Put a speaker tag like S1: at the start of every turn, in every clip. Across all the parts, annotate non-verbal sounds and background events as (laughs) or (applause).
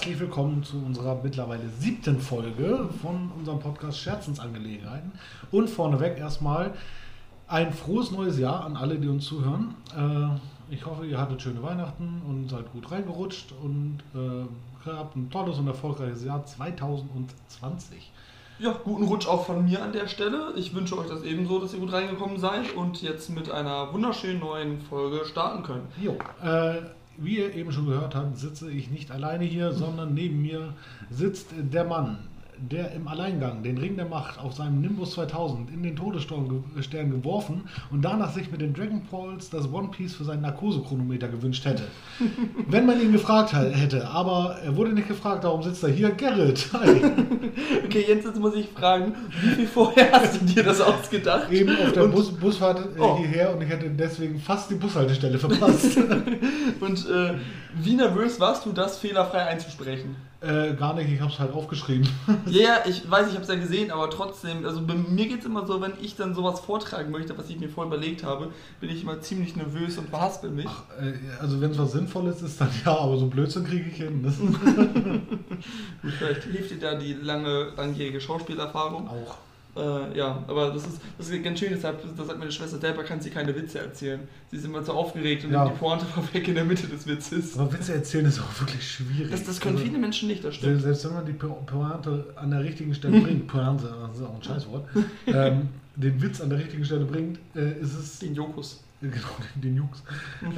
S1: Herzlich willkommen zu unserer mittlerweile siebten Folge von unserem Podcast Scherzensangelegenheiten. Und vorneweg erstmal ein frohes neues Jahr an alle, die uns zuhören. Äh, ich hoffe, ihr hattet schöne Weihnachten und seid gut reingerutscht und äh, habt ein tolles und erfolgreiches Jahr 2020.
S2: Ja, guten Rutsch auch von mir an der Stelle. Ich wünsche euch das ebenso, dass ihr gut reingekommen seid und jetzt mit einer wunderschönen neuen Folge starten könnt.
S1: Jo, äh, wie ihr eben schon gehört habt, sitze ich nicht alleine hier, sondern neben mir sitzt der Mann, der im Alleingang den Ring der Macht auf seinem Nimbus 2000 in den Todesstern ge geworfen und danach sich mit den Dragon Balls das One Piece für seinen Narkosechronometer gewünscht hätte. (laughs) Wenn man ihn gefragt hätte, aber er wurde nicht gefragt, darum sitzt er hier. Gerrit, hi. (laughs)
S2: Okay, Jens, jetzt muss ich fragen, wie viel vorher hast du dir das ausgedacht?
S1: Eben auf der Bus Busfahrt äh, oh. hierher und ich hätte deswegen fast die Bushaltestelle verpasst. (laughs)
S2: und äh, wie nervös warst du, das fehlerfrei einzusprechen?
S1: Äh, gar nicht, ich habe es halt aufgeschrieben. (laughs)
S2: Ja, yeah, ich weiß, ich habe es ja gesehen, aber trotzdem, also bei mir geht es immer so, wenn ich dann sowas vortragen möchte, was ich mir vorher überlegt habe, bin ich immer ziemlich nervös und verhaspel mich. Ach,
S1: äh, also wenn es was Sinnvolles ist, dann (laughs) ja, aber so Blödsinn kriege ich hin. (laughs)
S2: Vielleicht hilft dir da die lange, langjährige Schauspielerfahrung.
S1: Auch.
S2: Äh, ja, aber das ist, das ist ganz schön, deshalb das sagt meine Schwester, selber kann sie keine Witze erzählen. Sie ist immer zu aufgeregt und ja. nimmt die Pointe (laughs) vorweg in der Mitte des Witzes.
S1: Aber Witze erzählen ist auch wirklich schwierig.
S2: Das, das können also, viele Menschen nicht, das stimmt.
S1: Selbst wenn man die Pointe an der richtigen Stelle (laughs) bringt, Pointe, das ist auch ein Scheißwort, (laughs) ähm, den Witz an der richtigen Stelle bringt, äh, ist es...
S2: Den Jokus.
S1: Genau, den, den Jux.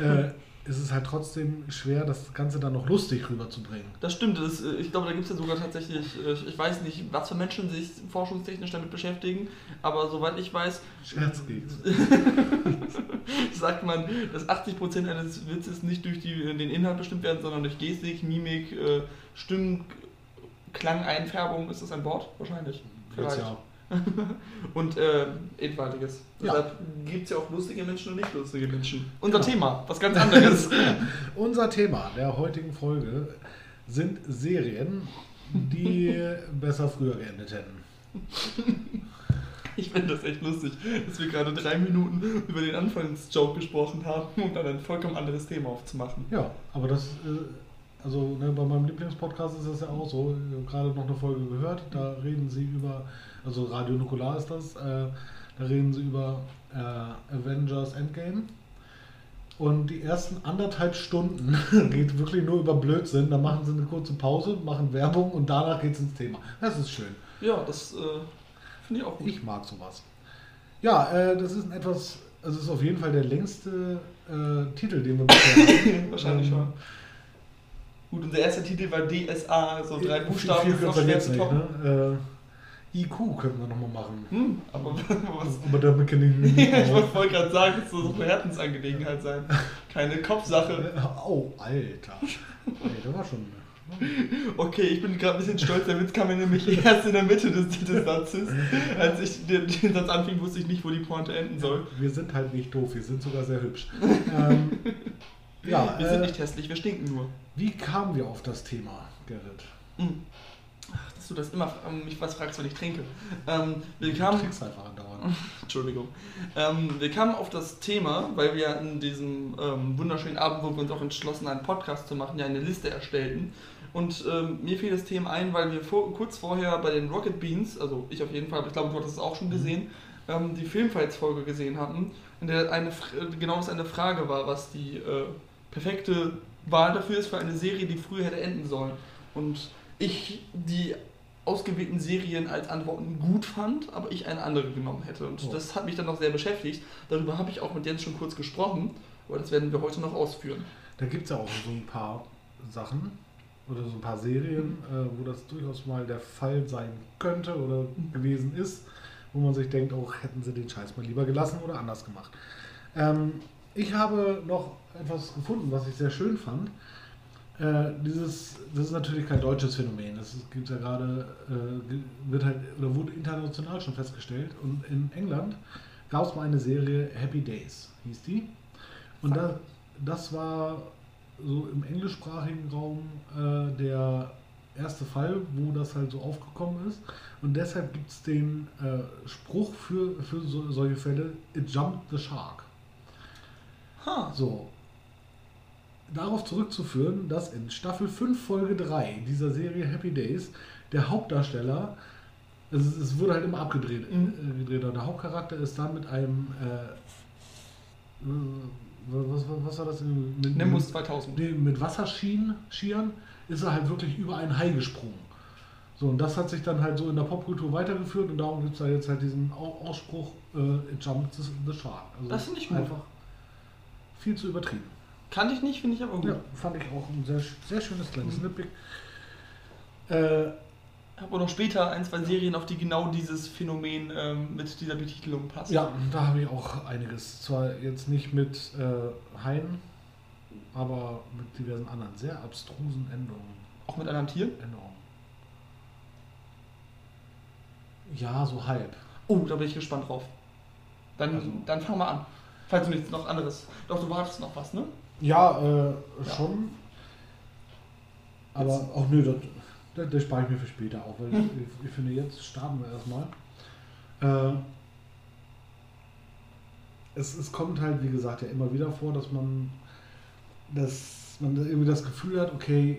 S1: äh, ist es halt trotzdem schwer, das Ganze dann noch lustig rüberzubringen.
S2: Das stimmt. Das, äh, ich glaube, da gibt es ja sogar tatsächlich, äh, ich weiß nicht, was für Menschen sich forschungstechnisch damit beschäftigen, aber soweit ich weiß.
S1: Scherzkeks. (laughs)
S2: sagt man, dass 80% eines Witzes nicht durch die, den Inhalt bestimmt werden, sondern durch Gestik, Mimik, äh, Stimmen, Klang, Einfärbung. Ist das ein Wort? Wahrscheinlich.
S1: Vielleicht. Ja. (laughs)
S2: und äh, etwaiges. Deshalb ja. gibt es ja auch lustige Menschen und nicht lustige Menschen. Unser genau. Thema, was ganz anderes. (laughs)
S1: Unser Thema der heutigen Folge sind Serien, die (laughs) besser früher geendet hätten.
S2: Ich finde das echt lustig, dass wir gerade drei Minuten über den Anfangsjoke gesprochen haben, um dann ein vollkommen anderes Thema aufzumachen.
S1: Ja, aber das, äh, also ne, bei meinem Lieblingspodcast ist das ja auch so. Ich habe gerade noch eine Folge gehört, da reden sie über also Radio Nukular ist das, äh, da reden sie über äh, Avengers Endgame. Und die ersten anderthalb Stunden (laughs) geht wirklich nur über Blödsinn. Da machen sie eine kurze Pause, machen Werbung und danach geht es ins Thema. Das ist schön.
S2: Ja, das äh, finde ich auch gut.
S1: Ich mag sowas. Ja, äh, das ist ein etwas, also ist auf jeden Fall der längste äh, Titel, den wir bisher (laughs)
S2: haben. Wahrscheinlich ähm, schon. Gut, unser erster Titel war DSA, so drei Buchstaben. Viel,
S1: schwer zu toppen. Nicht, ne? Äh, IQ könnten wir nochmal machen.
S2: Hm, aber (laughs) was?
S1: Aber damit kenne ich
S2: nicht. (laughs) ich wollte gerade sagen, es soll so eine Herzensangelegenheit sein. Keine Kopfsache.
S1: Oh, Alter. Ey, das war schon.
S2: Okay, ich bin gerade ein bisschen stolz. Der Witz kam mir nämlich erst in der Mitte des, des Satzes. Als ich den, den, Satz anfing, wusste ich nicht, wo die Pointe enden soll.
S1: Wir sind halt nicht doof, wir sind sogar sehr hübsch. ähm,
S2: ja, wir äh, sind nicht hässlich, wir stinken nur.
S1: Wie kamen wir auf das Thema, Gerrit?
S2: Mhm dass du das immer ähm, mich was fragst, wenn ich trinke. Ähm, wir kamen, du
S1: trinkst einfach andauernd. (laughs)
S2: Entschuldigung. Ähm, wir kamen auf das Thema, weil wir in diesem ähm, wunderschönen Abend, wo wir uns auch entschlossen, einen Podcast zu machen, ja eine Liste erstellten. Und ähm, mir fiel das Thema ein, weil wir vor, kurz vorher bei den Rocket Beans, also ich auf jeden Fall, aber ich glaube, du hattest es auch schon mhm. gesehen, ähm, die Filmfights-Folge gesehen hatten, in der eine, genau das eine Frage war, was die äh, perfekte Wahl dafür ist für eine Serie, die früher hätte enden sollen. Und ich die ausgewählten Serien als Antworten gut fand, aber ich eine andere genommen hätte. Und oh. das hat mich dann noch sehr beschäftigt. Darüber habe ich auch mit Jens schon kurz gesprochen, aber das werden wir heute noch ausführen.
S1: Da gibt es ja auch so ein paar Sachen oder so ein paar Serien, äh, wo das durchaus mal der Fall sein könnte oder gewesen ist, wo man sich denkt, auch oh, hätten sie den Scheiß mal lieber gelassen oder anders gemacht. Ähm, ich habe noch etwas gefunden, was ich sehr schön fand. Äh, dieses, das ist natürlich kein deutsches Phänomen. Das gibt ja gerade, äh, wird halt, oder wurde international schon festgestellt. Und in England gab es mal eine Serie Happy Days, hieß die. Und da, das war so im englischsprachigen Raum äh, der erste Fall, wo das halt so aufgekommen ist. Und deshalb gibt es den äh, Spruch für, für so, solche Fälle, it jumped the shark.
S2: Huh.
S1: So, darauf zurückzuführen, dass in Staffel 5, Folge 3 dieser Serie Happy Days der Hauptdarsteller, es, es wurde halt immer abgedreht,
S2: Mhm.
S1: äh, gedreht, und der Hauptcharakter ist dann mit einem, äh, äh, was, was, was war das? Mit,
S2: Nimbus 2000.
S1: Nee, mit Wasserschienen, Skiern, ist er halt wirklich über einen Hai gesprungen. So, und das hat sich dann halt so in der Popkultur weitergeführt und darum gibt es da jetzt halt diesen Au- Ausspruch, äh, the the shark. Also
S2: Das finde ich gut.
S1: Einfach viel zu übertrieben.
S2: Kannte ich nicht, finde ich aber gut.
S1: Ja, fand ich auch ein sehr, sehr schönes kleines Snippet. Äh,
S2: Habe auch noch später ein, zwei Serien, auf die genau dieses Phänomen ähm, mit dieser Betitelung passt.
S1: ja, da habe ich auch einiges. Zwar jetzt nicht mit äh, Haien, aber mit diversen anderen sehr abstrusen Änderungen.
S2: Auch mit anderen Tieren.
S1: Änderungen. Ja, so halb.
S2: Oh, da bin ich gespannt drauf. Dann,
S1: Also-
S2: dann fang mal an. Falls du nichts noch anderes. Doch, du wartest noch was, ne?
S1: Ja, äh,
S2: Ja.
S1: schon. Aber auch nö, das, das, das spare ich mir für später auf, weil
S2: Hm.
S1: ich, ich finde, jetzt starten wir erstmal. Äh, es, es kommt halt, wie gesagt, ja immer wieder vor, dass man, dass man irgendwie das Gefühl hat, okay,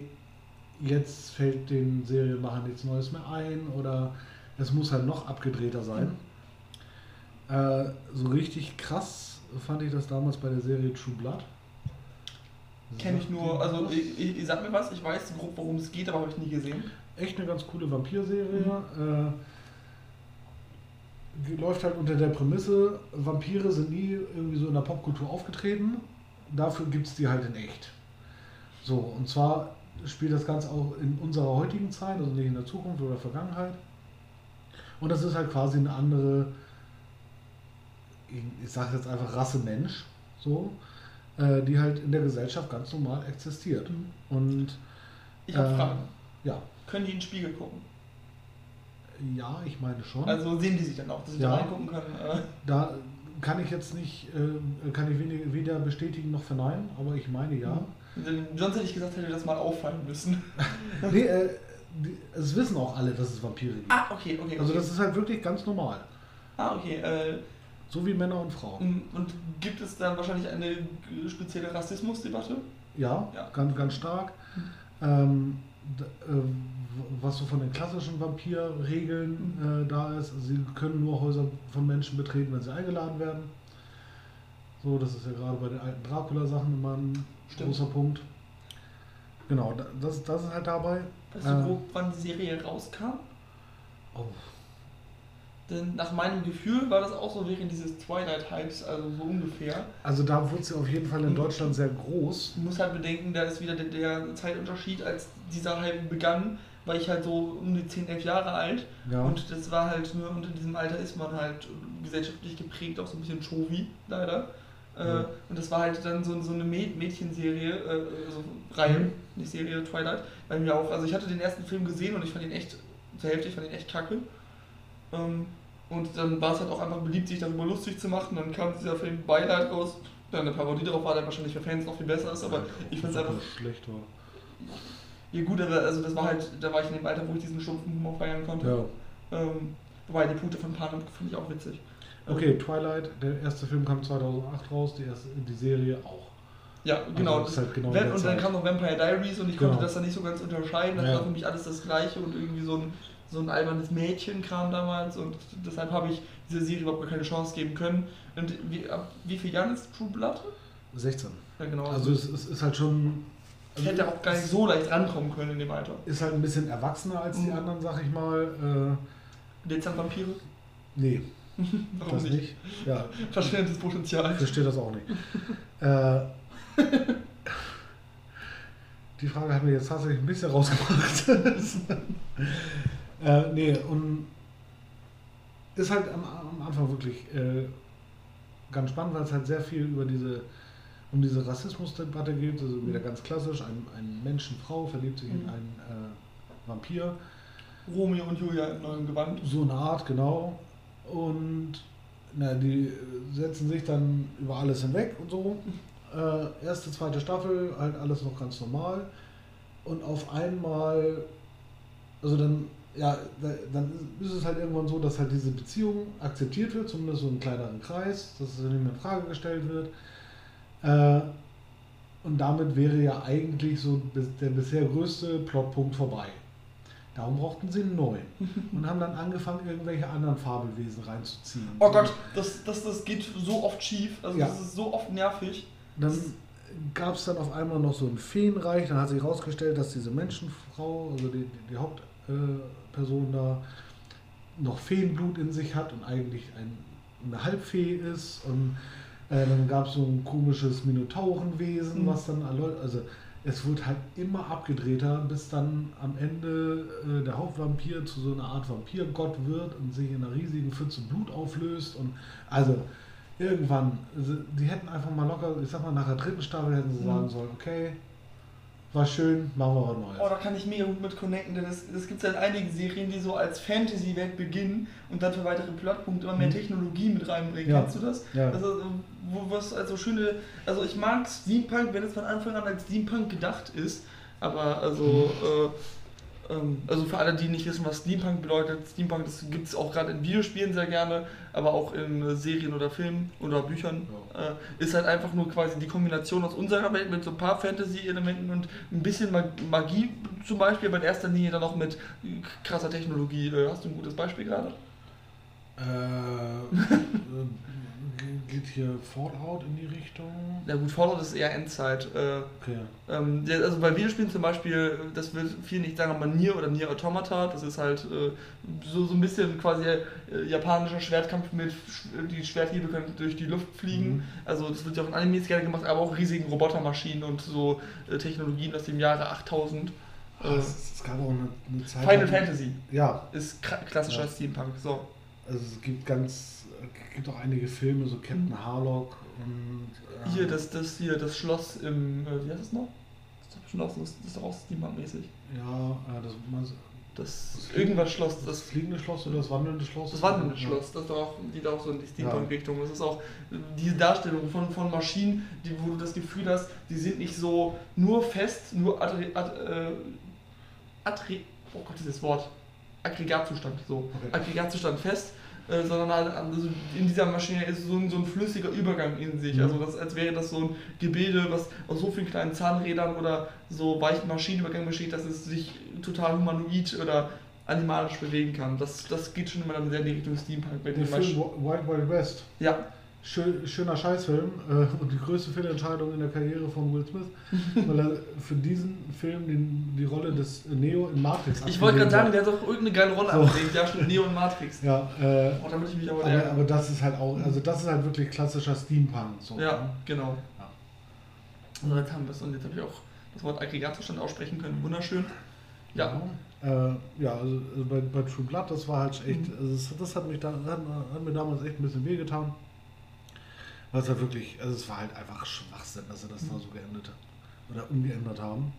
S1: jetzt fällt den Serienmachern nichts Neues mehr ein oder es muss halt noch abgedrehter sein. Äh, so richtig krass fand ich das damals bei der Serie True Blood.
S2: Kenne ich nur, also ich, ich, ich sag mir was, ich weiß grob, worum es geht, aber habe ich nie gesehen.
S1: echt eine ganz coole Vampirserie. Äh, die läuft halt unter der Prämisse, Vampire sind nie irgendwie so in der Popkultur aufgetreten. Dafür gibt es die halt in echt. So, und zwar spielt das Ganze auch in unserer heutigen Zeit, also nicht in der Zukunft oder Vergangenheit. Und das ist halt quasi eine andere, ich, ich sage jetzt einfach Rasse Mensch, so, äh, die halt in der Gesellschaft ganz normal existiert. Und
S2: Ich habe
S1: äh,
S2: Fragen.
S1: ja,
S2: Können die in den Spiegel gucken?
S1: ja, ich meine schon.
S2: Also sehen die sich dann auch, dass sie
S1: Ja.
S2: da reingucken können? Äh,
S1: Da kann ich jetzt nicht, äh, kann ich weder bestätigen noch verneinen, aber ich meine ja.
S2: denn sonst hätte ich gesagt, hätte das mal auffallen müssen. (laughs)
S1: nee, äh, es wissen auch alle, dass es Vampire gibt.
S2: Ah, okay, okay.
S1: Also
S2: okay.
S1: das ist halt wirklich ganz normal.
S2: ah, okay. Äh,
S1: So wie Männer und Frauen.
S2: und gibt es dann wahrscheinlich eine spezielle Rassismusdebatte?
S1: Ja,
S2: Ja.
S1: Ganz, ganz stark. Ähm, d- äh, was so von den klassischen Vampirregeln äh, da ist, sie können nur Häuser von Menschen betreten, wenn sie eingeladen werden. So, das ist ja gerade bei den alten Dracula-Sachen immer ein
S2: Stimmt.
S1: großer Punkt. Genau, da- das, das ist halt dabei.
S2: Weißt du
S1: Äh.
S2: wann die Serie rauskam?
S1: Oh,
S2: Denn nach meinem Gefühl war das auch so während dieses Twilight-Hypes, also so ungefähr.
S1: also da wurde sie auf jeden Fall in
S2: Mhm.
S1: Deutschland sehr groß.
S2: Du musst halt bedenken, da ist wieder der, der Zeitunterschied, als dieser Hype begann, war ich halt so um die 10, 11 Jahre alt.
S1: Ja.
S2: Und das war halt nur, und in diesem Alter ist man halt gesellschaftlich geprägt, auch so ein bisschen Chovi, leider. Äh,
S1: Ja.
S2: und das war halt dann so, so eine Mä- Mädchenserie, äh, also Reihe,
S1: Mhm.
S2: nicht Serie Twilight. Bei mir auch, also ich hatte den ersten Film gesehen und ich fand ihn echt, zur Hälfte, ich fand ihn echt kacke. Ähm, und dann war es halt auch einfach beliebt, sich darüber lustig zu machen. Dann kam dieser Film Beileid raus, der eine Parodie darauf war, der wahrscheinlich für Fans noch viel besser ist, aber ich fand es einfach
S1: schlecht war.
S2: ja gut, aber also das war halt, da war ich in dem Alter, wo ich diesen stumpfen Humor feiern konnte.
S1: Ja.
S2: Ähm, wobei die Punkte von Panem fand ich auch witzig.
S1: Okay, Twilight, der erste Film kam 2008 raus, die, erste, die Serie auch.
S2: Ja, genau.
S1: das ist halt genau der
S2: und dann kam noch Vampire Diaries und ich
S1: Genau.
S2: konnte das dann nicht so ganz unterscheiden. Das
S1: Ja.
S2: war für mich alles das Gleiche und irgendwie so ein, so ein albernes Mädchen kam damals und deshalb habe ich dieser Serie überhaupt gar keine Chance geben können. Und wie, ab wie viel Jahren ist True Blood?
S1: 16.
S2: Ja, genau.
S1: Also es, es ist halt schon.
S2: ich hätte auch gar nicht so leicht rankommen können in dem Alter.
S1: Ist halt ein bisschen erwachsener als die
S2: Mhm.
S1: anderen, sag ich mal. Äh,
S2: Dezent Vampire?
S1: nee, (laughs)
S2: Warum
S1: das
S2: nicht?
S1: nicht. Ja,
S2: Verschwendetes Potenzial.
S1: ich verstehe das auch nicht. (laughs) äh, die Frage hat mir jetzt tatsächlich ein bisschen rausgebracht. (laughs) äh, nee, und ist halt am, am Anfang wirklich äh, ganz spannend, weil es halt sehr viel über diese um diese Rassismusdebatte geht, also wieder ganz klassisch, ein, ein Mensch-Frau verliebt sich in
S2: Mhm.
S1: einen äh, Vampir,
S2: Romeo und Julia in neuem Gewand.
S1: so eine Art, genau. Und na, die setzen sich dann über alles hinweg und so. Äh, erste, zweite Staffel, halt alles noch ganz normal. Und auf einmal, also dann, ja, da- dann ist es halt irgendwann so, dass halt diese Beziehung akzeptiert wird, zumindest so im kleineren Kreis, dass es nicht mehr in Frage gestellt wird. Äh, Und damit wäre ja eigentlich so der bisher größte Plotpunkt vorbei. Darum brauchten sie einen neuen. (laughs) Und haben dann angefangen, irgendwelche anderen Fabelwesen reinzuziehen.
S2: Oh Gott, das, das, das geht so oft schief. Also
S1: Ja.
S2: das ist so oft nervig.
S1: Dann gab es dann auf einmal noch so ein Feenreich. Dann hat sich herausgestellt, dass diese Menschenfrau, also die, die, die Hauptperson da, noch Feenblut in sich hat und eigentlich ein, eine Halbfee ist. Und äh, dann gab es so ein komisches Minotaurenwesen,
S2: Mhm.
S1: was dann erläutert. Also es wird halt immer abgedrehter, bis dann am Ende äh, der Hauptvampir zu so einer Art Vampirgott wird und sich in einer riesigen Pfütze Blut auflöst. Und also irgendwann, also, die hätten einfach mal locker, ich sag mal, nach der dritten Staffel hätten sie
S2: Mhm.
S1: sagen sollen, okay, war schön, machen wir was Neues.
S2: Oh, da kann ich mega gut mit connecten, denn es, es gibt halt einige Serien, die so als Fantasy-Welt beginnen und dann für weitere Plotpunkte immer mehr
S1: Mhm.
S2: Technologie mit reinbringen.
S1: Ja.
S2: Kennst du das?
S1: Ja.
S2: Also, wo was also schöne, also ich mag Steampunk, wenn es von Anfang an als Steampunk gedacht ist, aber also, äh, ähm, also für alle, die nicht wissen, was Steampunk bedeutet, Steampunk, das gibt es auch gerade in Videospielen sehr gerne, aber auch in äh, Serien oder Filmen oder Büchern, äh, ist halt einfach nur quasi die Kombination aus unserer Welt mit so ein paar Fantasy-Elementen und ein bisschen Mag- Magie zum Beispiel, aber in erster Linie dann auch mit krasser Technologie. Äh, hast du ein gutes Beispiel gerade?
S1: Äh, geht hier Fallout in die Richtung?
S2: Ja gut, Fallout ist eher Endzeit. Äh,
S1: Okay.
S2: Ähm, also bei Videospielen zum Beispiel, das will viel nicht sagen, aber Nier oder Nier Automata, das ist halt äh, so, so ein bisschen quasi äh, japanischer Schwertkampf mit, die Schwerthiebe können durch die Luft fliegen.
S1: Mhm.
S2: Also das wird ja auch in Animes gerne gemacht, aber auch riesigen Robotermaschinen und so äh, Technologien aus dem Jahre 8000.
S1: Ah,
S2: Äh,
S1: es, es gab auch eine, eine Zeit.
S2: Final Fantasy
S1: Ja,
S2: ist klassischer
S1: Ja.
S2: Steampunk. So.
S1: Also es gibt ganz, es gibt auch einige Filme, so Captain Harlock und. äh,
S2: Hier, das, das hier, das Schloss im, äh, wie heißt das noch? Das Schloss, das das ist doch auch Steampunk-mäßig.
S1: Ja, äh, das, meinst-
S2: Das,
S1: Das
S2: irgendwas Schloss,
S1: das
S2: das
S1: fliegende Schloss oder das wandelnde Schloss?
S2: Das wandelnde
S1: Ja.
S2: Schloss, das ist doch auch, geht auch so in die Steampunk-Richtung. Das ist auch diese Darstellung von, von Maschinen, die, wo du das Gefühl hast, die sind nicht so nur fest, nur adre, ad, äh, adre, oh Gott, dieses Wort, Aggregatzustand, so,
S1: Okay.
S2: Aggregatzustand fest, äh, sondern halt, also in dieser Maschine ist so ein, so ein flüssiger Übergang in sich.
S1: Mhm.
S2: Also das, als wäre das so ein Gebilde, was aus so vielen kleinen Zahnrädern oder so weichen Maschinenübergängen besteht, dass es sich total humanoid oder animalisch bewegen kann. Das, das geht schon immer dann sehr in die Richtung Steampunk. Mit den
S1: Film Wild Wild West.
S2: ja,
S1: Schön, schöner Scheißfilm äh, und die größte Fehlentscheidung in der Karriere von Will Smith, (laughs) weil er für diesen Film den, die Rolle des Neo in Matrix
S2: ich wollte gerade sagen, der hat auch irgendeine geile Rolle
S1: So.
S2: abgelegt. Ja, stimmt, Neo und Matrix.
S1: Ja, äh,
S2: Oh, da ich mich aber
S1: aber, aber das ist halt auch, also das ist halt wirklich klassischer Steampunk. So,
S2: Ja,
S1: ne?
S2: genau.
S1: Ja.
S2: Und jetzt haben wir es und jetzt habe ich auch das Wort Aggregatzustand aussprechen können. Wunderschön. Ja.
S1: Ja, äh, ja also, also bei, bei True Blood, das war halt echt, also das, das hat, mich da, hat, hat mir damals echt ein bisschen wehgetan. Es halt wirklich, also es war halt einfach Schwachsinn, dass sie das da so geendet hat. Oder umgeändert haben.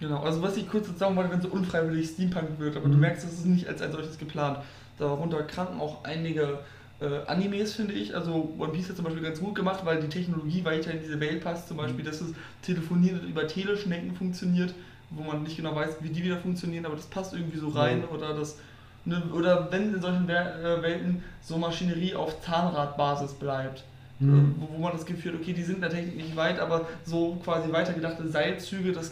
S2: Genau, also was ich kurz jetzt sagen wollte, wenn so unfreiwillig Steampunk wird, aber du
S1: Mhm.
S2: merkst, das ist nicht als ein solches geplant. Darunter kranken auch einige äh, Animes, finde ich. Also One Piece hat zum Beispiel ganz gut gemacht, weil die Technologie weiter in diese Welt passt. Zum Beispiel,
S1: Mhm.
S2: dass es Telefonieren über Teleschnecken funktioniert, wo man nicht genau weiß, wie die wieder funktionieren, aber das passt irgendwie so rein.
S1: Ja.
S2: Oder das ne, oder wenn in solchen äh, Welten so Maschinerie auf Zahnradbasis bleibt.
S1: Mhm.
S2: Wo, wo man das Gefühl hat, okay, die sind in der Technik nicht weit, aber so quasi weitergedachte Seilzüge, das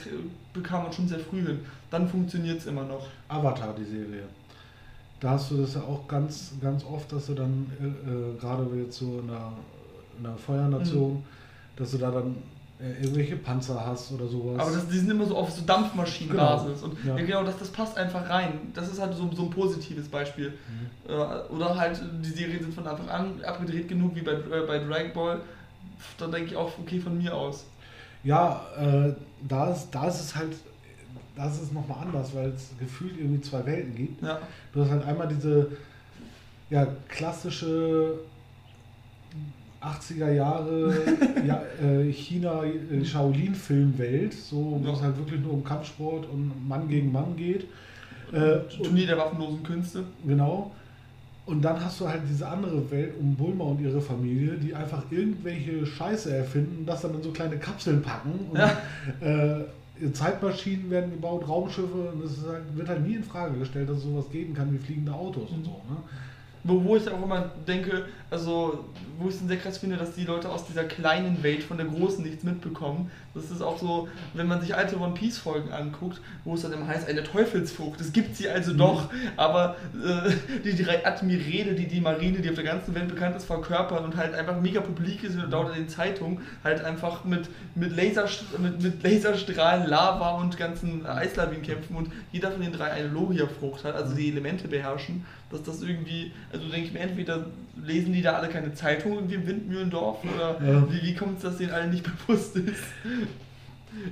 S2: bekam man schon sehr früh hin. Dann funktioniert es immer noch.
S1: Avatar, die Serie. Da hast du das ja auch ganz, ganz oft, dass du dann, äh, äh, gerade jetzt so in einer, in einer Feuernation, dass du da dann äh, irgendwelche Panzer hast oder sowas.
S2: Aber das, die sind immer so auf so Dampfmaschinenbasis. Und
S1: Ja.
S2: ja. genau, das, das passt einfach rein. Das ist halt so, so ein positives Beispiel.
S1: Mhm.
S2: Äh, Oder halt, die Serien sind von Anfang an abgedreht genug, wie bei, äh, bei Dragon Ball. Da denke ich auch, okay, von mir aus.
S1: Ja, äh, da, ist, da ist es halt, da ist es nochmal anders, weil es gefühlt irgendwie zwei Welten gibt.
S2: Ja.
S1: Du hast halt einmal diese ja, klassische 80er Jahre (laughs) ja, äh, China äh, Shaolin-Filmwelt, so wo
S2: Ja.
S1: es halt wirklich nur um Kampfsport und Mann gegen Mann geht. Äh, und,
S2: Turnier der waffenlosen Künste.
S1: genau. Und dann hast du halt diese andere Welt um Bulma und ihre Familie, die einfach irgendwelche Scheiße erfinden und das dann in so kleine Kapseln packen. Und,
S2: Ja.
S1: äh, Zeitmaschinen werden gebaut, Raumschiffe, und es halt, wird halt nie in Frage gestellt, dass es sowas geben kann wie fliegende Autos und so. Ne?
S2: wo, wo ich auch immer denke, also wo ich es sehr krass finde, dass die Leute aus dieser kleinen Welt von der großen nichts mitbekommen. Das ist auch so, wenn man sich alte One Piece Folgen anguckt, wo es dann immer heißt, eine Teufelsfrucht, es gibt sie also doch, aber äh, die drei Admirale, die die Marine, die auf der ganzen Welt bekannt ist, verkörpern und halt einfach mega publik ist und dauert in den Zeitungen, halt einfach mit, mit, Laser, mit, mit Laserstrahlen, Lava und ganzen Eislawinen kämpfen und jeder von den drei eine Logia-Frucht hat, also die Elemente beherrschen, dass das irgendwie, also denke ich mir, entweder lesen die da alle keine Zeitung irgendwie im Windmühlendorf oder ja. wie, wie kommt es, dass denen allen nicht (laughs) bewusst ist?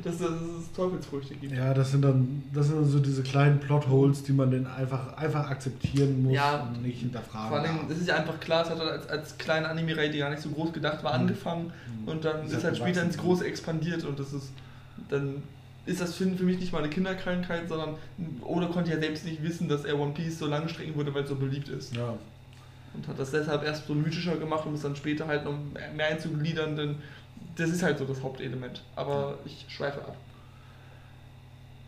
S2: dass, dass es Teufelsfrüchte gibt.
S1: Ja, das sind dann, das sind dann so diese kleinen Plotholes, die man dann einfach, einfach akzeptieren muss
S2: ja,
S1: und nicht hinterfragen.
S2: Vor allem, es ist ja einfach klar, es hat als, als kleine Anime-Reihe, die gar nicht so groß gedacht war, mhm. angefangen mhm. und dann ist, ist halt später ins Große expandiert und das ist dann ist das für, für mich nicht mal eine Kinderkrankheit, sondern Oda konnte ja selbst nicht wissen, dass er One Piece so lange strecken würde, weil es so beliebt ist.
S1: Ja.
S2: Und hat das deshalb erst so mythischer gemacht, um es dann später halt noch mehr einzugliedern, denn das ist halt so das Hauptelement. Aber ich schweife ab.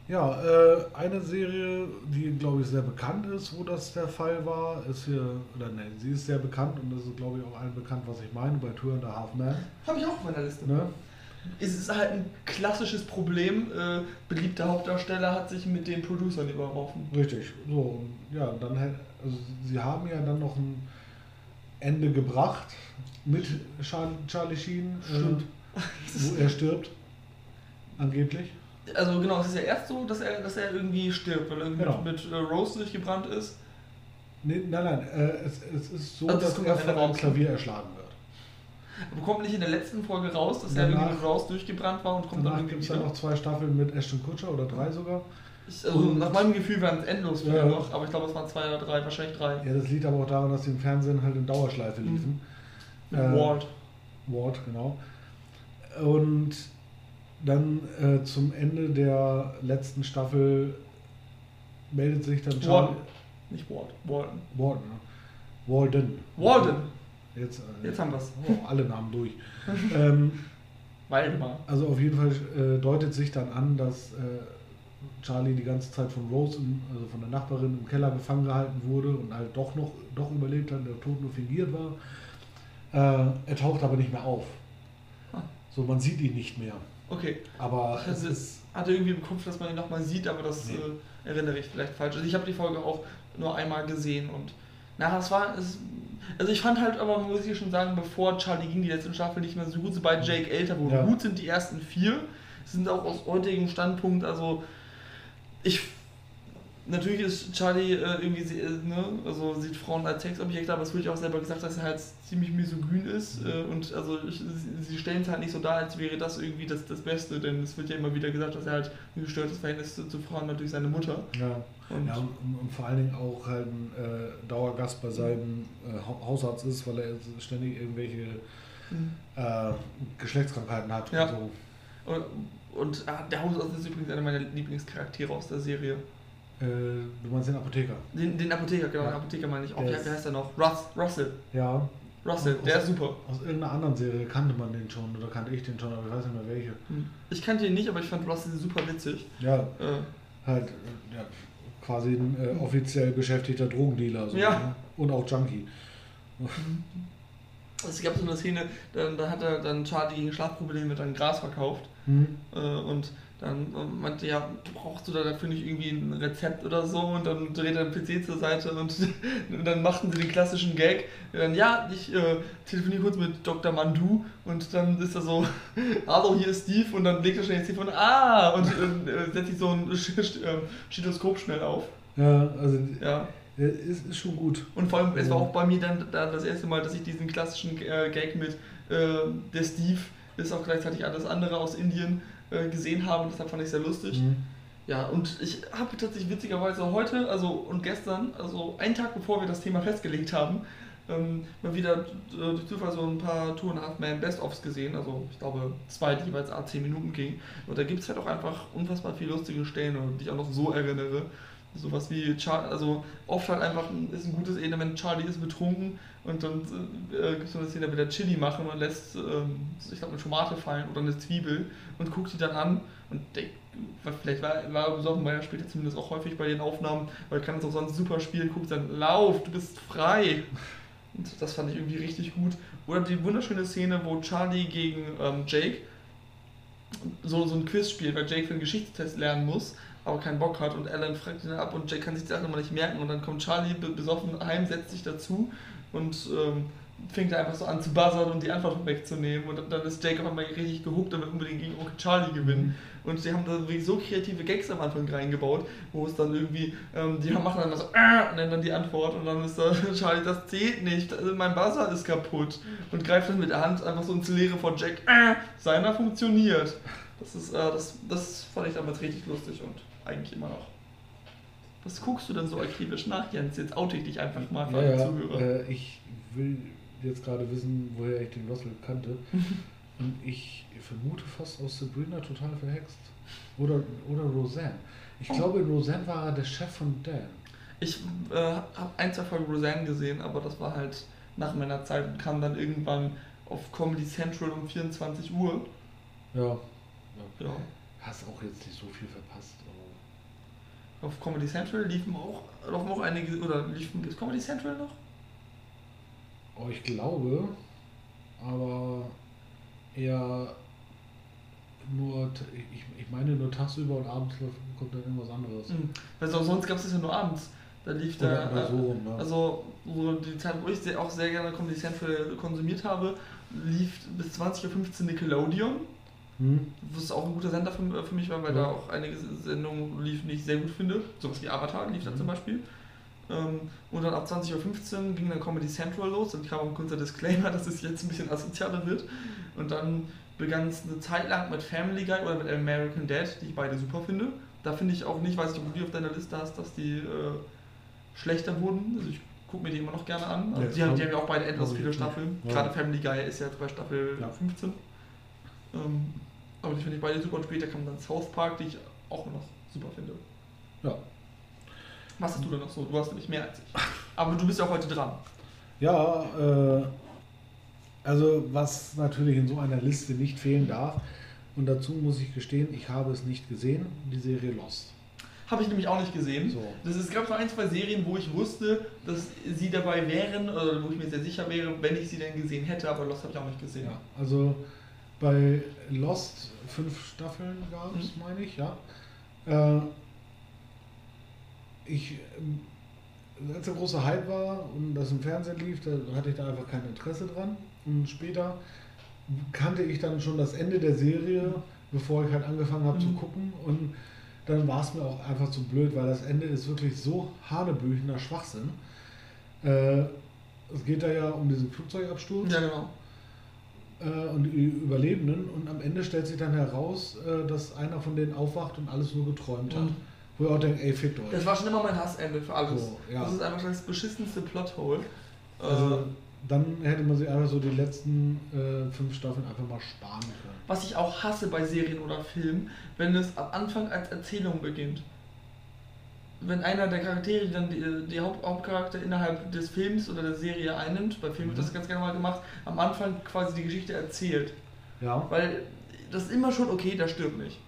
S1: Ja, äh, eine Serie, die glaube ich sehr bekannt ist, wo das der Fall war, ist hier, oder ne, sie ist sehr bekannt und das ist glaube ich auch allen bekannt, was ich meine, bei Tour and a Half Man.
S2: Habe ich auch auf meiner Liste. Ne? Es ist halt ein klassisches Problem. Äh, beliebter Hauptdarsteller hat sich mit den Producern überworfen.
S1: Richtig, so, ja, dann also sie haben ja dann noch ein Ende gebracht mit Charlie Sheen. Äh, Stimmt. Wo er stirbt. Angeblich.
S2: Also genau, es ist ja erst so, dass er, dass er irgendwie stirbt, weil er genau. mit, mit äh, Rose durchgebrannt ist.
S1: Nee, nein, nein, äh, es, es ist so, also das dass er von einem Klavier erschlagen wird.
S2: Aber kommt nicht in der letzten Folge raus, dass danach, er irgendwie mit Rose durchgebrannt war und kommt
S1: dann gibt es dann noch zwei Staffeln mit Ashton Kutcher oder drei sogar.
S2: Ich, also nach meinem Gefühl waren es endlos viele ja, noch, aber ich glaube es waren zwei oder drei, wahrscheinlich drei.
S1: Ja, das liegt aber auch daran, dass die im Fernsehen halt in Dauerschleife liefen.
S2: Mhm. Mit äh, Ward.
S1: Ward, genau. Und dann äh, zum Ende der letzten Staffel meldet sich dann
S2: Charlie. Warden. Nicht Ward,
S1: Walden. Warden. Walden.
S2: Walden.
S1: Jetzt,
S2: äh, Jetzt haben wir es.
S1: Oh, alle Namen durch. (laughs) ähm,
S2: Waldemar.
S1: Also auf jeden Fall äh, deutet sich dann an, dass äh, Charlie die ganze Zeit von Rose, im, also von der Nachbarin im Keller gefangen gehalten wurde und halt doch noch doch überlebt hat, der Tod nur fingiert war. Äh, er taucht aber nicht mehr auf. So, man sieht ihn nicht mehr.
S2: Okay.
S1: Aber
S2: hatte, es hatte irgendwie im Kopf, dass man ihn nochmal sieht, aber das nee. äh, erinnere ich vielleicht falsch. Also ich habe die Folge auch nur einmal gesehen und na, es war. Es, also ich fand halt aber, muss ich schon sagen, bevor Charlie ging, die letzte Staffel nicht mehr so gut, sobald mhm. Jake älter wurde. Ja. Gut sind die ersten vier, sind auch aus heutigem Standpunkt, also ich natürlich ist Charlie äh, irgendwie, äh, ne, also sieht Frauen als Sexobjekte, aber es wird ja auch selber gesagt, dass er halt ziemlich misogyn ist äh, und also ich, sie stellen es halt nicht so dar, als wäre das irgendwie das, das Beste, denn es wird ja immer wieder gesagt, dass er halt ein gestörtes Verhältnis zu, zu Frauen hat durch seine Mutter.
S1: Ja, und, ja, und, und vor allen Dingen auch halt ein äh, Dauergast bei seinem äh, Hausarzt ist, weil er ständig irgendwelche mhm. Äh, Geschlechtskrankheiten hat
S2: ja. und so. Und, und ah, der Hausarzt ist übrigens einer meiner Lieblingscharaktere aus der Serie.
S1: Äh, du meinst den Apotheker?
S2: Den, den Apotheker, genau, ja. den Apotheker meine ich. Auch, wie, heißt der noch? Russ, Russell.
S1: Ja.
S2: Russell, der ist super.
S1: Aus irgendeiner anderen Serie kannte man den schon oder kannte ich den schon, aber ich weiß nicht mehr welche.
S2: Hm. Ich kannte ihn nicht, aber ich fand Russell super witzig.
S1: Ja. Äh. Halt, äh, ja, quasi ein äh, offiziell beschäftigter Drogendealer. So,
S2: ja. Ne?
S1: Und auch Junkie.
S2: Mhm. Es gab so eine Szene, da, da hat er dann Charlie gegen Schlafprobleme dann Gras verkauft. Mhm. Äh, und dann meinte ja, brauchst du da dafür nicht irgendwie ein Rezept oder so? Und dann dreht er den PC zur Seite und, (laughs) und dann machten sie den klassischen Gag. Dann, ja, ich äh, telefoniere kurz mit Dr. Mandu und dann ist er so, (laughs) hallo, hier ist Steve und dann legt er schnell das Telefon, ah, und äh, setzt sich so ein ähm, Stethoskop schnell auf.
S1: Ja, also ja. Ist, ist schon gut.
S2: Und vor allem, es war auch bei mir dann, dann das erste Mal, dass ich diesen klassischen äh, Gag mit äh, der Steve ist auch gleichzeitig alles andere aus Indien äh, gesehen habe und deshalb fand ich sehr lustig. Mhm. Ja, und ich habe tatsächlich witzigerweise heute, also und gestern, also einen Tag bevor wir das Thema festgelegt haben, ähm, mal wieder äh, durch Zufall so ein paar Two and a Half Man Best-Offs gesehen, also ich glaube zwei, die jeweils a 10 Minuten gingen. Und da gibt es halt auch einfach unfassbar viele lustige Stellen, die ich auch noch so erinnere. Sowas wie, Char also oft halt einfach ist ein gutes Element, Charlie ist betrunken und dann äh, gibt es so eine Szene, da will er Chili machen und lässt, ähm, ich glaube, eine Tomate fallen oder eine Zwiebel und guckt die dann an und denkt, vielleicht war, war er besoffen, weil er später zumindest auch häufig bei den Aufnahmen, weil er kann es auch sonst super spielen, guckt dann, lauf, du bist frei. Und das fand ich irgendwie richtig gut. Oder die wunderschöne Szene, wo Charlie gegen ähm, Jake so, so ein Quiz spielt, weil Jake für einen Geschichtstest lernen muss, aber keinen Bock hat und Alan fragt ihn ab und Jake kann sich die Sachen immer nicht merken und dann kommt Charlie besoffen heim, setzt sich dazu und ähm, fängt er einfach so an zu buzzern und die Antwort wegzunehmen. Und dann ist Jake auf einmal richtig gehuckt und will unbedingt gegen Onkel Charlie gewinnen. Und sie haben da so kreative Gags am Anfang reingebaut, wo es dann irgendwie, ähm, die machen dann so, äh, und nennen dann die Antwort und dann ist da (laughs) Charlie, das zählt nicht, mein Buzzer ist kaputt. Und greift dann mit der Hand einfach so ins Leere von Jack, äh, seiner funktioniert. Das ist, äh, das, das fand ich damals richtig lustig und eigentlich immer noch. Was guckst du denn so akribisch nach, Jens? Jetzt oute ich dich einfach mal für
S1: ja, alle Zuhörer. Äh, ich will jetzt gerade wissen, woher ich den Russell kannte. (laughs) Und ich vermute fast aus Sabrina total verhext. Oder, oder Roseanne. Ich oh. glaube, in Roseanne war er der Chef von Dan.
S2: Ich äh, habe ein, zwei Folgen Roseanne gesehen, aber das war halt nach meiner Zeit und kam dann irgendwann auf Comedy Central um 24 Uhr.
S1: Ja. ja. ja. Hast auch jetzt nicht so viel verpasst.
S2: Aber auf Comedy Central liefen auch, laufen auch einige, oder liefen, ist Comedy Central noch?
S1: Oh, ich glaube, aber eher nur, ich, ich meine nur tagsüber und abends kommt dann irgendwas anderes. Mhm.
S2: Weil sonst gab es das ja nur abends. Da lief
S1: oder, da, so rum, ja.
S2: also so die Zeit, wo ich auch sehr gerne Comedy Central konsumiert habe, lief bis 20.15 Uhr Nickelodeon. Hm. Was auch ein guter Sender für, für mich war, weil ja. da auch einige Sendungen liefen, die ich sehr gut finde. Sowas wie Avatar lief da hm. zum Beispiel. Ähm, und dann ab 20.15 Uhr ging dann Comedy Central los und kam auch ein kurzer Disclaimer, (laughs) dass es jetzt ein bisschen asozialer wird. Und dann begann es eine Zeit lang mit Family Guy oder mit American Dad, die ich beide super finde. Da finde ich auch nicht, weiß ich, ob du die auf deiner Liste hast, dass die äh, schlechter wurden. Also ich gucke mir die immer noch gerne an. Also die, haben, die haben ja auch beide endlos viele Staffeln. Ja. Gerade Family Guy ist ja jetzt bei Staffel ja. 15. Ähm, aber die finde ich beide super. Und später kam dann South Park, die ich auch noch super finde.
S1: Ja,
S2: was hast du denn noch so? Du hast nämlich mehr als ich. Aber du bist ja auch heute dran.
S1: Ja, äh, also was natürlich in so einer Liste nicht fehlen darf, und dazu muss ich gestehen, ich habe es nicht gesehen, die Serie Lost.
S2: Habe ich nämlich auch nicht gesehen. So. Das, es gab so ein, zwei Serien, wo ich wusste, dass sie dabei wären, oder wo ich mir sehr sicher wäre, wenn ich sie denn gesehen hätte, aber Lost habe ich auch nicht gesehen.
S1: Ja, also bei Lost fünf Staffeln gab es, mhm. meine ich, ja. Äh, ich, ähm, als der große Hype war und das im Fernsehen lief, da hatte ich da einfach kein Interesse dran. Und später kannte ich dann schon das Ende der Serie, bevor ich halt angefangen habe mhm. zu gucken. Und dann war es mir auch einfach zu blöd, weil das Ende ist wirklich so hanebüchener Schwachsinn. Äh, es geht da ja um diesen Flugzeugabsturz.
S2: Ja, genau.
S1: Äh, und die Überlebenden. Und am Ende stellt sich dann heraus, äh, dass einer von denen aufwacht und alles nur geträumt hat. Mhm. Wo ich auch denke, ey, fickt euch.
S2: Das war schon immer mein Hassende für alles. So, ja. Das ist einfach das beschissenste Plothole.
S1: Also, äh, dann hätte man sich einfach so die letzten äh, fünf Staffeln einfach mal sparen können.
S2: Was ich auch hasse bei Serien oder Filmen, wenn es am Anfang als Erzählung beginnt. Wenn einer der Charaktere dann die, die Haupt Hauptcharakter innerhalb des Films oder der Serie einnimmt, bei Filmen mhm. wird das ganz gerne mal gemacht, am Anfang quasi die Geschichte erzählt.
S1: Ja.
S2: Weil das ist immer schon okay, der stirbt nicht.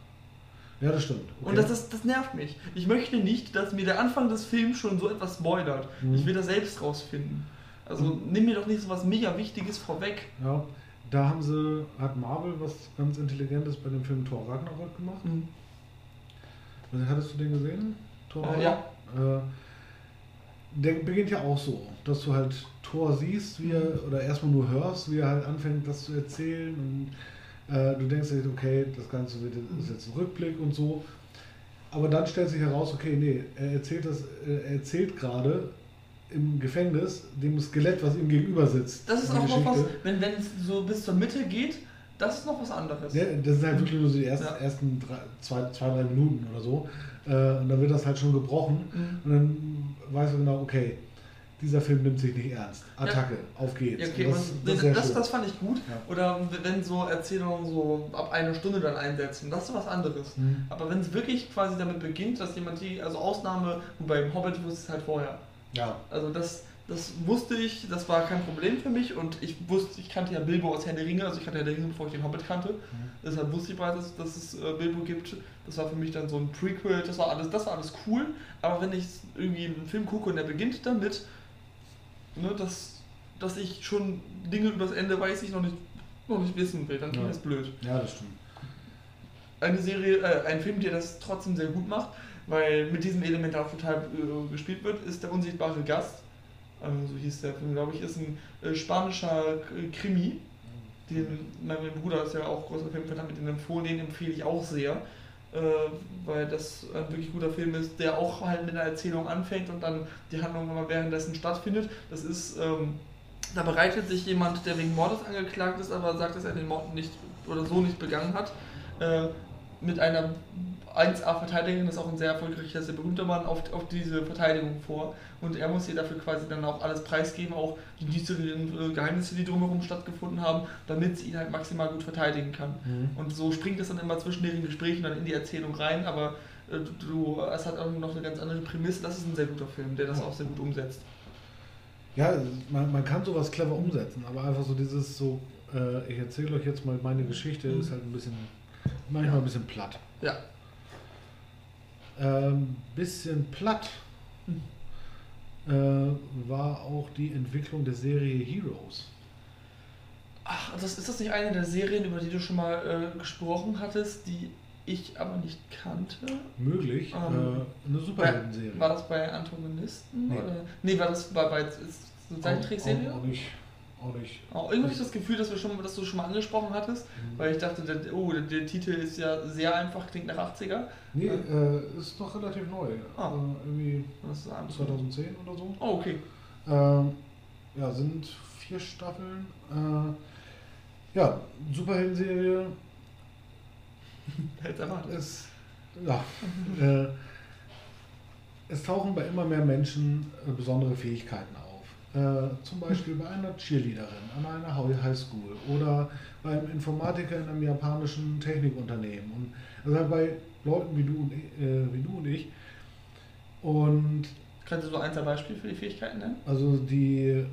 S1: Ja, das stimmt.
S2: Okay. Und das, das, das nervt mich. Ich möchte nicht, dass mir der Anfang des Films schon so etwas spoilert. Mhm. Ich will das selbst rausfinden. Also mhm. nimm mir doch nicht so was mega Wichtiges vorweg.
S1: Ja, da haben sie, hat Marvel was ganz Intelligentes bei dem Film Thor Ragnarok gemacht. Mhm. Also, hattest du den gesehen?
S2: Thor? Äh, ja. Äh,
S1: der beginnt ja auch so, dass du halt Thor siehst, wie er, mhm. oder erstmal nur hörst, wie er halt anfängt, das zu erzählen und äh, du denkst dir, okay, das Ganze wird, ist jetzt ein Rückblick und so. Aber dann stellt sich heraus, okay, nee, er erzählt das, er erzählt gerade im Gefängnis dem Skelett, was ihm gegenüber sitzt.
S2: Das ist auch Geschichte. noch was, wenn es so bis zur Mitte geht, das ist noch was anderes.
S1: Ja, das sind halt wirklich nur so die ersten, ja. ersten drei, zwei, zwei, drei Minuten oder so. Äh, und dann wird das halt schon gebrochen. Mhm. Und dann weißt du genau, okay, dieser Film nimmt sich nicht ernst. Attacke, ja. auf geht's.
S2: Okay, das, das, das, das, fand ich gut. Ja. Oder wenn so Erzählungen so ab einer Stunde dann einsetzen, das ist was anderes. Mhm. Aber wenn es wirklich quasi damit beginnt, dass jemand die, also Ausnahme, wobei im Hobbit wusste es halt vorher.
S1: Ja.
S2: Also das, Das wusste ich, das war kein Problem für mich und ich wusste, ich kannte ja Bilbo aus Herr der Ringe, also ich kannte Herr der Ringe, bevor ich den Hobbit kannte. Mhm. Deshalb wusste ich bereits, dass, dass es äh, Bilbo gibt. Das war für mich dann so ein Prequel, das war alles, das war alles cool. Aber wenn ich irgendwie einen Film gucke und der beginnt damit, ne, dass, dass ich schon Dinge übers Ende weiß, ich noch nicht, noch nicht wissen will, dann klingt ja. das blöd.
S1: Ja, das stimmt.
S2: Eine Serie, äh, ein Film, der das trotzdem sehr gut macht, weil mit diesem Element auch total äh, gespielt wird, ist der unsichtbare Gast ähm, so hieß der Film, glaube ich, ist ein äh, spanischer Krimi. Den mein Bruder ist ja auch großer Filmfan, hat mit den empfohlen, den empfehle ich auch sehr, äh, weil das ein wirklich guter Film ist, der auch halt mit einer Erzählung anfängt und dann die Handlung immer währenddessen stattfindet. Das ist, ähm, da bereitet sich jemand, der wegen Mordes angeklagt ist, aber sagt, dass er den Mord nicht oder so nicht begangen hat, äh, mit einer 1A-Verteidigerin, das ist auch ein sehr erfolgreicher, sehr berühmter Mann, auf, auf diese Verteidigung vor. Und er muss ihr dafür quasi dann auch alles preisgeben, auch die düsteren äh, Geheimnisse, die drumherum stattgefunden haben, damit sie ihn halt maximal gut verteidigen kann. Mhm. Und so springt es dann immer zwischen den Gesprächen dann in die Erzählung rein, aber äh, du, es hat auch noch eine ganz andere Prämisse. Das ist ein sehr guter Film, der das auch sehr gut umsetzt.
S1: Ja, man, man kann sowas clever umsetzen, aber einfach so dieses so, äh, ich erzähle euch jetzt mal meine Geschichte, mhm. ist halt ein bisschen, manchmal ein bisschen platt.
S2: Ja,
S1: ähm, bisschen platt äh, war auch die Entwicklung der Serie Heroes.
S2: Ach, das, ist das nicht eine der Serien, über die du schon mal äh, gesprochen hattest, die ich aber nicht kannte?
S1: Möglich. Ähm, äh, eine Superhelden-Serie.
S2: War das bei Antagonisten? Nee, oder? nee war das bei, bei Zeichentrickserie? Auch, auch nicht auch nicht. Auch irgendwie habe ich das Gefühl, dass, wir schon, dass du schon mal angesprochen hattest, mhm. weil ich dachte, der, oh, der, der, Titel ist ja sehr einfach, klingt nach 80er.
S1: Nee, äh, ist noch relativ neu. Ah. Äh, irgendwie Was ist 2010 oder so.
S2: Oh, okay.
S1: Ähm, ja, sind vier Staffeln. Äh, ja, Superhelden-Serie. (laughs)
S2: Hätte erwartet.
S1: Es, ja, äh, es tauchen bei immer mehr Menschen äh, besondere Fähigkeiten auf. Äh, zum Beispiel bei einer Cheerleaderin an einer Highschool oder beim Informatiker in einem japanischen Technikunternehmen. Und also bei Leuten wie du und, äh, wie du und ich. Und
S2: Kannst du so ein, zwei Beispiele für die Fähigkeiten nennen?
S1: Also die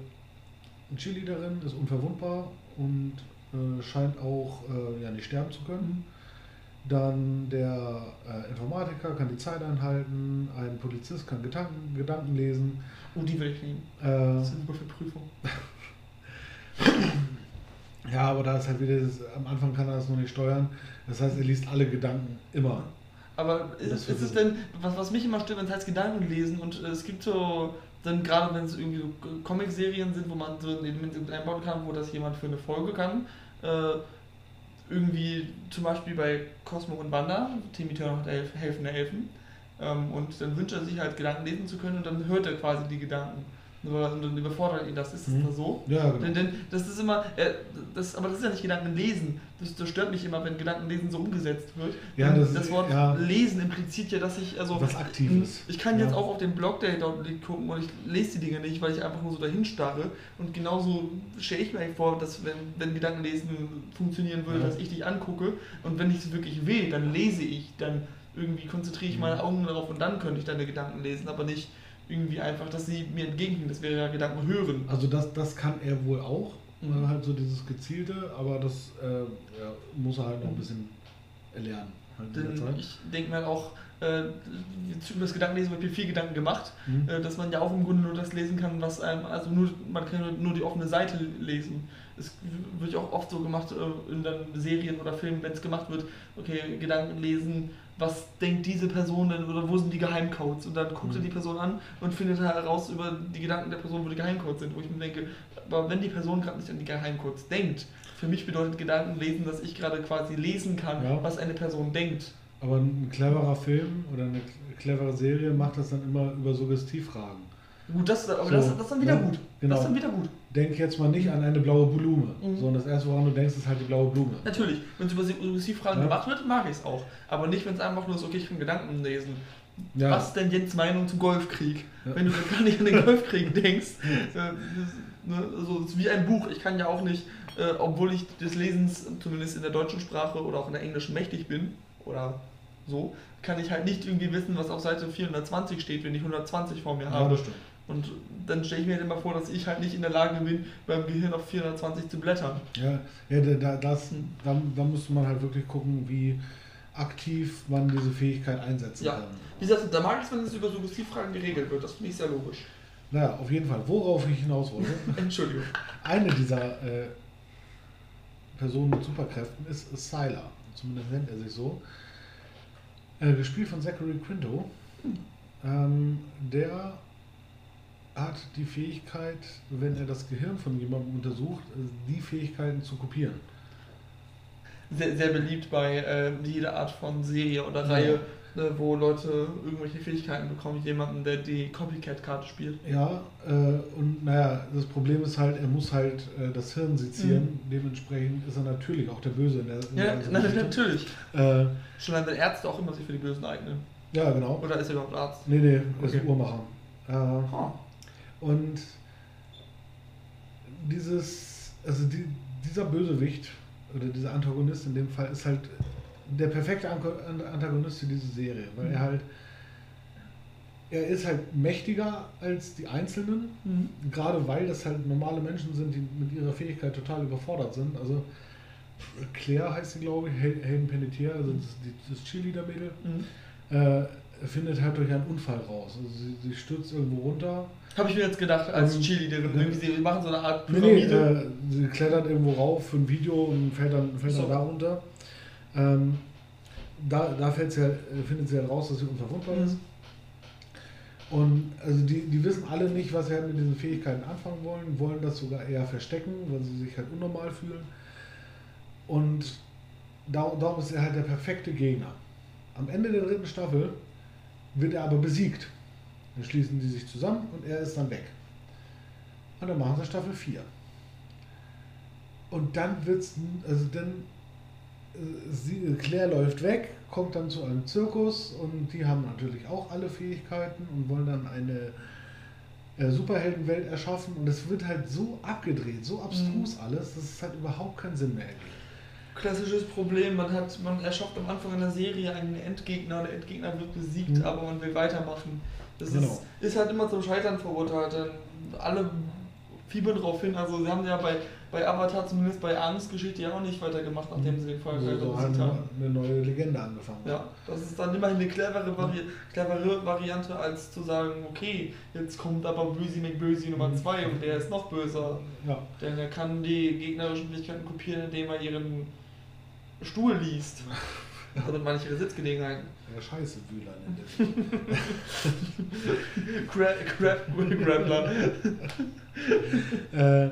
S1: Cheerleaderin ist unverwundbar und äh, scheint auch äh, ja, nicht sterben zu können. Dann der äh, Informatiker kann die Zeit einhalten, ein Polizist kann Gedanken, Gedanken lesen.
S2: Und die will ich nehmen.
S1: Äh,
S2: das sind nur für Prüfung. (laughs)
S1: ja, aber da ist halt wieder, das, am Anfang kann er das noch nicht steuern. Das heißt, er liest alle Gedanken immer.
S2: Aber ist, ist es denn, was, was mich immer stört, wenn es heißt Gedanken lesen und äh, es gibt so, dann gerade wenn es irgendwie so Comic-Serien sind, wo man so ein Element einbauen kann, wo das jemand für eine Folge kann, äh, irgendwie zum Beispiel bei Cosmo und Wanda, Timmy Turner hat Elf, helfende Elfen, ähm, und dann wünscht er sich halt Gedanken lesen zu können und dann hört er quasi die Gedanken. Und dann überfordert ihn das. Ist das mhm. so?
S1: Ja, genau.
S2: Denn, denn das ist immer, äh, das, aber das ist ja nicht Gedanken lesen. Das, das stört mich immer, wenn Gedanken lesen so umgesetzt wird.
S1: Ja, das,
S2: das Wort
S1: ja,
S2: lesen impliziert ja, dass ich, also.
S1: Was Aktives.
S2: Ich kann jetzt auch auf den Blog, der dort liegt, gucken und ich lese die Dinge nicht, weil ich einfach nur so dahin starre. Und genauso stelle ich mir vor, dass wenn, wenn Gedankenlesen funktionieren würde, ja. dass ich dich angucke und wenn ich es wirklich will, dann lese ich, dann irgendwie konzentriere ich meine mhm. Augen darauf und dann könnte ich deine Gedanken lesen, aber nicht irgendwie einfach, dass sie mir entgegenkommen. Das wäre ja Gedanken hören.
S1: Also das, das kann er wohl auch, mhm. halt so dieses gezielte, aber das äh, ja, muss er halt noch ein bisschen erlernen.
S2: Halt Denn ich denke mir halt auch, äh, über das Gedankenlesen wird mir viel Gedanken gemacht, mhm. äh, dass man ja auch im Grunde nur das lesen kann, was einem, also nur, man kann nur die offene Seite lesen. Es wird ja auch oft so gemacht äh, in dann Serien oder Filmen, wenn es gemacht wird, okay, Gedanken lesen, was denkt diese Person denn oder wo sind die Geheimcodes? Und dann guckt mhm. er die Person an und findet heraus über die Gedanken der Person, wo die Geheimcodes sind. Wo ich mir denke, aber wenn die Person gerade nicht an die Geheimcodes denkt, für mich bedeutet Gedanken lesen, dass ich gerade quasi lesen kann, ja. was eine Person denkt.
S1: Aber ein cleverer Film oder eine clevere Serie macht das dann immer über Suggestivfragen.
S2: Gut, das, aber so, das, das ist dann wieder ja, gut.
S1: Genau.
S2: Das ist dann wieder gut.
S1: Denk jetzt mal nicht an eine blaue Blume, mhm. sondern das erste, woran du denkst, ist halt die blaue Blume.
S2: Natürlich, wenn es über Suggestivfragen ja. gemacht wird, mag ich es auch. Aber nicht, wenn es einfach nur so, okay, ich kann Gedanken lesen. Ja. Was ist denn Jens Meinung zum Golfkrieg? Ja. Wenn du gar nicht an den (laughs) Golfkrieg denkst, äh, ne, so ist wie ein Buch. Ich kann ja auch nicht, äh, obwohl ich des Lesens zumindest in der deutschen Sprache oder auch in der englischen mächtig bin, oder so, kann ich halt nicht irgendwie wissen, was auf Seite 420 steht, wenn ich 120 vor mir habe. Ja, Und dann stelle ich mir halt immer vor, dass ich halt nicht in der Lage bin, beim Gehirn auf 420 zu blättern.
S1: Ja, ja da, das, da, da müsste man halt wirklich gucken, wie aktiv man diese Fähigkeit einsetzen
S2: Ja.
S1: kann.
S2: Wie gesagt, da mag ich es, wenn es über Suggestivfragen geregelt wird. Das finde ich sehr logisch.
S1: Naja, auf jeden Fall, worauf ich hinaus wollte. (laughs)
S2: Entschuldigung.
S1: Eine dieser äh, Personen mit Superkräften ist Sylar. Zumindest nennt er sich so. Äh, gespielt von Zachary Quinto. Ähm, der hat die Fähigkeit, wenn er das Gehirn von jemandem untersucht, äh, die Fähigkeiten zu kopieren.
S2: Sehr, sehr beliebt bei äh, jeder Art von Serie oder Reihe, ne, wo Leute irgendwelche Fähigkeiten bekommen. Jemanden, der die Copycat-Karte spielt.
S1: Ja, äh, und naja, das Problem ist halt, er muss halt äh, das Hirn sezieren. Dementsprechend ist er natürlich auch der Böse in der, in
S2: Ja,
S1: der Geschichte.
S2: natürlich.
S1: Äh,
S2: Schon wenn Ärzte auch immer sich für die Bösen eignen.
S1: ja, genau.
S2: Oder ist er überhaupt Arzt?
S1: Nee, nee, ist
S2: Okay.
S1: ein Uhrmacher. Äh,
S2: Oh.
S1: Und dieses, also die, dieser Bösewicht oder dieser Antagonist in dem Fall ist halt der perfekte Antagonist für diese Serie, weil er halt, er ist halt mächtiger als die Einzelnen,
S2: Mhm.
S1: gerade weil das halt normale Menschen sind, die mit ihrer Fähigkeit total überfordert sind. Also Claire heißt sie, glaube ich, Hay- Hayden Panettiere, also das, das Cheerleader-Mädel,
S2: Mhm.
S1: äh, findet halt durch einen Unfall raus. Also sie, sie stürzt irgendwo runter.
S2: Habe ich mir jetzt gedacht, als
S1: Ähm,
S2: Cheerleaderin. Irgendwie, sie machen so eine Art
S1: Nee, nee,
S2: Pyramide.
S1: äh, sie klettert irgendwo rauf für ein Video und fällt dann, fällt
S2: So.
S1: dann da runter. Ähm, da da fällt sie halt, äh, findet sie halt raus, dass sie unverwundbar
S2: Mhm.
S1: ist. Und also die, die wissen alle nicht, was sie halt mit diesen Fähigkeiten anfangen wollen, wollen das sogar eher verstecken, weil sie sich halt unnormal fühlen. Und da, darum ist er halt der perfekte Gegner. Am Ende der dritten Staffel wird er aber besiegt. Dann schließen die sich zusammen und er ist dann weg. Und dann machen sie Staffel 4. Und dann wird's, also dann, äh, sie, Claire läuft weg, kommt dann zu einem Zirkus und die haben natürlich auch alle Fähigkeiten und wollen dann eine äh, Superheldenwelt erschaffen und es wird halt so abgedreht, so abstrus alles, dass es halt überhaupt keinen Sinn mehr ergibt.
S2: Klassisches Problem, man hat, man erschafft am Anfang einer Serie einen Endgegner, der Endgegner wird besiegt,
S1: Mhm.
S2: aber man will weitermachen. Das
S1: Genau.
S2: ist, ist halt immer zum Scheitern verurteilt. Alle fiebern darauf hin. Also sie haben ja bei, bei Avatar, zumindest bei Angst Geschichte ja auch nicht weitergemacht, nachdem sie den Fall
S1: Also, haben eine neue Legende angefangen.
S2: Ja, das ist dann immerhin eine clevere, Vari clevere Variante, als zu sagen, okay, jetzt kommt aber Bösi McBösi Nummer
S1: Mhm.
S2: 2 und der ist noch böser.
S1: Ja.
S2: Denn er kann die gegnerischen Fähigkeiten kopieren, indem er ihren Stuhl liest. Ich ihre Sitzgelegenheiten.
S1: Der Scheiße-Wühler nennt er sich.
S2: Crab, Crab, Grappler.
S1: Äh,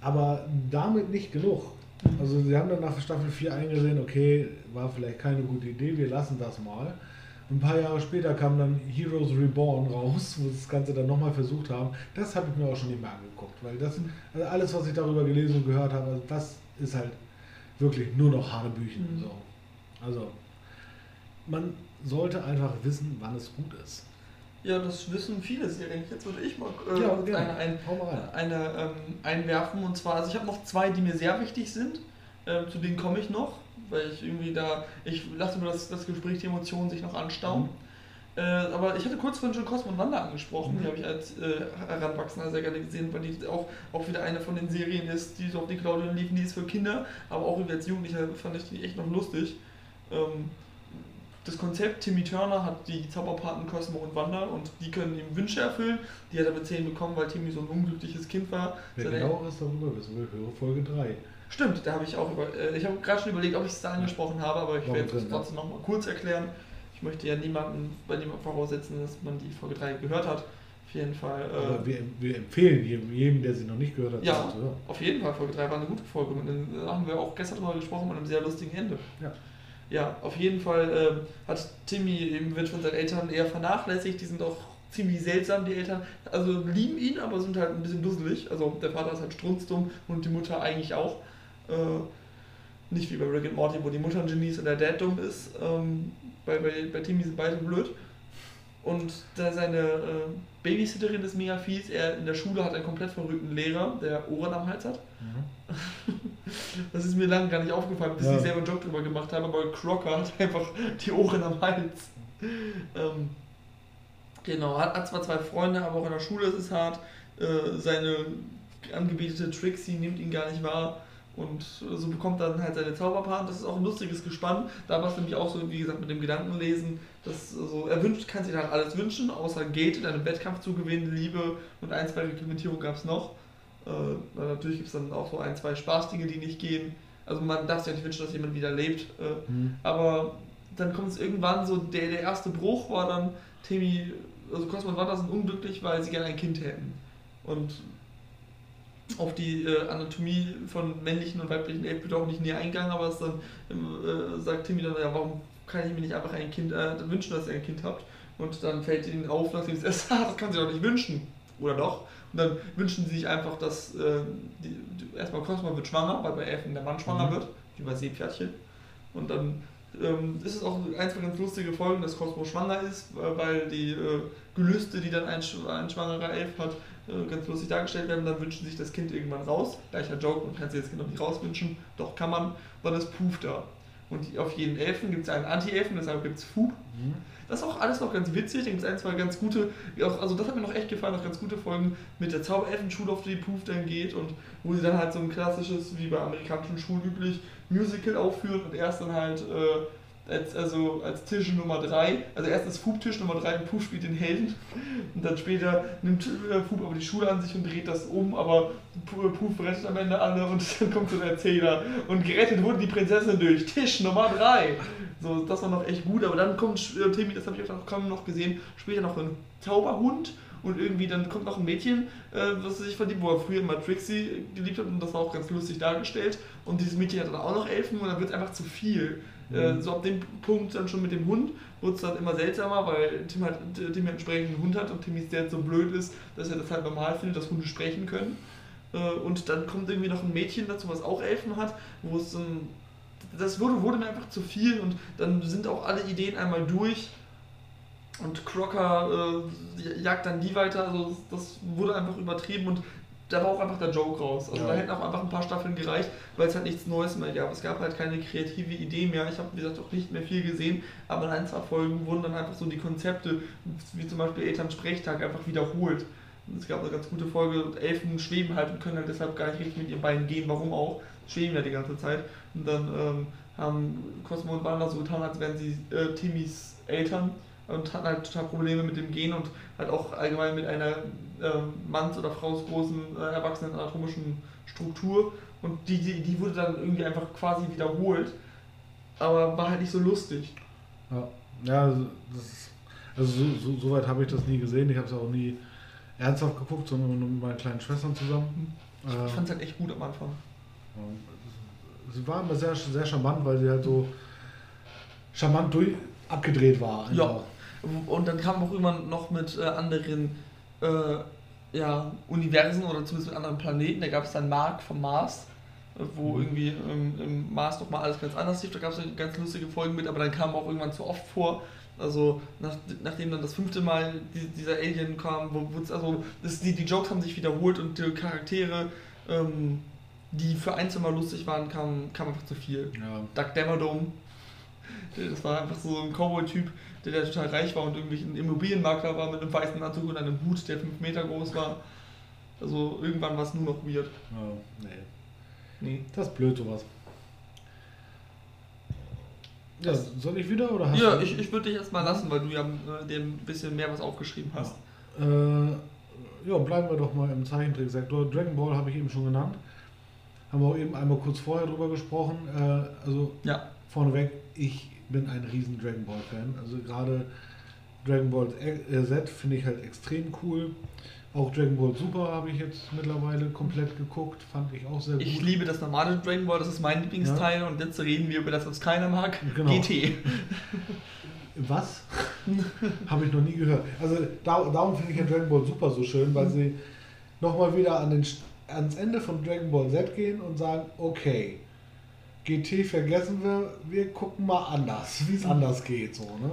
S1: aber damit nicht genug. Also sie haben dann nach Staffel 4 eingesehen, okay, war vielleicht keine gute Idee, wir lassen das mal. Ein paar Jahre später kam dann Heroes Reborn raus, wo sie das Ganze dann nochmal versucht haben. Das habe ich mir auch schon nicht mehr angeguckt, weil das, also alles, was ich darüber gelesen und gehört habe, also das ist halt wirklich nur noch Hanebüchen.
S2: Mhm.
S1: So. Also, man sollte einfach wissen, wann es gut ist.
S2: Ja, das wissen viele Serien. Jetzt würde ich mal äh,
S1: Ja,
S2: eine, ein,
S1: mal
S2: eine ähm, einwerfen. Und zwar, also ich habe noch zwei, die mir sehr wichtig sind. Ähm, zu denen komme ich noch, weil ich irgendwie da, ich lasse mir das, das Gespräch, die Emotionen sich noch anstauen.
S1: Mhm.
S2: Äh, aber ich hatte kurz vorhin schon Cosmo und Wanda angesprochen,
S1: Mhm.
S2: die habe ich als äh, Heranwachsender sehr gerne gesehen, weil die auch, auch wieder eine von den Serien ist, die so auf Nickelodeon liefen, die ist für Kinder, aber auch als Jugendlicher fand ich die echt noch lustig. Ähm, das Konzept, Timmy Turner hat die Zauberpaten Cosmo und Wanda und die können ihm Wünsche erfüllen. Die hat er mit 10 bekommen, weil Timmy so ein unglückliches Kind war.
S1: Wer
S2: Seine-
S1: genaueres darüber wissen will, höre Folge 3.
S2: Stimmt, da habe ich auch über. Äh, ich habe gerade schon überlegt, ob ich es da angesprochen habe, aber ich werde es trotzdem nochmal kurz erklären. Ich möchte ja niemanden bei niemandem voraussetzen, dass man die Folge 3 gehört hat. Auf jeden Fall.
S1: Aber
S2: Äh,
S1: wir, wir empfehlen jedem, jedem, der sie noch nicht gehört hat,
S2: Ja.
S1: hören.
S2: auf jeden Fall, Folge 3 war eine gute Folge. Mit einem, da haben wir auch gestern drüber gesprochen mit einem sehr lustigen Ende.
S1: Ja.
S2: Ja, auf jeden Fall ähm, hat Timmy eben wird von seinen Eltern eher vernachlässigt. Die sind auch ziemlich seltsam, die Eltern. Also lieben ihn, aber sind halt ein bisschen dusselig. Also der Vater ist halt strunzdumm und die Mutter eigentlich auch. Äh, nicht wie bei Rick and Morty, wo die Mutter ein Genie ist und der Dad dumm ist. Ähm, bei, bei, bei Timmy sind beide blöd. Und da seine äh, Babysitterin ist mega fies. Er in der Schule hat einen komplett verrückten Lehrer, der Ohren am Hals hat. Das ist mir lange gar nicht aufgefallen, bis
S1: Ja.
S2: ich selber einen Joke drüber gemacht habe, aber Crocker hat einfach die Ohren am Hals. Ähm, Genau, hat, hat zwar zwei Freunde, aber auch in der Schule ist es hart. Äh, seine angebetete Trixie nimmt ihn gar nicht wahr. Und so bekommt er dann halt seine Zauberpaar. Das ist auch ein lustiges Gespann. Da war es nämlich auch so, wie gesagt, mit dem Gedankenlesen. Dass, also, er wünscht, kann sich dann alles wünschen, außer Gate in einem Wettkampf zu gewinnen, Liebe und ein, zwei Reglementierungen gab es noch. Äh, natürlich gibt es dann auch so ein, zwei Spaßdinge, die nicht gehen. Also man darf sich ja nicht wünschen, dass jemand wieder lebt. Äh, mhm. Aber dann kommt es irgendwann so, der, der erste Bruch war dann, Timmy, also Cosmo und Wanda sind unglücklich, weil sie gerne ein Kind hätten. Und auf die äh, Anatomie von männlichen und weiblichen wird auch nicht näher eingegangen, aber es dann äh, sagt Timmy dann, ja, warum kann ich mir nicht einfach ein Kind äh, wünschen, dass ihr ein Kind habt? Und dann fällt ihnen auf, nachdem sie es (laughs) das kann sie doch nicht wünschen. Oder doch? Und dann wünschen sie sich einfach, dass äh, die, die, erstmal Cosmo wird schwanger, weil bei Elfen der Mann schwanger mhm. wird, wie bei Seepferdchen. Und dann ähm, ist es auch eins von ganz lustige Folgen, dass Cosmo schwanger ist, weil die äh, Gelüste, die dann ein, ein schwangerer Elf hat, ganz lustig dargestellt werden. Dann wünschen sich das Kind irgendwann raus. Gleicher Joke, man kann sich das Kind noch nicht rauswünschen. Doch kann man, dann ist Puf da. Und auf jeden Elfen gibt es einen Anti-Elfen, deshalb gibt es Fub. Mhm. Das ist auch alles noch ganz witzig. Da gibt es ein, zwei ganz gute, also das hat mir noch echt gefallen, noch ganz gute Folgen mit der Zauberelfenschule, auf die Puf dann geht und wo sie dann halt so ein klassisches, wie bei amerikanischen Schulen üblich, Musical aufführen und erst dann halt äh, als, also als Tisch Nummer 3. Also erst ist Fub Tisch Nummer 3 und Fub spielt den Helden. Und dann später nimmt äh, Fub aber die Schule an sich und dreht das um, aber Fub rettet am Ende alle und (laughs) dann kommt so der Erzähler. Und gerettet wurde die Prinzessin durch Tisch Nummer 3. So, das war noch echt gut, aber dann kommt äh, Timmy, das habe ich auch kaum noch gesehen, später noch ein Zauberhund und irgendwie dann kommt noch ein Mädchen, äh, was sich verliebt, wo er früher mal Trixie geliebt hat und das war auch ganz lustig dargestellt. Und dieses Mädchen hat dann auch noch Elfen und dann wird es einfach zu viel. Äh, mhm. so ab dem Punkt dann schon mit dem Hund wurde es dann immer seltsamer, weil Tim halt, Tim entsprechend einen Hund hat und Timmy der so blöd ist, dass er das halt normal findet, dass Hunde sprechen können. Äh, und dann kommt irgendwie noch ein Mädchen dazu, was auch Elfen hat, wo es dann. Das wurde, wurde mir einfach zu viel und dann sind auch alle Ideen einmal durch. Und Crocker äh, jagt dann die weiter, also das wurde einfach übertrieben und da war auch einfach der Joke raus. Also ja. da hätten auch einfach ein paar Staffeln gereicht, weil es halt nichts Neues mehr gab. Es gab halt keine kreative Idee mehr. Ich habe, wie gesagt, auch nicht mehr viel gesehen, aber in ein, zwei Folgen wurden dann einfach so die Konzepte, wie zum Beispiel Eltern Sprechtag, einfach wiederholt. Es gab eine ganz gute Folge, Elfen schweben halt und können halt deshalb gar nicht richtig mit ihren Beinen gehen. Warum auch? Schweben ja die ganze Zeit. Und dann ähm, haben Cosmo und Wanda so getan, als wären sie äh, Timmys Eltern und hatten halt total Probleme mit dem Gehen und halt auch allgemein mit einer ähm, Manns- oder Frausgroßen äh, erwachsenen anatomischen Struktur. Und die, die, die wurde dann irgendwie einfach quasi wiederholt, aber war halt nicht so lustig.
S1: Ja, ja also, das, also so, so, so weit habe ich das nie gesehen. Ich habe es auch nie ernsthaft geguckt, sondern nur mit meinen kleinen Schwestern zusammen.
S2: Ich äh, fand es halt echt gut am Anfang.
S1: Sie war immer sehr, sehr charmant, weil sie halt so charmant durch, abgedreht war.
S2: Einfach. Und dann kam auch irgendwann noch mit äh, anderen äh, ja, Universen oder zumindest mit anderen Planeten. Da gab es dann Mark vom Mars, äh, wo mhm. irgendwie ähm, im Mars nochmal alles ganz anders lief. Da gab es ganz lustige Folgen mit, aber dann kam auch irgendwann zu oft vor. Also nach, nachdem dann das fünfte Mal die, dieser Alien kam, wo also das, die, die Jokes haben sich wiederholt und die Charaktere, ähm, die für ein, zwei Mal lustig waren, kam, kam einfach zu viel. Ja. Doug Dammerdome, (laughs) das war einfach so ein Cowboy-Typ, der, der total reich war und irgendwie ein Immobilienmakler war mit einem weißen Anzug und einem Hut, der 5 Meter groß war. Also irgendwann war es nur noch weird.
S1: Oh, nee. Nee. Das ist blöd, sowas. Ja, soll ich wieder oder
S2: hast Ja, du? ich, ich würde dich erstmal lassen, weil du ja äh, dir ein bisschen mehr was aufgeschrieben hast.
S1: Ja. Äh, ja, bleiben wir doch mal im Zeichentricksektor. Dragon Ball habe ich eben schon genannt. Haben wir auch eben einmal kurz vorher drüber gesprochen. Äh, also ja. vorneweg, ich bin ein riesen Dragon Ball Fan. Also gerade Dragon Ball Z finde ich halt extrem cool. Auch Dragon Ball Super habe ich jetzt mittlerweile komplett geguckt, fand ich auch sehr gut.
S2: Ich liebe das normale Dragon Ball, das ist mein Lieblingsteil ja. und jetzt reden wir über das, was keiner mag, genau. GT. (laughs)
S1: Was? (laughs) habe ich noch nie gehört. Also darum finde ich ja Dragon Ball Super so schön, weil sie nochmal wieder an den, ans Ende von Dragon Ball Z gehen und sagen, okay, GT vergessen wir, wir gucken mal anders, wie es anders geht. So, ne?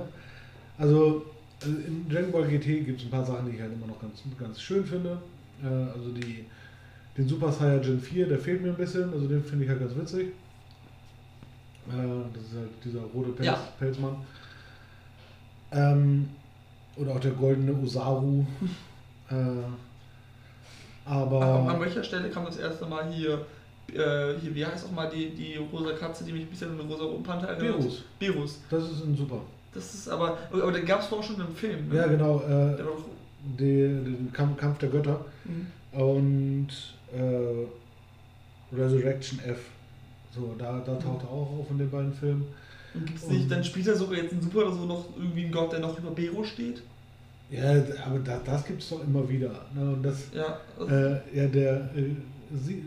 S1: Also in Dragon Ball GT gibt es ein paar Sachen, die ich halt immer noch ganz, ganz schön finde. Äh, also die, den Super Saiyajin 4, der fehlt mir ein bisschen, also den finde ich halt ganz witzig. Äh, das ist halt dieser rote Pelz, ja. Pelzmann. Ähm, Oder auch der goldene Osaru. (laughs) äh, aber.
S2: Ach, an welcher Stelle kam das erste Mal hier, äh, hier wie heißt auch mal die, die rosa Katze, die mich ein bisschen an den rosa Panther erinnert?
S1: Berus.
S2: Berus.
S1: Das ist ein super.
S2: Das ist aber, aber den gab es vorher schon im Film. Ne?
S1: Ja, genau. Äh,
S2: Der war doch,
S1: die, den Kampf, Kampf der Götter
S2: Mhm.
S1: und äh, Resurrection F. So, da, da taucht er auch auf in den beiden Filmen.
S2: Und gibt's nicht, dann spielt er sogar jetzt ein Super oder so noch irgendwie einen Gott, der noch über Bero steht?
S1: Ja, aber da, das gibt es doch immer wieder. Ne? Und das,
S2: Ja. also-
S1: äh, ja, der äh, Si-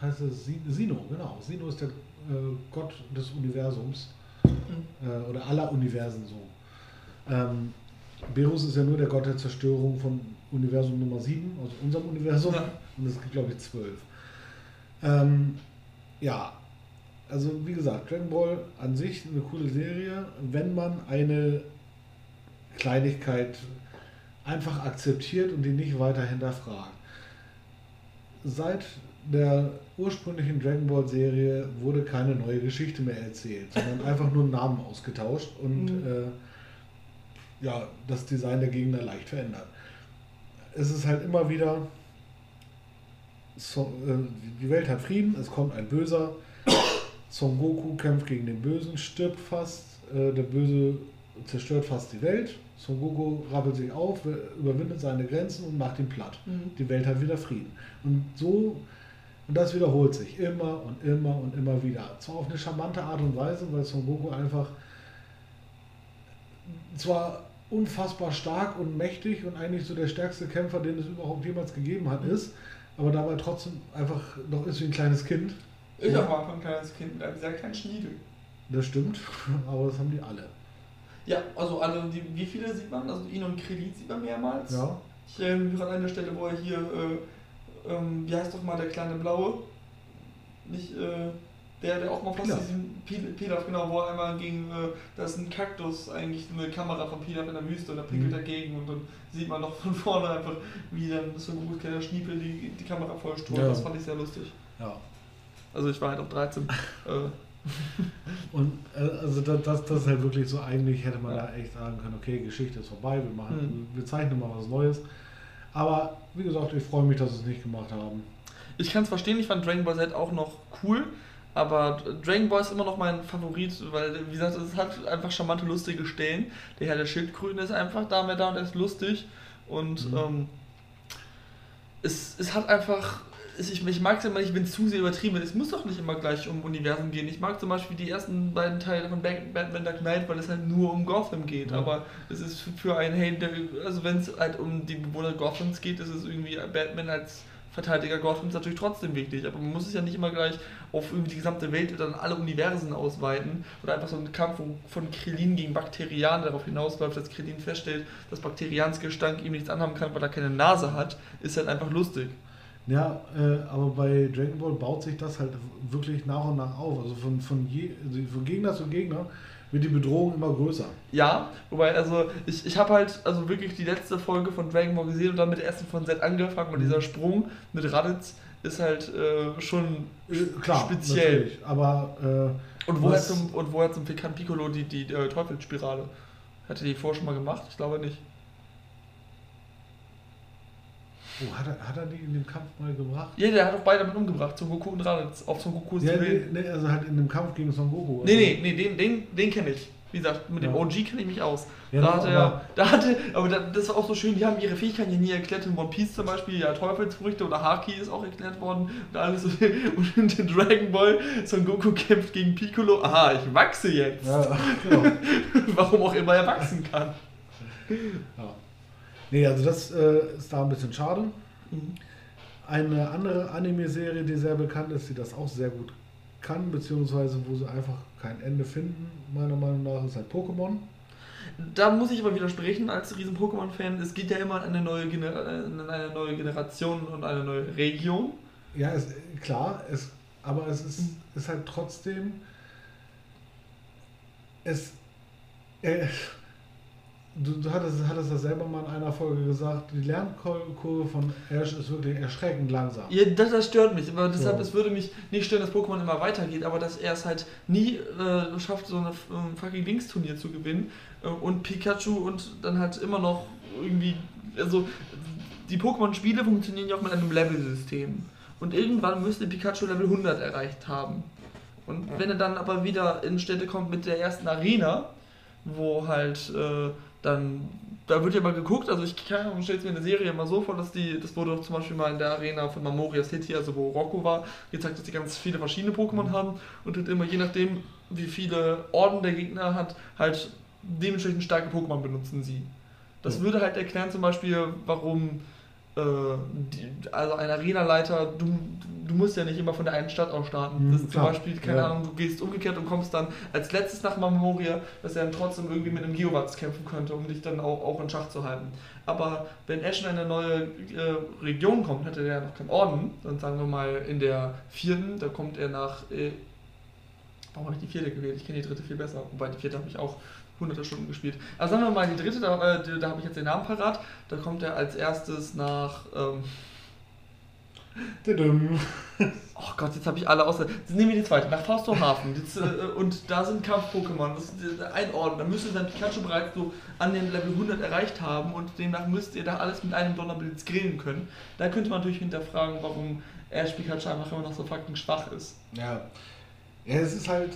S1: heißt es Si- Sino, genau. Sino ist der äh, Gott des Universums.
S2: Mhm.
S1: Äh, oder aller Universen so. Ähm, Berus ist ja nur der Gott der Zerstörung von Universum Nummer 7, also unserem Universum.
S2: Ja.
S1: Und es gibt, glaube ich, zwölf. Ähm, ja, also wie gesagt, Dragon Ball an sich eine coole Serie, wenn man eine Kleinigkeit einfach akzeptiert und die nicht weiter hinterfragt. Seit der ursprünglichen Dragon Ball Serie wurde keine neue Geschichte mehr erzählt, sondern (laughs) einfach nur Namen ausgetauscht und
S2: Mhm.
S1: äh, ja, das Design der Gegner leicht verändert. Es ist halt immer wieder, so, äh, die Welt hat Frieden, es kommt ein Böser, (coughs) Son Goku kämpft gegen den Bösen, stirbt fast, äh, der Böse zerstört fast die Welt, Son Goku rappelt sich auf, überwindet seine Grenzen und macht ihn platt.
S2: Mhm.
S1: Die Welt hat wieder Frieden. Und so, und das wiederholt sich immer und immer und immer wieder. Zwar auf eine charmante Art und Weise, weil Son Goku einfach zwar unfassbar stark und mächtig und eigentlich so der stärkste Kämpfer, den es überhaupt jemals gegeben hat, ist, aber dabei trotzdem einfach noch ist wie ein kleines Kind.
S2: Ich
S1: Ja.
S2: auch ein kleines Kind mit einem sehr kleinen Schniedel.
S1: Das stimmt, (laughs) aber das haben die alle.
S2: Ja, also alle, die, wie viele sieht man? Also ihn und Kredit sieht man mehrmals.
S1: Ja,
S2: Ich erinnere mich an eine Stelle, wo er hier, äh, ähm, wie heißt doch mal der kleine Blaue? Nicht, äh, der, der auch mal fast
S1: Pilaf.
S2: diesen Pil- Pilaf, genau, wo er einmal gegen, äh, da ist ein Kaktus, eigentlich eine Kamera von Pilaf in der Wüste und er pinkelt
S1: Mhm.
S2: dagegen und dann sieht man doch von vorne einfach, wie dann so ein gut kleiner Schniepel die, die Kamera vollstrahlt.
S1: Ja.
S2: Das fand ich sehr lustig.
S1: ja.
S2: Also ich war halt auch 13. äh, (laughs)
S1: Und äh, also das, das, das ist halt wirklich so, eigentlich hätte man
S2: Ja.
S1: da echt sagen können, okay, Geschichte ist vorbei, wir machen,
S2: Mhm.
S1: wir zeichnen mal was Neues. Aber wie gesagt, ich freue mich, dass sie es nicht gemacht haben.
S2: Ich kann es verstehen, ich fand Dragon Ball Z auch noch cool, aber Dragon Ball ist immer noch mein Favorit, weil, wie gesagt, es hat einfach charmante, lustige Stellen. Der Herr der Schildkröten ist einfach da, mehr da und er ist lustig. Und
S1: Mhm.
S2: ähm, es, es hat einfach. Ich, ich mag es immer nicht, wenn es zu sehr übertrieben wird. Es muss doch nicht immer gleich um Universen gehen. Ich mag zum Beispiel die ersten beiden Teile von Bat- Batman Dark Knight, weil es halt nur um Gotham geht.
S1: Ja.
S2: Aber es ist für- einen der- also wenn es halt um die Bewohner Gothams geht, ist es irgendwie Batman als Verteidiger Gothams natürlich trotzdem wichtig. Aber man muss es ja nicht immer gleich auf irgendwie die gesamte Welt oder dann alle Universen ausweiten. Oder einfach so ein Kampf wo- von Krillin gegen Bakterian darauf hinausläuft, dass Krillin feststellt, dass Bakterians Gestank ihm nichts anhaben kann, weil er keine Nase hat, ist halt einfach lustig.
S1: Ja, äh, aber bei Dragon Ball baut sich das halt wirklich nach und nach auf. Also von, von, je, also von Gegner zu Gegner wird die Bedrohung immer größer.
S2: Ja, wobei, also ich, ich habe halt also wirklich die letzte Folge von Dragon Ball gesehen und dann mit der ersten von Z angefangen und
S1: Mhm.
S2: dieser Sprung mit Raditz ist halt äh, schon
S1: Äh, klar,
S2: speziell.
S1: natürlich. Aber äh,
S2: Und woher zum, und woher zum Piccolo die, die, äh, Teufelsspirale? Hatte die vorher schon mal gemacht? Ich glaube nicht.
S1: Oh, hat, er, hat er die in dem Kampf mal gebracht?
S2: Ja, der hat auch beide damit umgebracht, Son Goku und Raditz. Auf Son Goku ist
S1: Ja, nee, nee, also halt in dem Kampf gegen Son Goku.
S2: Nee,
S1: also-
S2: nee, nee, den, den, den kenne ich. Wie gesagt, mit dem
S1: Ja.
S2: OG kenne ich mich aus.
S1: Ja,
S2: da,
S1: doch,
S2: hat
S1: aber-
S2: er, da hatte, aber da, das war auch so schön, die haben ihre Fähigkeiten ja nie erklärt. In One Piece zum Beispiel, ja, Teufelsfrüchte oder Haki ist auch erklärt worden. Und alles. (laughs) Und in den Dragon Ball, Son Goku kämpft gegen Piccolo. Aha, ich wachse jetzt.
S1: Ja, (laughs) genau.
S2: Warum auch immer er wachsen kann.
S1: ja. Nee, also das äh, ist da ein bisschen schade.
S2: Mhm.
S1: Eine andere Anime-Serie, die sehr bekannt ist, die das auch sehr gut kann, beziehungsweise wo sie einfach kein Ende finden, meiner Meinung nach, ist halt Pokémon.
S2: Da muss ich aber widersprechen als riesen Pokémon-Fan. Es geht ja immer an eine neue, Gener in eine neue Generation und eine neue Region.
S1: Ja, ist, klar, es, aber es ist, ist halt trotzdem. Es. Äh, du, du hattest, hattest das selber mal in einer Folge gesagt, die Lernkurve von Ash ist wirklich erschreckend langsam.
S2: Ja, das, das stört mich, aber deshalb,
S1: So.
S2: es würde mich nicht stören, dass Pokémon immer weitergeht, aber dass er es halt nie äh, schafft, so ein ähm, fucking Linksturnier zu gewinnen äh, und Pikachu und dann halt immer noch irgendwie, also die Pokémon-Spiele funktionieren ja auch mit einem Level-System und irgendwann müsste Pikachu Level 100 erreicht haben. Und wenn er dann aber wieder in Städte kommt mit der ersten Arena, wo halt äh, dann, da wird ja mal geguckt, also ich kann mir stellt mir eine Serie mal so vor, dass die, das wurde auch zum Beispiel mal in der Arena von Memoria City, also wo Rocco war, gezeigt, dass die ganz viele verschiedene Pokémon haben und halt immer je nachdem, wie viele Orden der Gegner hat, halt dementsprechend starke Pokémon benutzen sie. Das
S1: Ja.
S2: würde halt erklären zum Beispiel, warum äh, die, also ein Arenaleiter, du, musst ja nicht immer von der einen Stadt aus starten.
S1: Mhm,
S2: das ist zum. Beispiel, keine
S1: Ja.
S2: Ahnung, du gehst umgekehrt und kommst dann als letztes nach Memoria, dass er dann trotzdem irgendwie mit einem Geowatz kämpfen könnte, um dich dann auch, auch in Schach zu halten. Aber wenn Ash in eine neue äh, Region kommt, hätte er ja noch keinen Orden, dann sagen wir mal in der vierten, da kommt er nach. Äh, warum habe ich die vierte gewählt? Ich kenne die dritte viel besser. Wobei die vierte habe ich auch hunderte Stunden gespielt. Aber sagen wir mal, die dritte, da, äh, da habe ich jetzt den Namen parat. Da kommt er als erstes nach. Ähm. Oh Gott, jetzt habe ich alle außer. Jetzt nehmen wir die zweite, nach Faustorhafen. Jetzt, äh, und da sind Kampf-Pokémon. Das ist äh, ein Orden. Da müsste dann Pikachu bereits so an den Level 100 erreicht haben und demnach müsst ihr da alles mit einem Donnerblitz grillen können. Da könnte man natürlich hinterfragen, warum Ash Pikachu einfach immer noch so fucking schwach ist.
S1: Ja. ja, es ist halt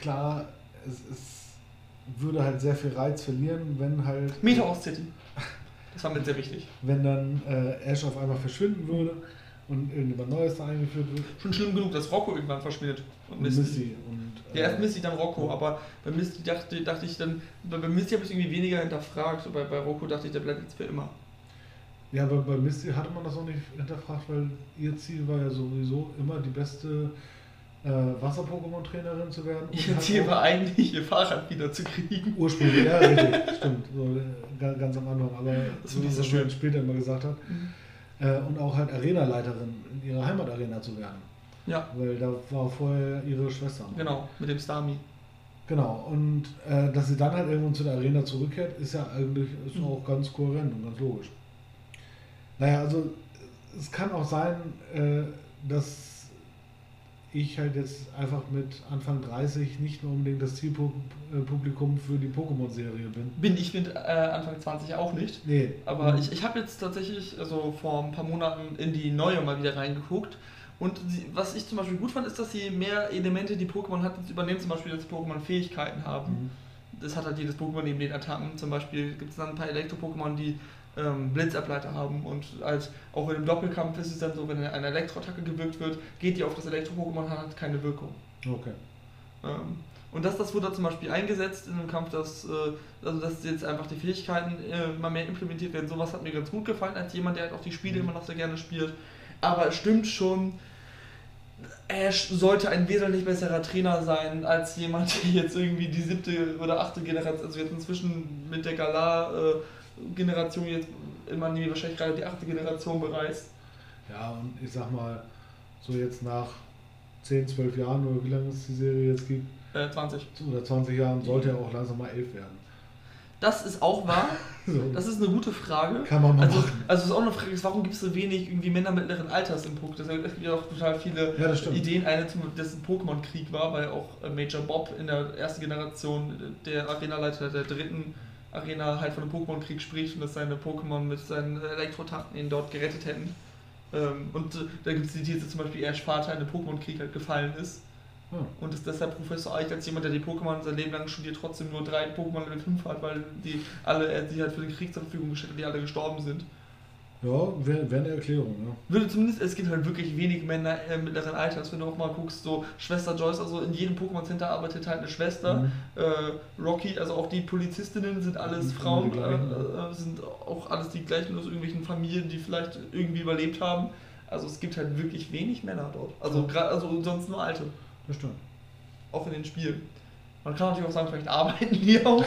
S1: klar, es, es würde halt sehr viel Reiz verlieren, wenn halt.
S2: Meteor City. Das war mir sehr wichtig.
S1: Wenn dann äh, Ash auf einmal verschwinden würde und irgendjemand Neues da eingeführt wird.
S2: Schon schlimm genug, dass Rocco irgendwann verschwindet. Und
S1: Und
S2: Misty.
S1: Misty. Und, äh,
S2: Ja, erst Misty, dann Rocco, aber bei Misty dachte, dachte ich dann, bei bei Misty habe ich irgendwie weniger hinterfragt, bei, bei Rocco dachte ich, der bleibt jetzt für immer.
S1: Ja, aber bei Misty hatte man das auch nicht hinterfragt, weil ihr Ziel war ja sowieso immer die beste äh, Wasser-Pokémon-Trainerin zu werden.
S2: Ihr Ziel war eigentlich, ihr Fahrrad wieder zu kriegen.
S1: Ursprünglich, ja, (laughs) richtig, stimmt. So, äh, ga- ganz am Anfang. Aber
S2: Das
S1: so, was
S2: schön.
S1: später immer gesagt hat. Äh, und auch halt Arenaleiterin in ihrer Heimatarena zu werden.
S2: Ja,
S1: Weil da war vorher ihre Schwester. noch.
S2: genau, mit dem Starmie.
S1: Genau. Und äh, dass sie dann halt irgendwann zu der Arena zurückkehrt, ist ja eigentlich ist
S2: Mhm.
S1: auch ganz kohärent und ganz logisch. Naja, also es kann auch sein, äh, dass ich halt jetzt einfach mit Anfang 30 nicht mehr unbedingt das Zielpublikum für die Pokémon-Serie bin.
S2: Bin ich mit äh, Anfang 20 auch nicht.
S1: Nee.
S2: Aber
S1: Mhm.
S2: ich, ich habe jetzt tatsächlich also vor ein paar Monaten in die neue mal wieder reingeguckt. Und sie, was ich zum Beispiel gut fand, ist, dass sie mehr Elemente, die Pokémon hat, jetzt übernehmen. Zum Beispiel, dass Pokémon Fähigkeiten haben.
S1: Mhm.
S2: Das hat halt jedes Pokémon neben den Attacken. Zum Beispiel gibt es dann ein paar Elektro-Pokémon, die ähm, Blitzableiter haben. Und halt auch in dem Doppelkampf ist es dann so, wenn eine Elektroattacke gewirkt wird, geht die auf das Elektro-Pokémon und hat keine Wirkung.
S1: Okay.
S2: Ähm, und das, das wurde zum Beispiel eingesetzt in einem Kampf, dass, äh, also dass jetzt einfach die Fähigkeiten äh, mal mehr implementiert werden. Sowas hat mir ganz gut gefallen, als jemand, der halt auch die Spiele immer noch sehr gerne spielt. Aber es stimmt schon, Ash sollte ein wesentlich besserer Trainer sein als jemand, (laughs) der jetzt irgendwie die siebte oder achte Generation, also jetzt inzwischen mit der Galar-Generation jetzt im Anime wahrscheinlich gerade die achte Generation bereist.
S1: Ja, und ich sag mal, so jetzt nach 10, 12 Jahren oder wie lange es die Serie jetzt gibt,
S2: Äh, 20.
S1: oder 20 Jahren, sollte er auch langsam mal 11 werden.
S2: Das ist auch wahr. (laughs)
S1: So,
S2: Das ist eine gute Frage.
S1: kann man mal
S2: Also,
S1: machen.
S2: also ist auch eine Frage, warum gibt es so wenig irgendwie Männer mittleren Alters im Pokémon? Es gibt ja auch total viele
S1: Ja.
S2: Ideen. Eine, zum, dass ein Pokémon-Krieg war, weil auch äh, Major Bob in der ersten Generation äh, der Arenaleiter der dritten Arena halt von einem Pokémon-Krieg spricht und dass seine Pokémon mit seinen Elektrotachten ihn dort gerettet hätten. Ähm, und äh, da gibt es die These zum Beispiel, Ash Vater in einem Pokémon-Krieg halt gefallen ist.
S1: Ja.
S2: Und ist deshalb Professor Eich als jemand, der die Pokémon sein Leben lang studiert, trotzdem nur drei Pokémon Level 5 hat, weil die alle, er die halt für den Krieg zur Verfügung gestellt hat, die alle gestorben sind.
S1: Ja, wäre wär eine Erklärung, ja.
S2: Würde zumindest, es gibt halt wirklich wenig Männer äh, mittleren Alters, wenn du auch mal guckst, so Schwester Joyce, also in jedem Pokémon Center arbeitet halt eine Schwester.
S1: Mhm.
S2: Äh, Rocky, also auch die Polizistinnen sind alles
S1: Mhm,
S2: Frauen,
S1: die
S2: äh, äh, sind auch alles die gleichen aus irgendwelchen Familien, die vielleicht irgendwie überlebt haben. Also es gibt halt wirklich wenig Männer dort. Also
S1: Ja.
S2: gerade, also sonst nur Alte,
S1: Das stimmt.
S2: auch in den Spielen. Man kann natürlich auch sagen, vielleicht arbeiten die auch.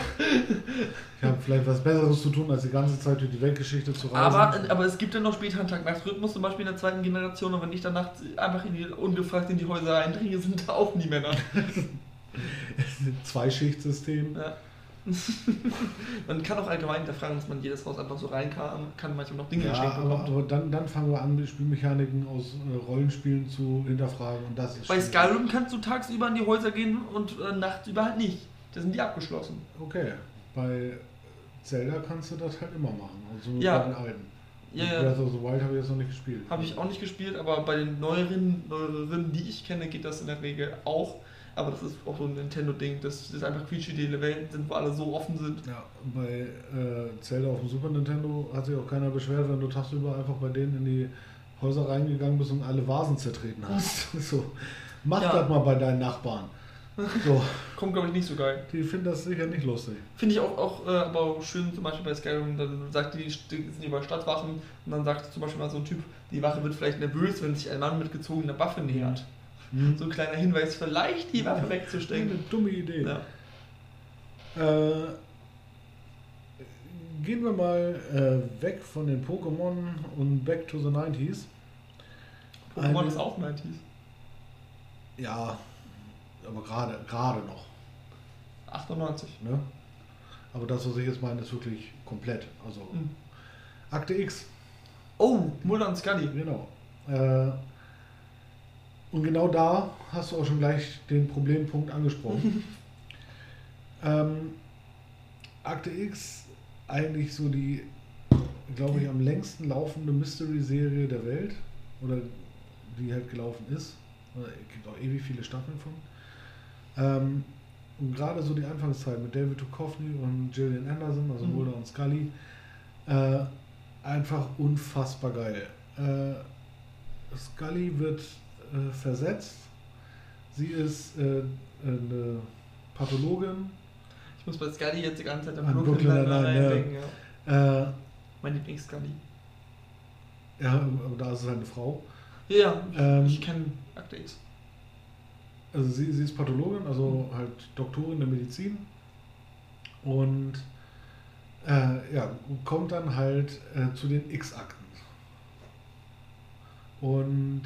S1: Ich habe vielleicht was Besseres zu tun, als die ganze Zeit durch die Weltgeschichte zu reisen.
S2: Aber, aber es gibt ja noch später einen Tag-Nacht-Rhythmus, zum Beispiel in der zweiten Generation, und wenn ich dann nachts einfach in die, ungefragt in die Häuser eindringe, sind da auch nie Männer. (laughs)
S1: Zwei-Schichtsystem.
S2: Ja. (laughs) man kann auch allgemein hinterfragen, dass man jedes Haus einfach so rein kann, kann manchmal noch Dinge
S1: Ja,
S2: geschenkt bekommt.
S1: aber dann, dann fangen wir an, die Spielmechaniken aus äh, Rollenspielen zu hinterfragen und das ist
S2: Bei
S1: schwierig.
S2: Skyrim kannst du tagsüber in die Häuser gehen und äh, nachts halt nicht. Da sind die abgeschlossen.
S1: Okay, bei Zelda kannst du das halt immer machen. Also
S2: Ja.
S1: bei den alten.
S2: Ja,
S1: Breath
S2: ja.
S1: of the Wild habe ich jetzt noch nicht gespielt.
S2: Habe ich auch nicht gespielt, aber bei den neueren, neueren, die ich kenne, geht das in der Regel auch. Aber das ist auch so ein Nintendo-Ding, dass das einfach quietschige Welten sind, wo alle so offen sind.
S1: Ja, bei äh, Zelda auf dem Super Nintendo hat sich auch keiner beschwert, wenn du tagsüber einfach bei denen in die Häuser reingegangen bist und alle Vasen zertreten hast. (laughs) (laughs) so, mach
S2: Ja.
S1: das mal bei deinen Nachbarn. So, (laughs)
S2: Kommt, glaube ich, nicht so geil.
S1: die finden das sicher nicht lustig.
S2: Finde ich auch, auch äh, aber auch schön, zum Beispiel bei Skyrim, dann sagt die, die sind über Stadtwachen und dann sagt zum Beispiel mal so ein Typ, die Wache wird vielleicht nervös, wenn sich ein Mann mit gezogener Waffe nähert.
S1: Hm.
S2: So ein kleiner Hinweis, vielleicht die Waffe
S1: Eine
S2: wegzustecken.
S1: dumme Idee.
S2: Ja.
S1: Äh, gehen wir mal äh, weg von den Pokémon und back to the 90s.
S2: Pokémon
S1: Eine-
S2: ist auch 90s.
S1: Ja, aber gerade gerade noch.
S2: 98.
S1: Ne? Aber das, was ich jetzt meine, ist wirklich komplett. Also
S2: Hm.
S1: Akte X,
S2: Oh, Mulder und Scully.
S1: genau. Äh, und genau da hast du auch schon gleich den Problempunkt angesprochen. (laughs) ähm, Akte X, eigentlich so die, glaube ich, am längsten laufende Mystery-Serie der Welt. Oder die halt gelaufen ist. Oder Es gibt auch ewig viele Staffeln von. Ähm, und gerade so die Anfangszeit mit David Duchovny und Gillian Anderson, also
S2: Mhm.
S1: Mulder und Scully, äh, einfach unfassbar geil. Äh, Scully wird äh, versetzt. Sie ist äh, eine Pathologin.
S2: Ich muss bei Scully jetzt die ganze Zeit
S1: An
S2: Brooklyn Nine-Nine denken. Ja.
S1: Äh,
S2: Mein Lieblings-Scully.
S1: ja, aber da ist es halt eine Frau.
S2: Ja, ich,
S1: Ähm,
S2: ich kenne Akte X.
S1: Also sie, sie ist Pathologin, also halt Doktorin der Medizin. Und äh, ja, kommt dann halt äh, zu den X-Akten. Und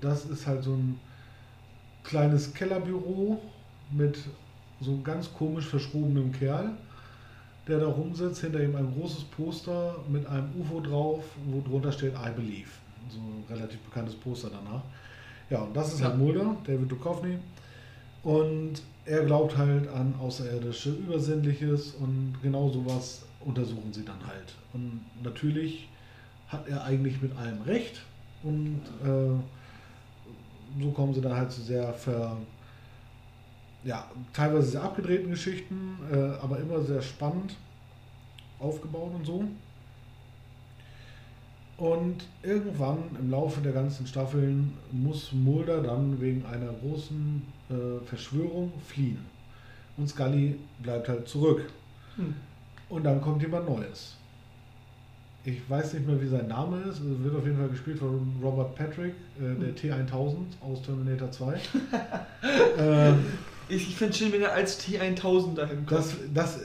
S1: das ist halt so ein kleines Kellerbüro mit so ganz komisch verschrobenem Kerl, der da rumsitzt, hinter ihm ein großes Poster mit einem UFO drauf, wo drunter steht I Believe. So ein relativ bekanntes Poster danach. Ja, und das ist
S2: Ja.
S1: halt Mulder, David Duchovny. Und er glaubt halt an außerirdische Übersinnliches und genau sowas untersuchen sie dann halt. Und natürlich hat er eigentlich mit allem recht. Und äh, so kommen sie dann halt zu sehr ver, ja, teilweise sehr abgedrehten Geschichten, äh, aber immer sehr spannend aufgebaut und so. Und irgendwann im Laufe der ganzen Staffeln muss Mulder dann wegen einer großen äh, Verschwörung fliehen. Und Scully bleibt halt zurück.
S2: Hm.
S1: Und dann kommt jemand Neues. Ich weiß nicht mehr, wie sein Name ist. Es wird auf jeden Fall gespielt von Robert Patrick, äh, der T1000 aus Terminator 2. (laughs) ähm,
S2: Ich, finde schön, wenn er als T1000 dahin kommt.
S1: das, das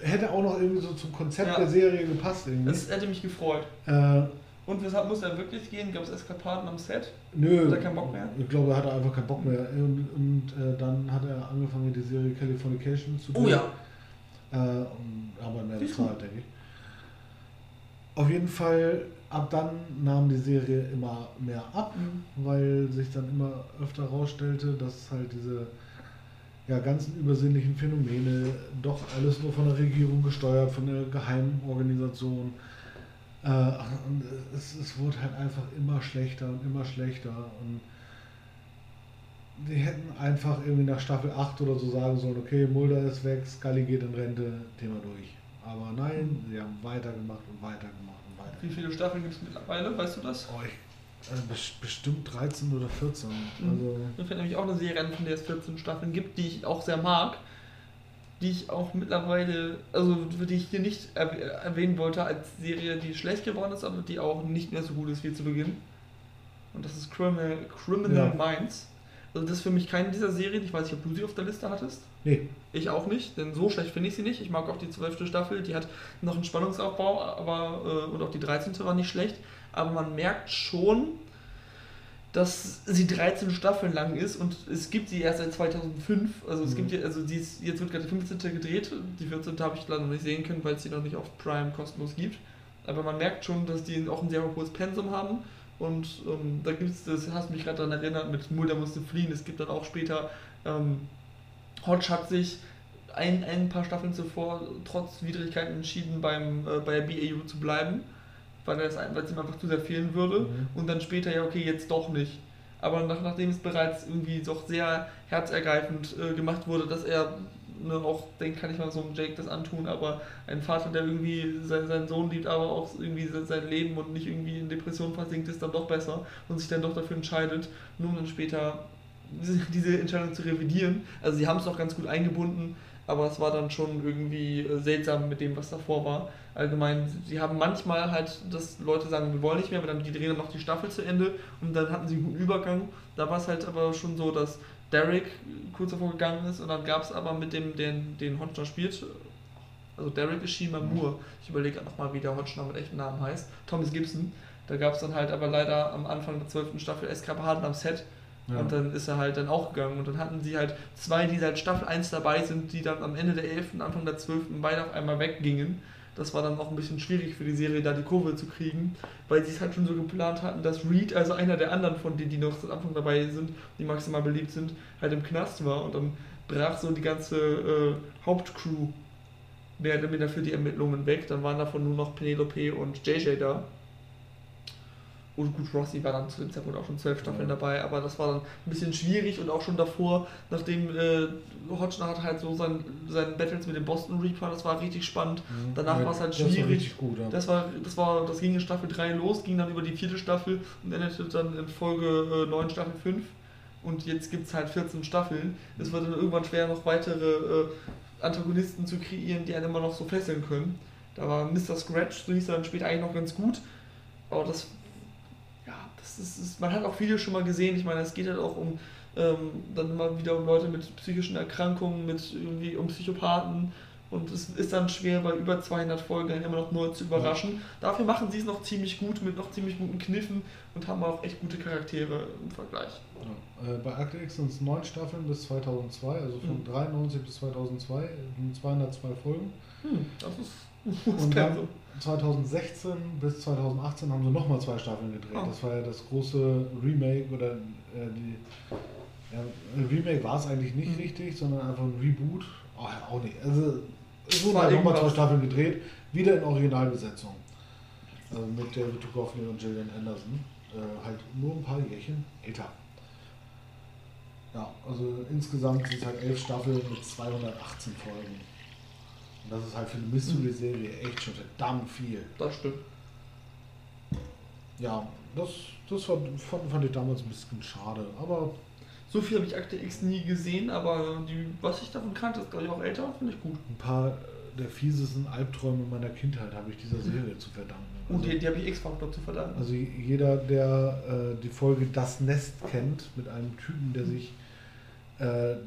S1: hätte auch noch irgendwie so zum Konzept
S2: Ja.
S1: der Serie gepasst. Irgendwie.
S2: Das hätte mich gefreut.
S1: Äh,
S2: Und weshalb muss er wirklich gehen? Gab es Eskapaden am Set?
S1: Nö,
S2: Hat er keinen Bock mehr?
S1: Ich glaube, er hatte einfach keinen Bock mehr. Und, und äh, dann hat er angefangen, die Serie Californication zu
S2: Oh ja.
S1: Äh, aber mehr bezahlt, denke ich. Auf jeden Fall, ab dann nahm die Serie immer mehr ab,
S2: Mhm.
S1: weil sich dann immer öfter herausstellte, dass halt diese ja, ganzen übersinnlichen Phänomene doch alles nur von der Regierung gesteuert, von der geheimen Organisation. Äh, und es, es wurde halt einfach immer schlechter und immer schlechter. Und die hätten einfach irgendwie nach Staffel 8 oder so sagen sollen, okay, Mulder ist weg, Scully geht in Rente, Thema durch. Aber nein, sie haben weitergemacht und weitergemacht und weiter.
S2: Wie viele Staffeln gibt es mittlerweile? Weißt du das?
S1: Oh, ich, also bes- bestimmt 13 oder 14.
S2: Mhm.
S1: Also,
S2: Mir fällt nämlich auch eine Serie an, von der es 14 Staffeln gibt, die ich auch sehr mag. Die ich auch mittlerweile, also die ich hier nicht erw- erwähnen wollte als Serie, die schlecht geworden ist, aber die auch nicht mehr so gut ist wie zu Beginn. Und das ist Criminal, Criminal
S1: Ja.
S2: Minds. Also das ist für mich keine dieser Serien. Ich weiß nicht, ob du sie auf der Liste hattest.
S1: nee,
S2: Ich auch nicht, denn so schlecht finde ich sie nicht. Ich mag auch die zwölfte Staffel, die hat noch einen Spannungsaufbau, aber äh, und auch die 13. war nicht schlecht. Aber man merkt schon, dass sie 13 Staffeln lang ist und es gibt sie erst seit 2005. Also es
S1: Mhm.
S2: gibt ja, also die ist, jetzt wird gerade die 15. gedreht. Die 14. habe ich leider noch nicht sehen können, weil es sie noch nicht auf Prime kostenlos gibt. Aber man merkt schon, dass die auch ein sehr hohes Pensum haben. Und ähm, da gibt es, das hast mich gerade daran erinnert, mit Mulder musste fliehen. Es gibt dann auch später, ähm, Hodge hat sich ein, ein paar Staffeln zuvor trotz Widrigkeiten entschieden, beim, äh, bei der BAU zu bleiben, weil er es ein- weil es ihm einfach zu sehr fehlen würde.
S1: Mhm.
S2: Und dann später, ja, okay, jetzt doch nicht. Aber nach, nachdem es bereits irgendwie doch sehr herzergreifend äh, gemacht wurde, dass er ne, auch denkt, kann ich mal so einem Jake das antun, aber ein Vater, der irgendwie sein, seinen Sohn liebt, aber auch irgendwie se- sein Leben und nicht irgendwie in Depression versinkt, ist dann doch besser und sich dann doch dafür entscheidet, nur um dann später diese, (laughs) diese Entscheidung zu revidieren. Also sie haben es noch ganz gut eingebunden, aber es war dann schon irgendwie äh, seltsam mit dem, was davor war. Allgemein, sie haben manchmal halt, dass Leute sagen, wir wollen nicht mehr, aber dann die drehen dann noch die Staffel zu Ende und dann hatten sie einen guten Übergang. Da war es halt aber schon so, dass Derek kurz davor gegangen ist und dann gab es aber mit dem, den, den Hodgner spielt, also Derek ist Shima Moore, ich überlege nochmal, wie der Hodgner mit echten Namen heißt, Thomas Gibson. Da gab es dann halt aber leider am Anfang der 12. Staffel Eskapaden am Set
S1: Ja.
S2: und dann ist er halt dann auch gegangen. Und dann hatten sie halt zwei, die seit Staffel 1 dabei sind, die dann am Ende der 11., Anfang der 12. beide auf einmal weggingen. Das war dann auch ein bisschen schwierig für die Serie, da die Kurve zu kriegen, weil sie es halt schon so geplant hatten, dass Reed, also einer der anderen von denen, die noch seit Anfang dabei sind, die maximal beliebt sind, halt im Knast war. Und dann brach so die ganze äh, Hauptcrew mehr oder minder für die Ermittlungen weg. Dann waren davon nur noch Penelope und JJ da. Und gut, Rossi war dann zu dem Zeitpunkt auch schon zwölf Staffeln
S1: Ja.
S2: dabei, aber das war dann ein bisschen schwierig und auch schon davor, nachdem äh, Hodgson hat halt so sein, seinen Battles mit dem Boston Reaper, das war richtig spannend.
S1: Mhm.
S2: danach war es halt
S1: Das war
S2: schwierig.
S1: gut, ja.
S2: Das war, das war, das ging in Staffel 3 los, ging dann über die vierte Staffel und endete dann in Folge äh, 9 Staffel 5. Und jetzt gibt es halt 14 Staffeln. Es wird dann irgendwann schwer, noch weitere äh, Antagonisten zu kreieren, die einen immer noch so fesseln können. Da war Mr. Scratch, so hieß er dann später eigentlich noch ganz gut. Aber ja, das ist, ist man hat auch viele schon mal gesehen. Ich meine, es geht halt auch um ähm, dann immer wieder um Leute mit psychischen Erkrankungen, mit irgendwie um Psychopathen. Und es ist dann schwer, bei über 200 Folgen immer noch neu zu überraschen. Dafür machen sie es noch ziemlich gut, mit noch ziemlich guten Kniffen und haben auch echt gute Charaktere im Vergleich.
S1: Ja. Äh, bei Akte X sind es neun Staffeln bis 2002, also von
S2: Mhm.
S1: 93 bis 2002, sind 202 Folgen.
S2: Hm, das ist (laughs)
S1: Und dann
S2: Pensum.
S1: 2016 bis 2018 haben sie nochmal zwei Staffeln gedreht.
S2: Oh.
S1: Das war ja das große Remake oder äh, die. Ja, Remake war es eigentlich nicht
S2: Mhm.
S1: richtig, sondern einfach ein Reboot. Oh, ja, auch nicht. Also es wurden halt nochmal zwei. Staffeln gedreht, wieder in Originalbesetzung. Also mit David Duchovny und Gillian Anderson. Äh, halt nur ein paar Jährchen älter. Ja, also insgesamt sind es halt elf Staffeln mit 218 Folgen. Und das ist halt für eine Mystery-Serie echt schon verdammt viel.
S2: Das stimmt.
S1: Ja, das, das war, fand, fand ich damals ein bisschen schade. Aber
S2: So viel habe ich Akte X nie gesehen, aber die, was ich davon kannte, ist glaube ich auch älter, finde ich gut.
S1: ein paar der fiesesten Albträume meiner Kindheit habe ich dieser Serie zu verdanken.
S2: Und
S1: Also,
S2: die, die habe ich X-Factor zu verdanken.
S1: also jeder, der äh, die Folge Das Nest kennt, mit einem Typen, der sich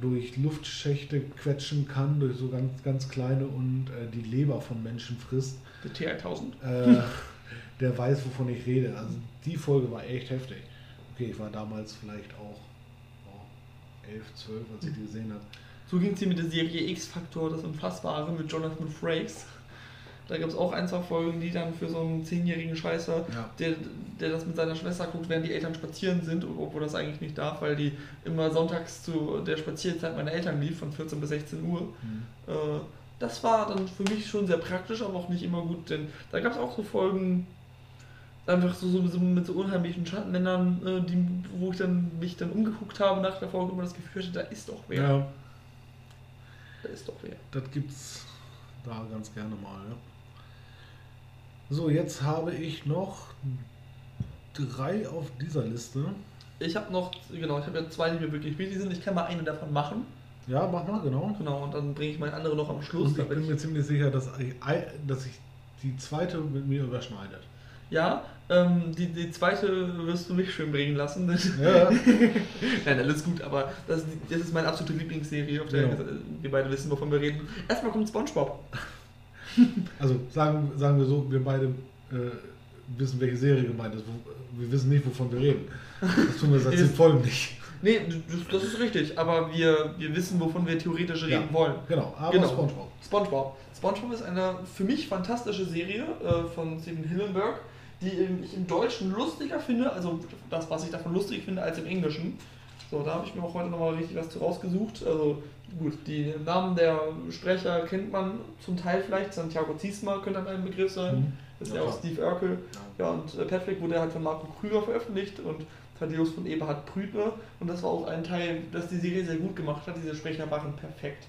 S1: durch Luftschächte quetschen kann, durch so ganz, ganz kleine und äh, die Leber von Menschen frisst,
S2: Der T1000.
S1: äh, (laughs) der weiß, wovon ich rede. Also die Folge war echt heftig. Okay, ich war damals vielleicht auch oh, 11, 12, als ich die gesehen habe.
S2: So ging es hier mit der Serie X-Factor, das Unfassbare mit Jonathan Frakes. Da gab es auch ein, zwei Folgen, die dann für so einen zehnjährigen Scheißer,
S1: Ja.
S2: der, der das mit seiner Schwester guckt, während die Eltern spazieren sind, obwohl das eigentlich nicht darf, weil die immer sonntags zu der Spazierzeit meiner Eltern lief, von 14 bis 16 Uhr.
S1: Mhm.
S2: Äh, das war dann für mich schon sehr praktisch, aber auch nicht immer gut, denn da gab es auch so Folgen, einfach so, so, so mit so unheimlichen Schattenmännern, äh, die, wo ich dann mich dann umgeguckt habe nach der Folge immer das Gefühl hatte, da ist doch wer.
S1: Ja,
S2: Da ist doch wer.
S1: das gibt's da ganz gerne mal. Ja. So, jetzt habe ich noch drei auf dieser Liste.
S2: Ich habe noch, genau, ich habe ja zwei, die mir wirklich wichtig sind. Ich kann mal eine davon machen.
S1: Ja, mach mal, genau.
S2: Genau, und dann bringe ich meine andere noch am Schluss.
S1: Und ich bin mir ziemlich sicher, dass ich, dass ich die zweite mit mir überschneidet.
S2: ja, ähm, die, die zweite wirst du mich schön bringen lassen.
S1: Ja, (laughs)
S2: Nein, alles gut, aber das, das ist meine absolute Lieblingsserie, auf der
S1: Ja.
S2: wir beide wissen, wovon wir reden. Erstmal kommt Spongebob. (laughs)
S1: also sagen, sagen wir so, wir beide äh, wissen, welche Serie gemeint ist. Wir wissen nicht, wovon wir reden. Das tun wir seit (laughs) zehn Folgen nicht.
S2: Nee, das ist richtig, aber wir, wir wissen, wovon wir theoretisch reden ja, wollen.
S1: Genau, aber
S2: genau. SpongeBob. SpongeBob. SpongeBob ist eine für mich fantastische Serie äh, von Steven Hillenberg, die ich im Deutschen lustiger finde, also das, was ich davon lustig finde, als im Englischen. So, da habe ich mir auch heute nochmal richtig was zu rausgesucht. Also gut, die Namen der Sprecher kennt man zum Teil vielleicht. Santiago Ziesma könnte ein Begriff sein. Mhm. Das ist ja, auch Steve Urkel. Ja, und äh, Patrick wurde halt von Marco Krüger veröffentlicht und Thaddeus von Eberhard Prütner. Und das war auch ein Teil, das die Serie sehr gut gemacht hat. Diese Sprecher waren perfekt.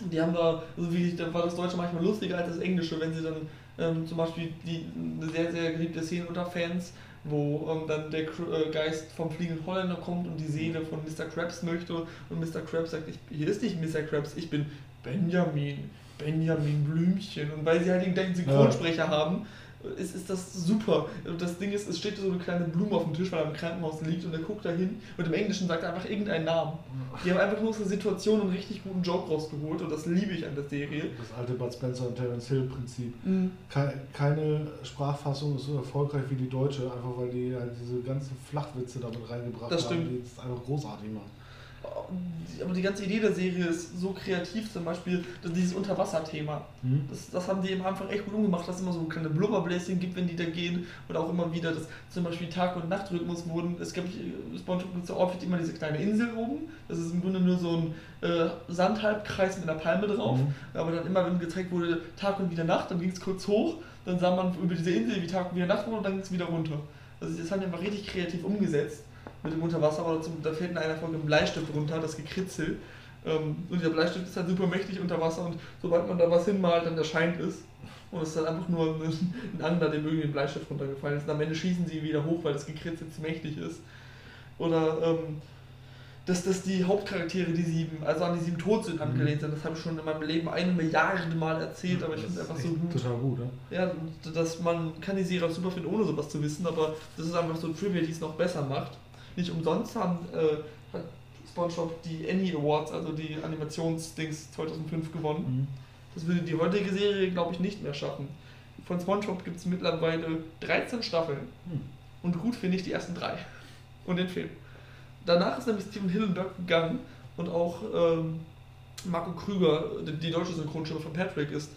S2: Die haben da, also wie da war das Deutsche manchmal lustiger als das Englische, wenn sie dann ähm, zum Beispiel die, eine sehr, sehr geliebte Szene unter Fans, wo dann der äh, Geist vom fliegenden Holländer kommt und die Seele von Mr. Krabs möchte und Mr. Krabs sagt, ich, hier ist nicht Mr. Krabs, ich bin Benjamin, Benjamin Blümchen. Und weil sie halt den gleichen Synchronsprecher ja. haben, ist, ist das super. Das Ding ist, es steht so eine kleine Blume auf dem Tisch, weil er im Krankenhaus liegt und er guckt da hin und im Englischen sagt er einfach irgendeinen Namen. Die haben einfach nur aus der Situation einen richtig guten Joke rausgeholt und das liebe ich an der Serie.
S1: Das alte Bud Spencer und Terence Hill Prinzip. Mhm. Keine Sprachfassung ist so erfolgreich wie die deutsche, einfach weil die halt diese ganzen Flachwitze damit reingebracht
S2: das haben,
S1: die es einfach großartig machen
S2: aber die ganze Idee der Serie ist so kreativ, zum Beispiel dieses Unterwasserthema. Mhm. Das, das haben die eben einfach echt gut umgemacht, dass es immer so kleine Blubberbläschen gibt, wenn die da gehen. Oder auch immer wieder, dass zum Beispiel Tag- und Nachtrhythmus wurden. Es gibt SpongeBob gibt so oft immer diese kleine Insel oben. Das ist im Grunde nur so ein äh, Sandhalbkreis mit einer Palme drauf. Mhm. Aber dann immer, wenn gezeigt wurde Tag und wieder Nacht, dann ging es kurz hoch. Dann sah man über diese Insel, wie Tag und wieder Nacht wurde und dann ging es wieder runter. Also das haben die einfach richtig kreativ umgesetzt mit dem Unterwasser, aber da fällt in einer Folge ein Bleistift runter, das Gekritzel. Ähm, und der Bleistift ist halt super mächtig unter Wasser und sobald man da was hinmalt, dann erscheint es. Und es ist halt einfach nur ein, (laughs) ein Angler, dem irgendwie ein Bleistift runtergefallen ist. Und am Ende schießen sie wieder hoch, weil das Gekritzel zu mächtig ist. Oder ähm, dass, dass die Hauptcharaktere, die sieben, also an die sieben tot sind, angelehnt sind. Das habe ich schon in meinem Leben eine Milliarde Mal erzählt, aber ich finde es einfach so gut.
S1: Total gut, ne?
S2: Ja, dass man kann die Serie auch super finden, ohne sowas zu wissen, aber das ist einfach so ein Trivia, die es noch besser macht. Nicht umsonst haben äh, hat SpongeBob die Annie Awards, also die Animationsdings 2005 gewonnen. Mhm. Das würde die heutige Serie, glaube ich, nicht mehr schaffen. Von SpongeBob gibt es mittlerweile 13 Staffeln. Mhm. Und gut finde ich die ersten drei. (laughs) Und den Film. Danach ist nämlich Steven Hillenberg gegangen und auch ähm, Marco Krüger, die, die deutsche Synchronstimme von Patrick, ist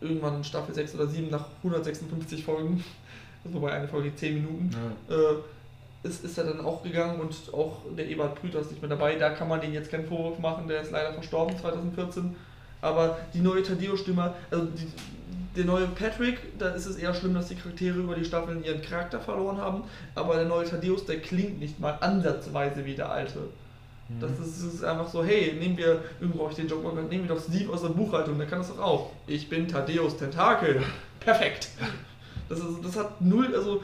S2: irgendwann in Staffel 6 oder 7 nach 156 Folgen, also wobei eine Folge 10 Minuten, ja. äh, ist, ist er dann auch gegangen und auch der Ebert Brüter ist nicht mehr dabei. Da kann man den jetzt keinen Vorwurf machen, der ist leider verstorben 2014. Aber die neue Tadeo-Stimme, also die, der neue Patrick, da ist es eher schlimm, dass die Charaktere über die Staffeln ihren Charakter verloren haben. Aber der neue Thaddeus, der klingt nicht mal ansatzweise wie der alte. Mhm. Das ist, ist, einfach so, hey, nehmen wir, irgendwo ich den mal, nehmen wir doch Steve aus der Buchhaltung, der kann das doch auch. Ich bin Thaddeus Tentakel. (laughs) Perfekt. Das, ist, das hat null, also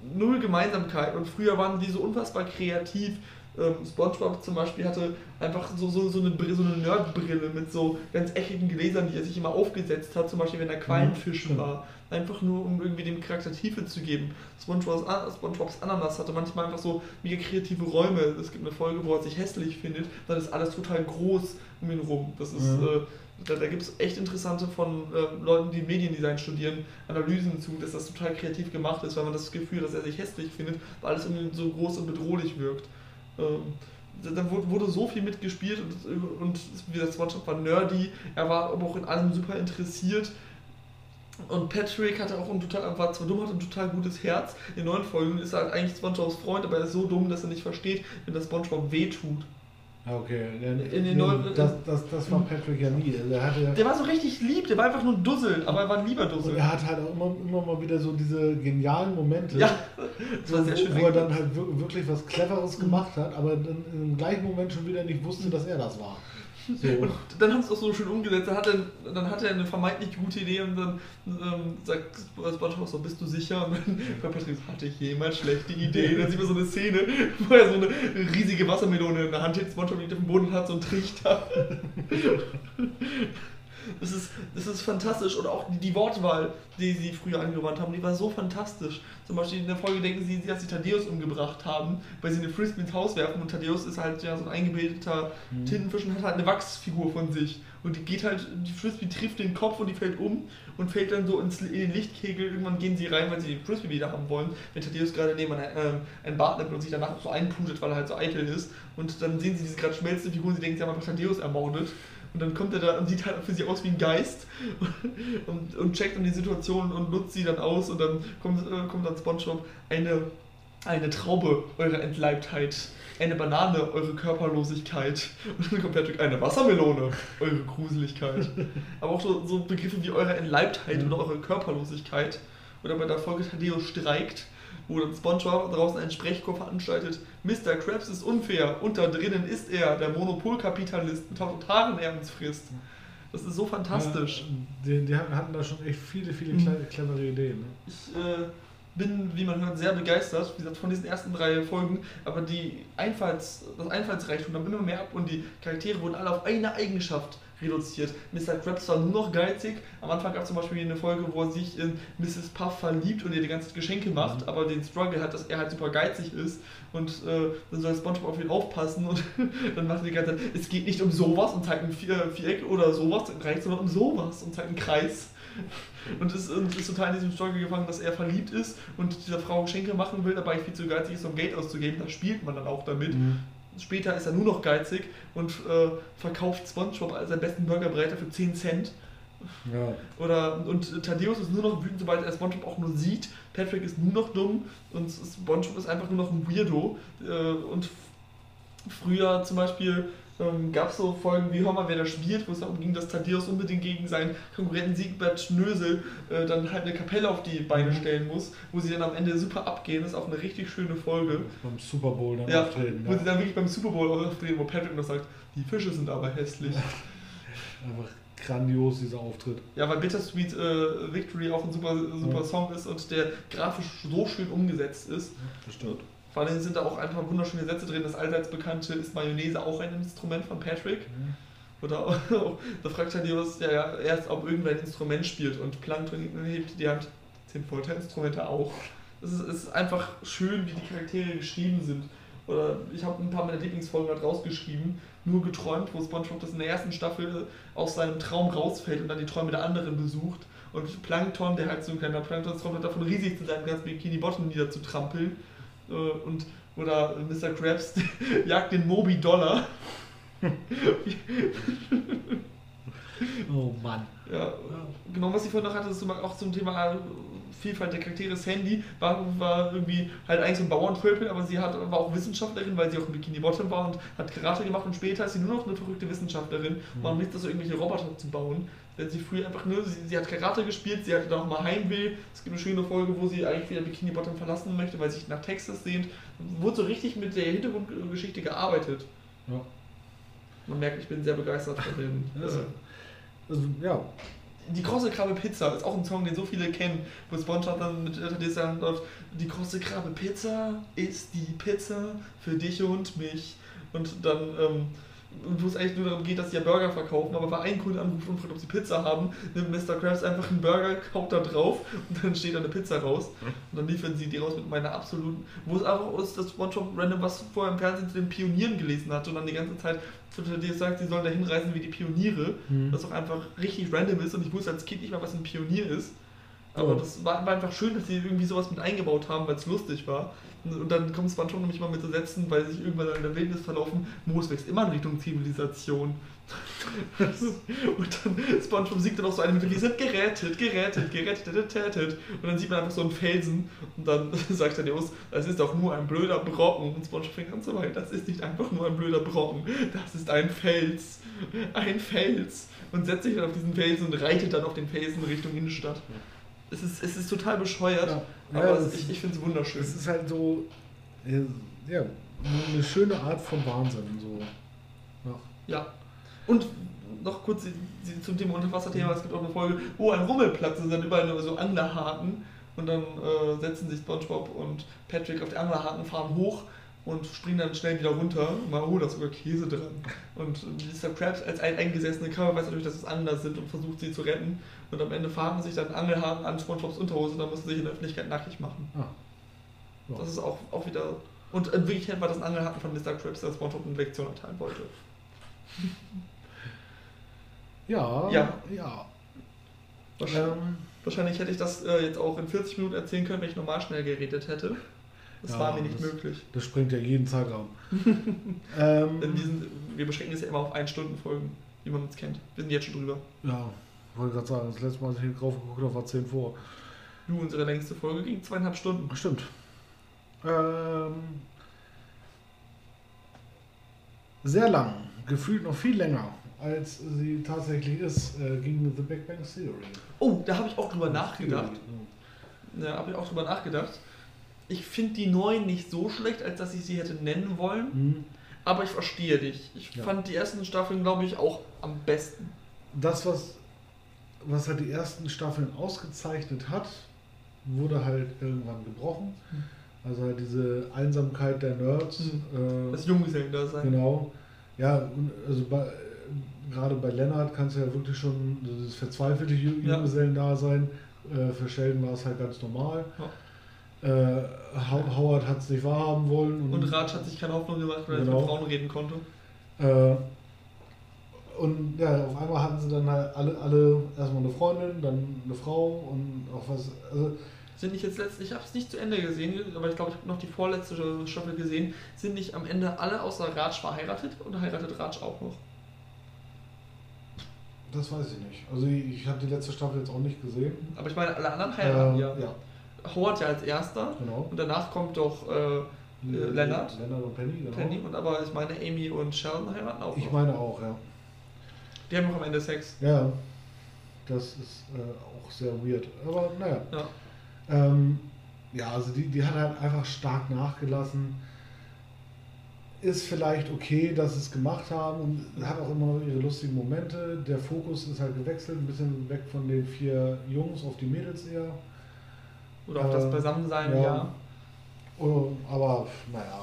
S2: null Gemeinsamkeit und früher waren die so unfassbar kreativ. Ähm, SpongeBob zum Beispiel hatte einfach so, so, so eine, so eine Nerdbrille mit so ganz eckigen Gläsern, die er sich immer aufgesetzt hat, zum Beispiel wenn er Quallenfischen mhm. war. Einfach nur, um irgendwie dem Charakter Tiefe zu geben. SpongeBob's, SpongeBob's Ananas hatte manchmal einfach so mega kreative Räume. Es gibt eine Folge, wo er sich hässlich findet, dann ist alles total groß um ihn rum. Das ist. Mhm. Äh, da, da gibt es echt interessante von äh, Leuten, die Mediendesign studieren, Analysen zu, dass das total kreativ gemacht ist, weil man das Gefühl, dass er sich hässlich findet, weil alles irgendwie so groß und bedrohlich wirkt. Ähm, dann wurde, so viel mitgespielt und, und wie das One-Shot war nerdy, er war aber auch in allem super interessiert. Und Patrick hatte auch ein total, war zwar dumm, hat ein total gutes Herz. In neuen Folgen ist er halt eigentlich SpongeBobs Freund, aber er ist so dumm, dass er nicht versteht, wenn das SpongeBob wehtut.
S1: Okay, in den nee, neuen, das, das, das war Patrick ja nie. Der, hatte,
S2: der war so richtig lieb, der war einfach nur Dussel, aber er war ein lieber Dussel.
S1: er hat halt auch immer, immer mal wieder so diese genialen Momente,
S2: ja, das war sehr schön
S1: wo er dann halt wirklich was Cleveres gemacht hat, aber dann im gleichen Moment schon wieder nicht wusste, dass er das war.
S2: So. Und dann haben sie es auch so schön umgesetzt. Dann hat, er, dann hat er eine vermeintlich gute Idee und dann ähm, sagt SpongeBob so, bist du sicher? Und dann (laughs) bei Patrick hatte ich jemals schlechte Idee. dann sieht man so eine Szene, (laughs) wo er so eine riesige Wassermelone in der Hand hält, SpongeBob liegt auf dem Boden und hat so einen Trichter. (laughs) Das ist, das ist fantastisch. Und auch die, die Wortwahl, die sie früher angewandt haben, die war so fantastisch. Zum Beispiel in der Folge denken sie, dass sie Thaddeus umgebracht haben, weil sie eine Frisbee ins Haus werfen und Thaddeus ist halt ja so ein eingebildeter mhm. Tintenfisch und hat halt eine Wachsfigur von sich. Und die geht halt, die Frisbee trifft den Kopf und die fällt um und fällt dann so ins, in den Lichtkegel. Irgendwann gehen sie rein, weil sie die Frisbee wieder haben wollen. Wenn Thaddeus gerade neben ein, äh, Bad nimmt und sich danach so einputet, weil er halt so eitel ist. Und dann sehen sie diese gerade schmelzende Figur und sie denken, sie haben einfach Thaddeus ermordet. Und dann kommt er da und sieht halt für sie aus wie ein Geist (laughs) und, und checkt dann die Situation und nutzt sie dann aus und dann kommt, äh, kommt dann Spongebob eine, eine Traube eurer Entleibtheit, eine Banane eure Körperlosigkeit (laughs) und dann kommt Patrick eine Wassermelone eure Gruseligkeit. (laughs) Aber auch so, so Begriffe wie eure Entleibtheit mhm. oder eure Körperlosigkeit oder bei der Folge Tadeo streikt wo dann SpongeBob draußen einen Sprechchor veranstaltet. Mr. Krabs ist unfair und da drinnen ist er, der Monopolkapitalist mit Haaren er uns frisst. Das ist so fantastisch.
S1: Ja, die, die, hatten da schon echt viele, viele mhm. clevere Ideen. Ne?
S2: Ich äh, bin, wie man hört, sehr begeistert, wie gesagt, von diesen ersten drei Folgen, aber die Einfalls, das Einfallsreichtum nahm immer mehr ab und die Charaktere wurden alle auf eine Eigenschaft reduziert. Mr. Krabs war nur noch geizig. Am Anfang gab es zum Beispiel eine Folge, wo er sich in Mrs. Puff verliebt und ihr die ganze Geschenke macht, mhm. aber den Struggle hat, dass er halt super geizig ist und äh, dann soll SpongeBob auf ihn aufpassen und (laughs) dann macht er die ganze Zeit, es geht nicht um sowas und zeigt ein Viereck oder sowas reicht, sondern um sowas und zeigt einen Kreis. (laughs) Und ist, ist total in diesem Struggle gefangen, dass er verliebt ist und dieser Frau Geschenke machen will, dabei viel zu geizig ist, um Geld auszugeben. Da spielt man dann auch damit. Mhm. Später ist er nur noch geizig und äh, verkauft SpongeBob als seinen besten Burgerbreiter für 10 Cent. Ja. Oder, und Thaddeus ist nur noch wütend, sobald er SpongeBob auch nur sieht. Patrick ist nur noch dumm und SpongeBob ist einfach nur noch ein Weirdo. Äh, und früher zum Beispiel ähm, gab es so Folgen wie Hör mal, wer da spielt, wo es darum ging, dass Thaddeus unbedingt gegen seinen Konkurrenten Siegbert Schnösel äh, dann halt eine Kapelle auf die Beine mhm. stellen muss, wo sie dann am Ende super abgehen. Das ist auch eine richtig schöne Folge.
S1: Beim Super Bowl dann
S2: ja, auftreten. Wo ja. sie dann wirklich beim Super Bowl auftreten, wo Patrick noch sagt, die Fische sind aber hässlich. (laughs)
S1: Einfach grandios, dieser Auftritt.
S2: Ja, weil Bittersweet äh, Victory auch ein super, super ja. Song ist und der grafisch so schön umgesetzt ist.
S1: Das stimmt.
S2: Vor allem sind da auch einfach wunderschöne Sätze drin. Das allseits bekannte ist Mayonnaise auch ein Instrument von Patrick. Mhm. Oder auch, (laughs) da fragt Thaddeus ja, ja erst, ob irgendwer ein Instrument spielt und Plankton hebt die Hand. Sind Folterinstrumente auch. Es ist, ist, einfach schön, wie die Charaktere geschrieben sind. Oder ich habe ein paar meiner Lieblingsfolgen halt rausgeschrieben, nur geträumt, wo SpongeBob das in der ersten Staffel aus seinem Traum rausfällt und dann die Träume der anderen besucht. Und Plankton, der halt so ein kleiner Plankton-Traum hat, davon riesig zu sein, ganz Bikini Bottom niederzutrampeln. Äh, und, oder Mr. Krabs (laughs) jagt den Moby Dollar.
S1: oh Mann.
S2: Ja, genau, was ich vorhin noch hatte, ist auch zum Thema Vielfalt der Charaktere. Sandy war, war irgendwie halt eigentlich so ein Bauernvölpel, aber sie hat, war auch Wissenschaftlerin, weil sie auch im Bikini Bottom war und hat Karate gemacht und später ist sie nur noch eine verrückte Wissenschaftlerin mhm. und nichts, so irgendwelche Roboter zu bauen. Denn sie früher einfach nur, sie, sie hat Karate gespielt, sie hatte dann auch mal Heimweh. Es gibt eine schöne Folge, wo sie eigentlich wieder Bikini Bottom verlassen möchte, weil sie sich nach Texas sehnt. Wurde so richtig mit der Hintergrundgeschichte gearbeitet. Ja. Man merkt, ich bin sehr begeistert von den. (laughs)
S1: Also, also, ja,
S2: die krosse Krabbe Pizza ist auch ein Song, den so viele kennen, wo SpongeBob dann mit Tadeusz sagen läuft, die krosse Krabbe Pizza ist die Pizza für dich und mich. Und dann, ähm, wo es eigentlich nur darum geht, dass sie ja Burger verkaufen, aber bei einem Kunde anruft und fragt, ob sie Pizza haben, nimmt Mr. Krabs einfach einen Burger, kaut da drauf und dann steht da eine Pizza raus. Und dann liefern sie die raus mit meiner absoluten, wo es auch ist, dass SpongeBob random was vorher im Fernsehen zu den Pionieren gelesen hat und dann die ganze Zeit dir sagt, sie sollen da hinreisen wie die Pioniere, mhm. was auch einfach richtig random ist und ich wusste als Kind nicht mal, was ein Pionier ist. Aber das war, war, einfach schön, dass sie irgendwie sowas mit eingebaut haben, weil es lustig war. Und dann kommt SpongeBob nämlich mal mit so Sätzen, weil sie sich irgendwann in der Wildnis verlaufen, Moos wächst immer in Richtung Zivilisation. (laughs) und dann SpongeBob singt dann auch so eine mit, wir sind gerettet, gerettet, gerettet, gerettet. Und dann sieht man einfach so einen Felsen und dann (laughs) sagt er Neos, das ist doch nur ein blöder Brocken. Und SpongeBob fängt an zu weinen, das ist nicht einfach nur ein blöder Brocken, das ist ein Fels, ein Fels. Und setzt sich dann auf diesen Felsen und reitet dann auf den Felsen Richtung Innenstadt. Es ist, es ist total bescheuert, ja. aber ja, ich, ich finde es wunderschön.
S1: Es ist halt so, ja, eine schöne Art von Wahnsinn. So.
S2: Ja. ja. Und noch kurz zum Thema Unterwasserthema, es gibt auch eine Folge, wo ein Rummelplatz ist, dann überall nur so Anglerhaken und dann äh, setzen sich SpongeBob und Patrick auf die Anglerhaken, fahren hoch und springen dann schnell wieder runter. Mal, oh, da ist sogar Käse dran. Und Mr. Krabs als ein eingesessene Krabbe weiß natürlich, dass es anders sind und versucht sie zu retten. Und am Ende fahren sich dann Angelhaken an SpongeBobs Unterhose und dann müssen sie sich in der Öffentlichkeit nackig machen.
S1: Ah. Ja.
S2: Das ist auch, auch wieder. Und in Wirklichkeit war das ein Angelhaken von Mr. Krabs, der SpongeBob eine Lektion erteilen wollte. (laughs)
S1: Ja,
S2: Ja.
S1: ja.
S2: Wahrscheinlich,
S1: Ähm,
S2: wahrscheinlich hätte ich das äh, jetzt auch in 40 Minuten erzählen können, wenn ich normal schnell geredet hätte. Das
S1: Ja,
S2: war mir nicht
S1: das-
S2: möglich.
S1: das springt ja jeden Zeitraum. (laughs) ähm,
S2: Denn wir, beschränken es ja immer auf 1 Stunden Folgen, wie man uns kennt. Wir sind jetzt schon drüber.
S1: ja, wollte gerade sagen, das letzte Mal, als ich hier drauf geguckt habe, war 10 vor.
S2: Du, unsere längste Folge ging zweieinhalb Stunden.
S1: Stimmt. Ähm, sehr lang, gefühlt noch viel länger, als sie tatsächlich ist, äh, ging The Big Bang Theory.
S2: Oh, da habe ich auch drüber nachgedacht.
S1: Theory,
S2: Da habe ich auch drüber nachgedacht. Ich finde die neuen nicht so schlecht, als dass ich sie hätte nennen wollen.
S1: ja. Mhm.
S2: Aber ich verstehe dich. Ich
S1: Ja.
S2: fand die ersten Staffeln, glaube ich, auch am besten.
S1: Das, was, was halt die ersten Staffeln ausgezeichnet hat, wurde halt irgendwann gebrochen.
S2: Hm.
S1: Also halt diese Einsamkeit der Nerds.
S2: Hm.
S1: Äh,
S2: Das Junggesellen da sein.
S1: Genau. Ja, also bei, äh, gerade bei Lennart kannst du ja wirklich schon dieses verzweifelte Ju-
S2: Ja.
S1: Junggesellendasein. Äh, für Sheldon war es halt ganz normal. How- Howard hat es nicht wahrhaben wollen.
S2: Und Raj hat sich keine Hoffnung gemacht, weil er
S1: Genau.
S2: mit Frauen reden konnte.
S1: Äh, und ja, auf einmal hatten sie dann halt alle, alle erstmal eine Freundin, dann eine Frau und auch was. Also,
S2: Sind nicht jetzt letztlich, ich habe es nicht zu Ende gesehen, aber ich glaube, ich habe noch die vorletzte Staffel gesehen. Sind nicht am Ende alle außer Raj verheiratet oder heiratet Raj auch noch?
S1: das weiß ich nicht. Also ich, ich habe die letzte Staffel jetzt auch nicht gesehen.
S2: Aber ich meine, alle anderen heiraten
S1: Äh,
S2: ja.
S1: ja,
S2: Howard ja als erster
S1: genau.
S2: und danach kommt doch äh, Lennart.
S1: Lennart und Penny, genau.
S2: Penny und aber ich meine, Amy und Sheldon heiraten auch
S1: Ich
S2: noch.
S1: meine auch, ja.
S2: Die haben noch am Ende Sex.
S1: Ja, das ist äh, auch sehr weird. Aber naja.
S2: Ja.
S1: Ähm, ja, also die, die hat halt einfach stark nachgelassen. Ist vielleicht okay, dass sie es gemacht haben und hat auch immer noch ihre lustigen Momente. Der Fokus ist halt gewechselt, ein bisschen weg von den vier Jungs auf die Mädels eher.
S2: Oder auch das
S1: Äh,
S2: Beisammensein,
S1: ja.
S2: ja.
S1: Oh, aber naja.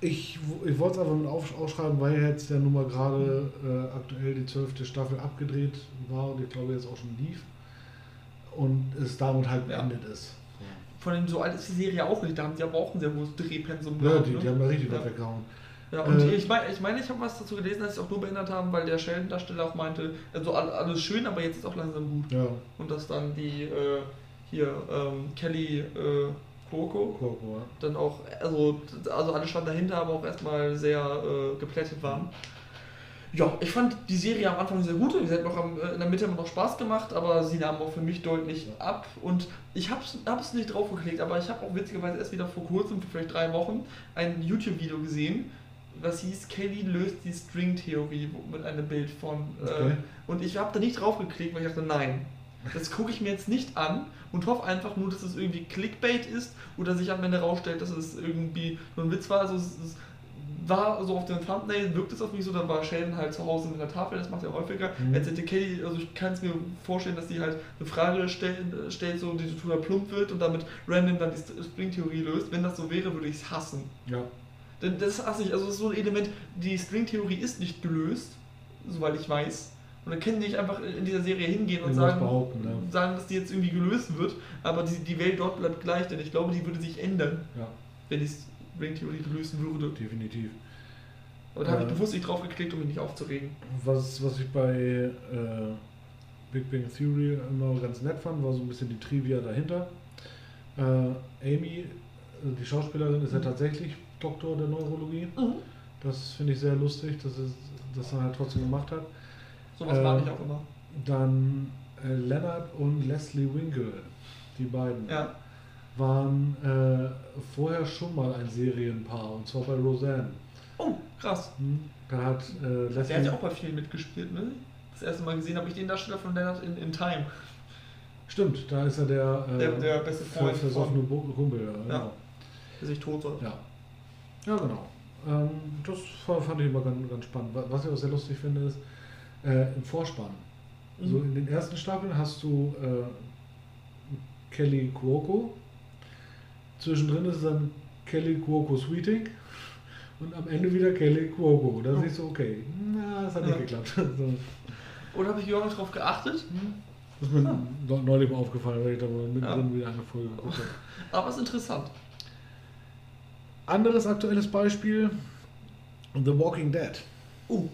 S1: Ich, ich wollte es einfach mit auf, aufschreiben, weil jetzt ja nun mal gerade äh, aktuell die zwölfte Staffel abgedreht war und ich glaube jetzt auch schon lief. Und es damit halt
S2: Ja.
S1: beendet ist.
S2: Von dem so alt ist die Serie auch nicht, da haben die aber auch ein sehr hohes Drehpensum
S1: Ja,
S2: gehabt,
S1: die,
S2: ne?
S1: die haben da richtig
S2: Ja.
S1: was weggehauen.
S2: Ja, und
S1: Äh,
S2: ich meine, ich, meine, ich habe was dazu gelesen, dass sie auch nur beendet haben, weil der Sheldon-Darsteller auch meinte, also all- alles schön, aber jetzt ist auch langsam gut.
S1: Ja,
S2: Und dass dann die, äh, hier, ähm, Kelly äh, Cuoco
S1: Coco, ja.
S2: dann auch, also, also alle standen dahinter, aber auch erstmal sehr äh, geplättet waren. Ja, ich fand die Serie am Anfang sehr gut. Sie hat noch am, äh, in der Mitte immer noch Spaß gemacht, aber sie nahm auch für mich deutlich
S1: Ja.
S2: ab. Und ich habe es nicht draufgeklickt, aber ich habe auch witzigerweise erst wieder vor kurzem, für vielleicht drei Wochen, ein YouTube-Video gesehen, was hieß Kelly löst die String-Theorie mit einem Bild von. Äh,
S1: Okay.
S2: und ich habe da nicht draufgeklickt, weil ich dachte, nein, das gucke ich mir jetzt nicht an und hoffe einfach nur, dass es irgendwie Clickbait ist oder sich am Ende rausstellt, dass es irgendwie nur ein Witz war. Also es, es war so auf dem Thumbnail, wirkt es auf mich so, dann war Sheldon halt zu Hause mit der Tafel, das macht er häufiger.
S1: Mhm.
S2: Als hätte Kelly, also ich kann es mir vorstellen, dass die halt eine Frage stellen, äh, stellt, so die total plump wird und damit random dann die String-Theorie löst. Wenn das so wäre, würde ich es hassen.
S1: Ja.
S2: Denn das hasse ich, also das ist so ein Element, die String-Theorie ist nicht gelöst, soweit ich weiß. Und dann können die nicht einfach in dieser Serie hingehen und sagen,
S1: ne?
S2: sagen, dass die jetzt irgendwie gelöst wird, aber die, die Welt dort bleibt gleich, denn ich glaube, die würde sich ändern,
S1: ja,
S2: wenn die String-Theorie lösen würde.
S1: definitiv.
S2: Aber da habe ich
S1: Ja.
S2: bewusst nicht drauf geklickt, um mich nicht aufzuregen.
S1: Was, was ich bei äh, Big Bang Theory immer ganz nett fand, war so ein bisschen die Trivia dahinter. Äh, Amy, äh, die Schauspielerin, ist ja
S2: Mhm.
S1: tatsächlich Doktor der Neurologie. Das finde ich sehr lustig, dass es das dann halt trotzdem gemacht hat.
S2: Sowas
S1: Äh,
S2: mag ich auch immer.
S1: Dann äh, Leonard und Leslie Winkle, die beiden,
S2: Ja,
S1: waren äh, vorher schon mal ein Serienpaar, und zwar bei Roseanne.
S2: oh, krass.
S1: Hm? Da hat äh,
S2: Der hat
S1: Leslie.
S2: ja auch bei vielen mitgespielt, ne? Das erste Mal gesehen habe ich den Darsteller von Leonard in, in Time.
S1: Stimmt, da ist er der, äh,
S2: Der- der beste Freund
S1: versoffene Kumpel. Ja. Genau.
S2: Der sich tot soll.
S1: Ja. ja, genau. Ähm, das fa- fand ich immer ganz, ganz spannend. Wa- Was ich auch sehr lustig finde, ist äh, im Vorspann.
S2: Mhm.
S1: So in den ersten Staffeln hast du äh, Kelly Cuoco. Zwischendrin ist dann Kelly Cuoco Sweeting und am Ende wieder Kelly Cuoco. Da
S2: Oh.
S1: siehst du, okay, na, das hat nicht
S2: Ja.
S1: geklappt. (laughs) So.
S2: Oder habe ich überhaupt nicht drauf geachtet?
S1: Das ist mir neu- neulich mal aufgefallen, weil ich da mal mittendrin
S2: Ja.
S1: wieder eine Folge geguckt habe. (laughs)
S2: Aber es ist interessant.
S1: Anderes aktuelles Beispiel: The Walking Dead.
S2: Uh,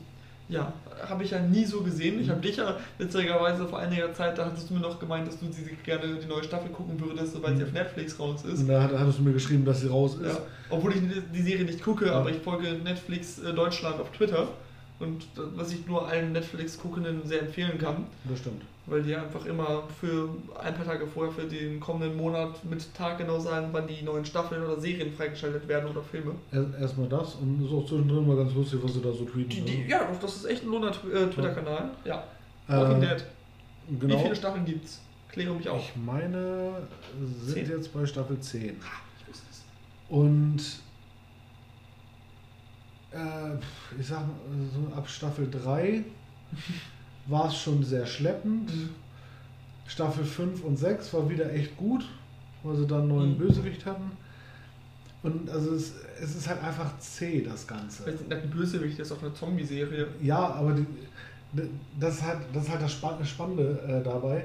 S2: ja, habe ich ja nie so gesehen. Ich habe dich ja witzigerweise vor einiger Zeit, da hattest du mir noch gemeint, dass du sie gerne die neue Staffel gucken würdest, sobald sie
S1: Mhm.
S2: auf Netflix raus ist.
S1: Und da hat- hattest du mir geschrieben, dass sie raus ist.
S2: Ja, obwohl ich die- die Serie nicht gucke,
S1: Ja.
S2: aber ich folge Netflix äh, Deutschland auf Twitter. Und äh, was ich nur allen Netflix-Guckenden sehr empfehlen kann,
S1: Das stimmt.
S2: Weil die einfach immer für ein paar Tage vorher für den kommenden Monat mit Tag genau sagen, wann die neuen Staffeln oder Serien freigeschaltet werden oder Filme.
S1: Erst- Erstmal das und ist auch zwischendrin mal ganz lustig, was sie da so tweeten.
S2: Die,
S1: ne?
S2: die, ja, doch, das ist echt ein lohnender Tw- äh, Twitter-Kanal. Ja. Walking
S1: Äh,
S2: Dead. Wie
S1: Genau.
S2: viele Staffeln gibt's? Kläre mich auf.
S1: Ich meine, sind
S2: Zehn.
S1: jetzt bei Staffel 10.
S2: Ich wusste es.
S1: Und äh, ich sag mal, so ab Staffel 3 (laughs) war es schon sehr schleppend. Staffel 5 und 6 war wieder echt gut, weil sie dann einen neuen
S2: Mhm.
S1: Bösewicht hatten. Und also es, es ist halt einfach zäh, das Ganze.
S2: Nicht, ein Bösewicht ist auch eine Zombie-Serie.
S1: Ja, aber die, das, ist halt, das ist halt das Span- Spannende äh, dabei.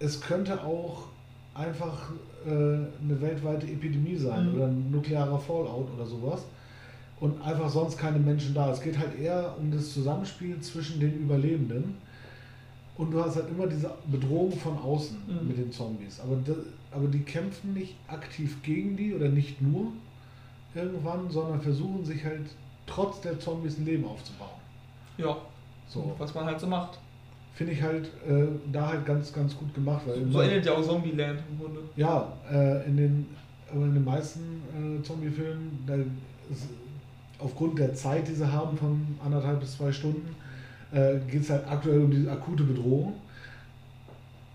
S1: Es könnte auch einfach äh, eine weltweite Epidemie sein
S2: Mhm.
S1: oder ein nuklearer Fallout oder sowas. Und einfach sonst keine Menschen da. Es geht halt eher um das Zusammenspiel zwischen den Überlebenden. Und du hast halt immer diese Bedrohung von außen
S2: Mhm.
S1: mit den Zombies. Aber, da, aber die kämpfen nicht aktiv gegen die oder nicht nur irgendwann, sondern versuchen sich halt trotz der Zombies ein Leben aufzubauen.
S2: Ja,
S1: So.
S2: was man halt so macht.
S1: Finde ich halt äh, da halt ganz, ganz gut gemacht. Weil
S2: So
S1: immer-
S2: endet ja auch Zombieland im Grunde.
S1: ja, äh, in den, aber in den meisten äh, Zombie-Filmen, da ist, aufgrund der Zeit, die sie haben, von anderthalb bis zwei Stunden, äh, geht es halt aktuell um diese akute Bedrohung.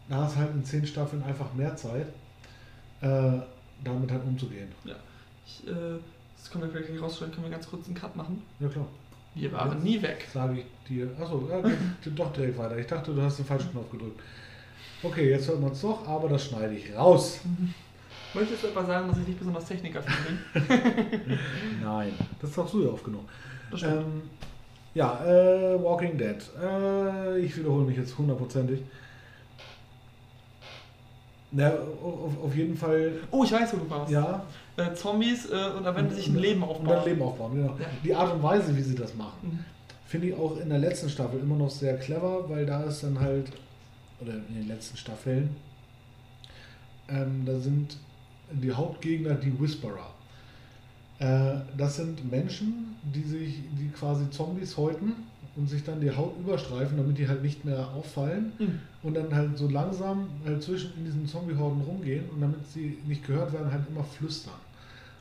S1: Da hast halt in zehn Staffeln einfach mehr Zeit, äh, damit halt umzugehen.
S2: Ich, äh, das können wir vielleicht nicht rausstellen, können wir ganz kurz einen Cut machen.
S1: Ja klar,
S2: Wir waren nie weg.
S1: sage ich dir. Achso, ja, (laughs) doch direkt weiter. Ich dachte, du hast den falschen Knopf gedrückt. Okay, jetzt hört man es doch, aber das schneide ich raus. (laughs)
S2: Möchtest du etwa sagen, dass ich nicht besonders technikaffin bin? (laughs)
S1: Nein, das hast du ja aufgenommen.
S2: Das stimmt.
S1: Ähm, ja, äh, Walking Dead. Äh, ich wiederhole mich jetzt hundertprozentig. Na, auf, auf jeden Fall,
S2: oh, ich weiß, wo du warst.
S1: ja.
S2: Äh, Zombies äh, und da werden sie sich ein Leben
S1: Und
S2: aufbauen.
S1: dann Leben aufbauen, genau.
S2: Ja.
S1: Die Art und Weise, wie sie das machen,
S2: Mhm.
S1: finde ich auch in der letzten Staffel immer noch sehr clever, weil da ist dann halt, oder in den letzten Staffeln, ähm, da sind die Hauptgegner die Whisperer. Äh, das sind Menschen, die sich, die quasi Zombies häuten und sich dann die Haut überstreifen, damit die halt nicht mehr auffallen
S2: Mhm.
S1: und dann halt so langsam halt zwischen in diesen Zombie-Horden rumgehen und damit sie nicht gehört werden, halt immer flüstern.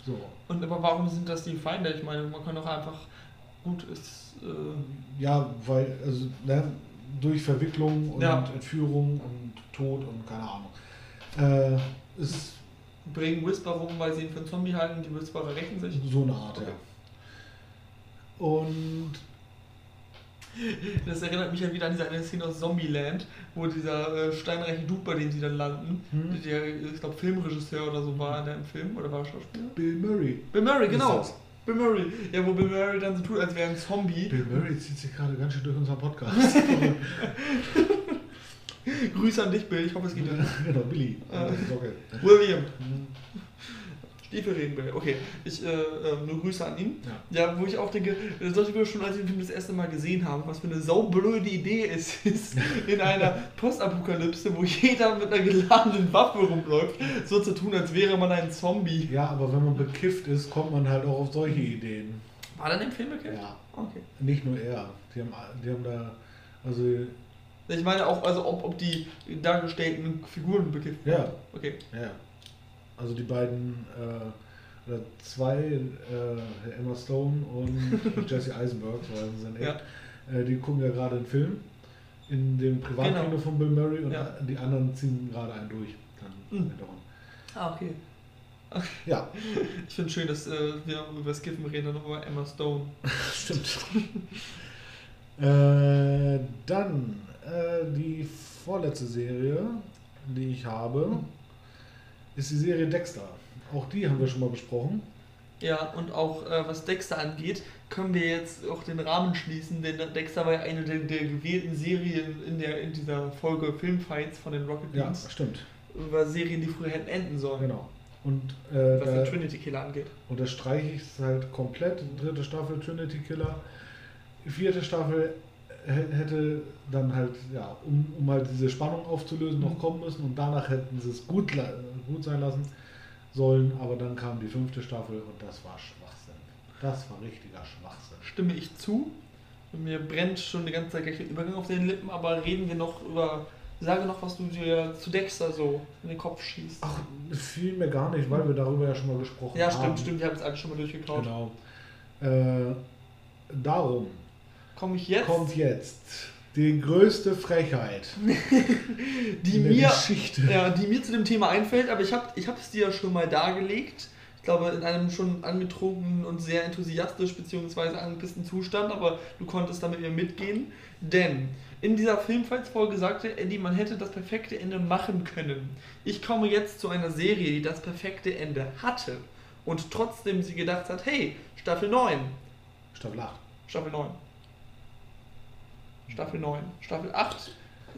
S1: So.
S2: Und aber warum sind das die Feinde? Ich meine, man kann doch einfach gut ist. Äh,
S1: Ja, weil, also, ne, durch Verwicklung und
S2: Ja.
S1: Entführung und Tod und keine Ahnung. Äh, ist
S2: bringen Whisper rum, weil sie ihn für einen Zombie halten, die Whisperer rächen sich.
S1: so eine Art,
S2: Okay.
S1: ja. Und
S2: Das erinnert mich ja wieder an diese eine Szene aus Zombieland, wo dieser äh, steinreiche Dude, bei dem sie dann landen,
S1: Hm.
S2: der, ich glaube, Filmregisseur oder so war in dem Film, oder war er Schauspieler?
S1: Bill Murray.
S2: Bill Murray, genau. Bill Murray. Ja, wo Bill Murray dann so tut, als wäre er ein Zombie.
S1: Bill Murray zieht sich gerade ganz schön durch unseren Podcast. (laughs) (laughs)
S2: Grüße an dich, Bill, ich hoffe, es geht dir. gut. (laughs)
S1: genau, Billy. Okay.
S2: William.
S1: Mhm.
S2: Stiefelreden, Bill. Okay, ich äh, äh, nur Grüße an ihn.
S1: Ja.
S2: Ja, wo ich auch denke, das sollte wir schon, als ich den Film das erste Mal gesehen haben, was für eine saublöde Idee es (laughs) ist, in einer Postapokalypse, wo jeder mit einer geladenen Waffe rumläuft, so zu tun, als wäre man ein Zombie.
S1: ja, aber wenn man bekifft ist, kommt man halt auch auf solche Ideen.
S2: War dann im Film okay?
S1: Ja,
S2: Okay.
S1: nicht nur er. Die haben, die haben da, also
S2: Ich meine auch, also ob, ob die dargestellten Figuren bekifft
S1: Ja.
S2: wurden. Okay.
S1: Ja. Also die beiden, äh, oder zwei, äh, Emma Stone und (laughs) Jesse Eisenberg, sie sind echt, äh, die gucken ja gerade einen Film in dem Privatkino
S2: Genau.
S1: von Bill Murray und
S2: Ja.
S1: die anderen ziehen gerade einen durch. Dann
S2: Mhm. Ah, okay.
S1: Ja, (laughs)
S2: Ich finde schön, dass äh, wir über Skiffen reden und über Emma Stone. (laughs)
S1: stimmt. äh, dann äh, die vorletzte Serie, die ich habe, ist die Serie Dexter Auch die haben wir schon mal besprochen.
S2: Ja, und auch äh, was Dexter angeht, können wir jetzt auch den Rahmen schließen, denn Dexter war ja eine der, der gewählten Serien in, der, in dieser Folge Filmfights von den Rocket
S1: Ja,
S2: Beans.
S1: stimmt.
S2: Über Serien, die früher hätten enden sollen.
S1: Genau. Und, äh,
S2: Was
S1: da,
S2: den Trinity Killer angeht.
S1: und das streiche ich halt komplett. Dritte Staffel Trinity Killer. Vierte Staffel hätte dann halt, ja, um, um halt diese Spannung aufzulösen, noch
S2: Mhm.
S1: kommen müssen und danach hätten sie es gut, gut sein lassen sollen. Aber dann kam die fünfte Staffel und das war Schwachsinn. Das war richtiger Schwachsinn.
S2: Stimme ich zu. Mir brennt schon die ganze Zeit gleich der Übergang auf den Lippen, aber reden wir noch über. Sage noch, was du dir zu Dexter so in den Kopf schießt.
S1: Ach, fiel mir gar nicht, weil wir darüber ja schon mal gesprochen
S2: ja,
S1: haben.
S2: stimmt, stimmt. Ich habe es alles schon mal durchgekaut.
S1: Genau. Äh, darum
S2: Komme ich jetzt?
S1: kommt jetzt die größte Frechheit (laughs)
S2: die mir
S1: Geschichte.
S2: Ja, die mir zu dem Thema einfällt, aber ich habe ich es dir ja schon mal dargelegt. Ich glaube, in einem schon angetrunkenen und sehr enthusiastisch bzw. angepissten Zustand, aber du konntest da mit mir mitgehen. Denn in dieser Filmfights-Folge sagte Eddie, man hätte das perfekte Ende machen können. Ich komme jetzt zu einer Serie, die das perfekte Ende hatte und trotzdem sie gedacht hat, hey, Staffel 9,
S1: Staffel 8.
S2: Staffel 9. Staffel 9. Staffel 8.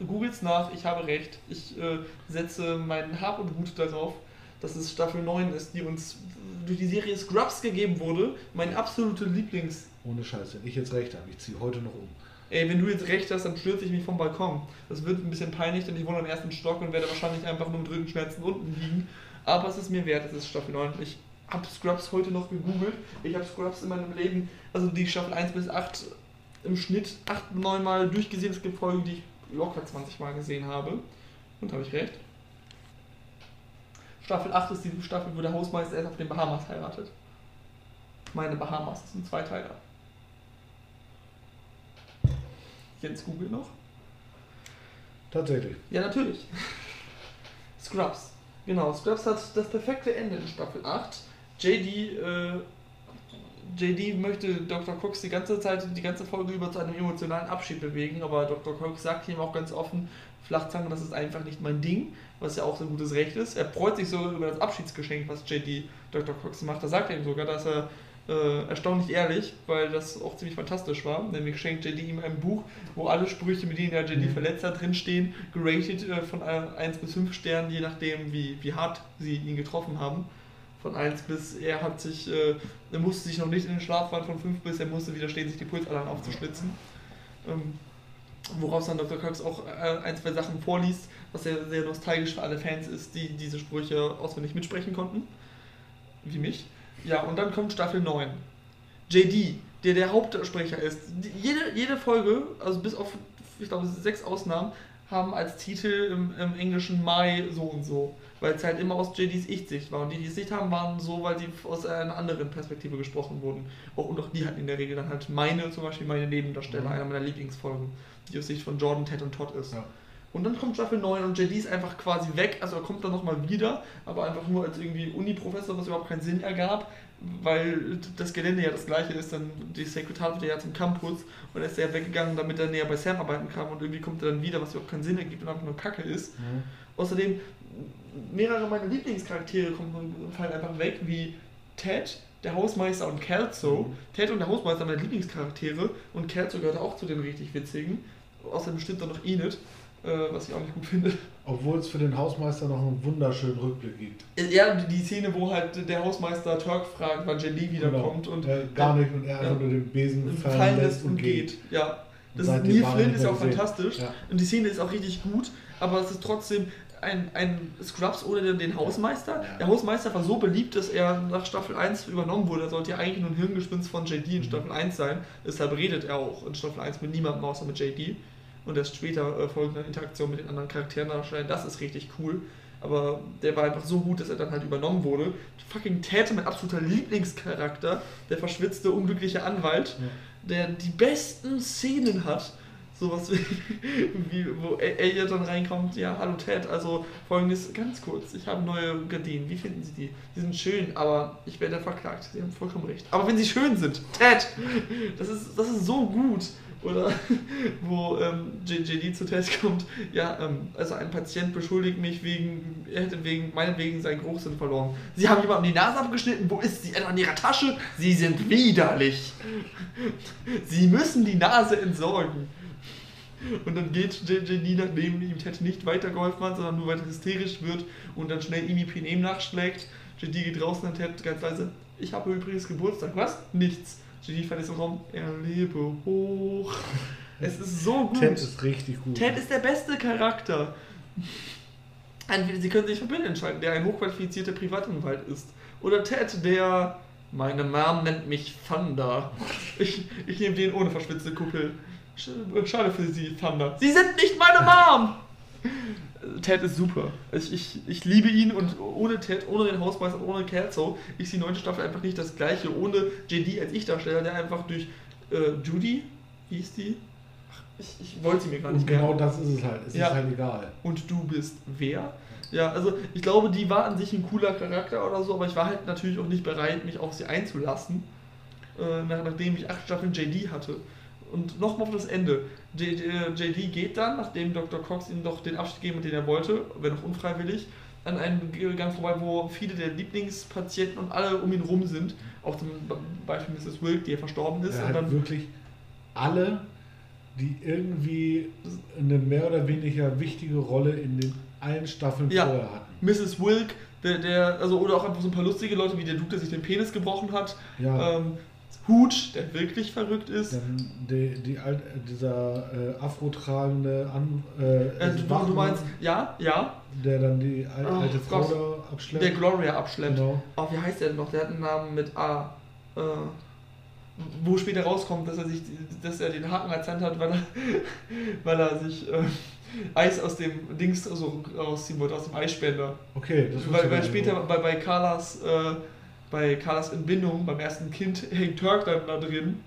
S2: Googles nach, ich habe recht. Ich äh, setze meinen Hab und Gut darauf, dass es Staffel 9 ist, die uns durch die Serie Scrubs gegeben wurde. Mein absolute Lieblings.
S1: Ohne Scheiß, wenn ich jetzt recht habe, ich ziehe heute noch um.
S2: Ey, wenn du jetzt recht hast, dann stürze ich mich vom Balkon. Das wird ein bisschen peinlich, denn ich wohne am ersten Stock und werde wahrscheinlich einfach nur mit Rückenschmerzen unten liegen. Aber es ist mir wert, es ist Staffel 9. Ich habe Scrubs heute noch gegoogelt. Ich habe Scrubs in meinem Leben, also die Staffel 1 bis 8 im Schnitt 8, 9 Mal durchgesehen. Es gibt Folgen, die ich locker 20 Mal gesehen habe. Und habe ich recht. Staffel 8 ist die Staffel, wo der Hausmeister erst auf den Bahamas heiratet. Meine Bahamas, das sind zwei Teile. Jetzt Google noch.
S1: Tatsächlich.
S2: Ja, natürlich. Scrubs. Genau, Scrubs hat das perfekte Ende in Staffel 8. JD, äh, JD möchte Dr. Cox die ganze Zeit, die ganze Folge über zu einem emotionalen Abschied bewegen, aber Dr. Cox sagt ihm auch ganz offen, Flachzange, das ist einfach nicht mein Ding, was ja auch sein gutes Recht ist. Er freut sich sogar über das Abschiedsgeschenk, was JD Dr. Cox macht. Da sagt er ihm sogar, dass er äh, erstaunlich ehrlich, weil das auch ziemlich fantastisch war. Nämlich schenkt JD ihm ein Buch, wo alle Sprüche, mit denen er JD
S1: Mhm.
S2: verletzt hat, drinstehen, geratet äh, von äh, 1 bis 5 Sternen, je nachdem, wie, wie hart sie ihn getroffen haben. Von 1 bis er hat sich, äh, er musste sich noch nicht in den Schlaf fallen, von 5 bis er musste widerstehen, sich die Pulsadern aufzuschlitzen. Ähm, woraus dann Dr. Cox auch äh, ein, zwei Sachen vorliest, was sehr, sehr nostalgisch für alle Fans ist, die diese Sprüche auswendig mitsprechen konnten. Wie mich. Ja, und dann kommt Staffel 9. JD, der der Hauptsprecher ist. Die, jede, jede Folge, also bis auf, ich glaube, sechs Ausnahmen, haben als Titel im, im Englischen Mai so und so. Weil es halt immer aus JDs Ich-Sicht war. Und die, die Sicht haben, waren so, weil sie aus einer anderen Perspektive gesprochen wurden. Auch, und auch die hatten in der Regel dann halt meine, zum Beispiel meine Nebendarsteller,
S1: Mhm.
S2: einer meiner Lieblingsfolgen, die aus Sicht von Jordan, Ted und Todd ist.
S1: Ja.
S2: Und dann kommt Staffel 9 und JD ist einfach quasi weg. Also er kommt dann nochmal wieder, aber einfach nur als irgendwie Uni-Professor, was überhaupt keinen Sinn ergab, weil das Gelände ja das gleiche ist. Dann die Sekretär wird ja zum Campus und er ist ja weggegangen, damit er näher bei Sam arbeiten kann und irgendwie kommt er dann wieder, was überhaupt keinen Sinn ergibt und einfach nur Kacke ist.
S1: Mhm.
S2: Außerdem, mehrere meiner Lieblingscharaktere kommen, fallen einfach weg, wie Ted, der Hausmeister und Kelso.
S1: Mhm.
S2: Ted und der Hausmeister meine Lieblingscharaktere und Kelso gehört auch zu den richtig witzigen. Außerdem stimmt dann noch Enid, äh, was ich auch nicht gut finde.
S1: Obwohl es für den Hausmeister noch einen wunderschönen Rückblick gibt.
S2: Ja, die- Szene, wo halt der Hausmeister Turk fragt, wann Jelly wiederkommt
S1: Genau.
S2: und
S1: äh, gar nicht und er
S2: Ja.
S1: einfach nur den Besen
S2: fallen, lässt und geht. Ja.
S1: Und
S2: Das Neil Flynn ist
S1: mehr
S2: auch fantastisch
S1: Ja.
S2: und die Szene ist auch richtig gut, aber es ist trotzdem ein, ein Scrubs ohne den, den Hausmeister.
S1: Ja.
S2: Der Hausmeister war so beliebt, dass er nach Staffel 1 übernommen wurde. Er sollte ja eigentlich nur ein Hirngespinst von JD in
S1: Mhm.
S2: Staffel 1 sein. Deshalb redet er auch in Staffel 1 mit niemandem außer mit JD. Und erst später äh, folgt eine Interaktion mit den anderen Charakteren darstellen. Das ist richtig cool. Aber der war einfach so gut, dass er dann halt übernommen wurde. Fucking Ted, mein absoluter Lieblingscharakter, der verschwitzte, unglückliche Anwalt,
S1: Ja.
S2: der die besten Szenen hat. Sowas wie, (laughs) wie wo Elliot dann reinkommt, ja, hallo Ted, also folgendes, ganz kurz, ich habe neue Gardinen, wie finden Sie die? Die sind schön, aber ich werde verklagt, Sie haben vollkommen recht. Aber wenn sie schön sind, Ted, (laughs) das ist, das ist so gut. Oder (laughs) wo ähm, JD zu Test kommt, ja, ähm, also ein Patient beschuldigt mich wegen, er hätte wegen, meinetwegen seinen Geruchssinn verloren. Sie haben jemandem die Nase abgeschnitten, wo ist sie? Etwa in ihrer Tasche? Sie sind widerlich. Sie müssen die Nase entsorgen. Und dann geht JD, nachdem ihm Ted nicht weitergeholfen hat, sondern nur weiter hysterisch wird und dann schnell Imipenem nachschlägt. JD geht draußen und Ted ganz leise, ich habe übrigens Geburtstag. Was? Nichts. JD fällt im Raum, er lebe hoch. Es ist so gut.
S1: Ted ist richtig gut.
S2: Ted ist der beste Charakter. Entweder Sie können sich für Bill entscheiden, der ein hochqualifizierter Privatanwalt ist. Oder Ted, der. Meine Mom nennt mich Thunder. Ich, ich nehme den ohne verschwitzte Kuppel. Schade für Sie, Thunder. Sie sind nicht meine Mom! Ted ist super. Ich, ich, ich liebe ihn und ohne Ted, ohne den Hausmeister, ohne Kelso ist die neunte Staffel einfach nicht das gleiche. Ohne JD als Ich-Darsteller, der einfach durch äh, Judy, wie ist die? Ach, ich, ich wollte sie mir gar nicht
S1: und genau das ist es halt. Es
S2: Ja.
S1: ist halt egal.
S2: Und du bist wer? Ja, also ich glaube, die war an sich ein cooler Charakter oder so, aber ich war halt natürlich auch nicht bereit, mich auf sie einzulassen, äh, nach, nachdem ich acht Staffeln JD hatte. Und nochmal auf das Ende. J, äh, JD geht dann, nachdem Dr. Cox ihm doch den Abschied gegeben hat, den er wollte, wenn auch unfreiwillig, an einem Gang vorbei, wo viele der Lieblingspatienten und alle um ihn rum sind. Auch zum Beispiel Mrs. Wilk, die ja verstorben ist.
S1: Er
S2: und dann,
S1: wirklich alle, die irgendwie eine mehr oder weniger wichtige Rolle in den allen Staffeln
S2: Ja.
S1: vorher hatten.
S2: Mrs. Wilk, der, der, also, oder auch einfach so ein paar lustige Leute wie der Duke, der sich den Penis gebrochen hat.
S1: Ja.
S2: Ähm, Hooch, der wirklich verrückt ist.
S1: Dann die, die, alt- dieser äh, afrotragende An, äh,
S2: Äh, du, du meinst, ja, ja,
S1: der dann die al
S2: Oh
S1: alte Frau
S2: Gott.
S1: abschleppt.
S2: der Gloria abschleppt.
S1: Genau.
S2: Oh, wie heißt der denn noch? Der hat einen Namen mit A. Äh, wo später rauskommt, dass er sich, dass er den Haken erzählt hat, weil er, (laughs) weil er sich äh, Eis aus dem Dings so rausziehen wollte, aus dem Eisspender.
S1: Okay, das
S2: Weil, weil später bei, bei Carlas, äh, bei Carlas Entbindung, beim ersten Kind, (laughs) hängt Turk dann da drin.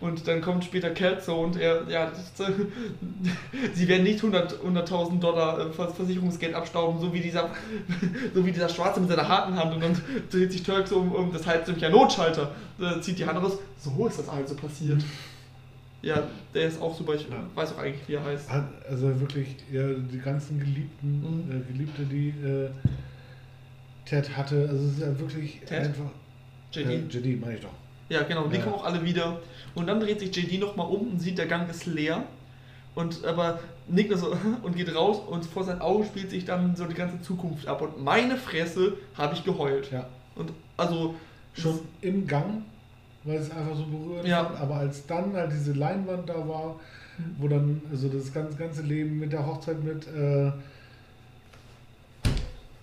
S2: Und dann kommt später Kelso und er, ja, das, (laughs) sie werden nicht 100 100.000 Dollar äh, Vers- Versicherungsgeld abstauben, so wie dieser, (laughs) so wie dieser Schwarze mit seiner Hakenhand. Und dann dreht sich Turk so um, um das heißt nämlich ein Notschalter, äh, zieht die Hand raus. So ist das also passiert. Ja, der ist auch super, ich
S1: Ja.
S2: weiß auch eigentlich, wie er heißt.
S1: Hat also wirklich ja, die ganzen Geliebten,
S2: Mhm.
S1: äh, Geliebte, die äh, Ted hatte, also es ist ja wirklich
S2: Ted?
S1: einfach.
S2: JD.
S1: Äh, JD, meine ich doch.
S2: Ja, genau, die
S1: Ja.
S2: kommen auch alle wieder. Und dann dreht sich JD nochmal um und sieht, der Gang ist leer. Und aber nickt nur so (laughs) und geht raus und vor seinen Augen spielt sich dann so die ganze Zukunft ab. Und meine Fresse habe ich geheult.
S1: Ja.
S2: Und also
S1: Schon im Gang, weil es einfach so berührend
S2: Ja.
S1: fand, aber als dann halt diese Leinwand da war, wo dann also das ganze, ganze Leben mit der Hochzeit mit äh,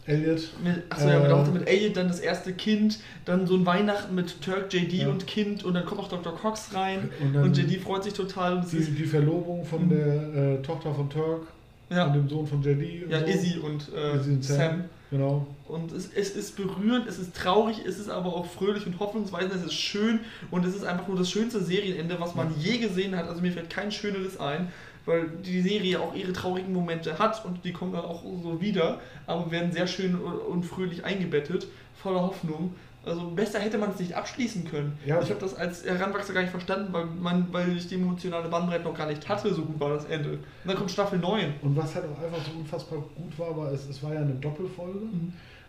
S1: Elliot.
S2: achso, ja, mit, auch mit Elliot dann das erste Kind, dann so ein Weihnachten mit Turk, JD
S1: Ja.
S2: und Kind und dann kommt auch Dr. Cox rein
S1: Und
S2: und JD freut sich total. Und
S1: die, die Verlobung von
S2: Mhm.
S1: der äh, Tochter von Turk
S2: ja,
S1: und dem Sohn von JD. Und
S2: ja
S1: so.
S2: Izzy und, äh,
S1: Izzy und Sam.
S2: Sam.
S1: Genau.
S2: Und es, es ist berührend, es ist traurig, es ist aber auch fröhlich und hoffnungsweisend, es ist schön und es ist einfach nur das schönste Serienende, was man je gesehen hat. Also mir fällt kein schöneres ein, weil die Serie auch ihre traurigen Momente hat und die kommen dann auch so wieder, aber werden sehr schön und fröhlich eingebettet, voller Hoffnung. Also besser hätte man es nicht abschließen können.
S1: Ja.
S2: Ich habe das als Heranwachser gar nicht verstanden, weil, man, weil ich die emotionale Bandbreite noch gar nicht hatte, so gut war das Ende. Und dann kommt Staffel 9.
S1: Und was halt auch einfach so unfassbar gut war, war, es, es war ja eine Doppelfolge.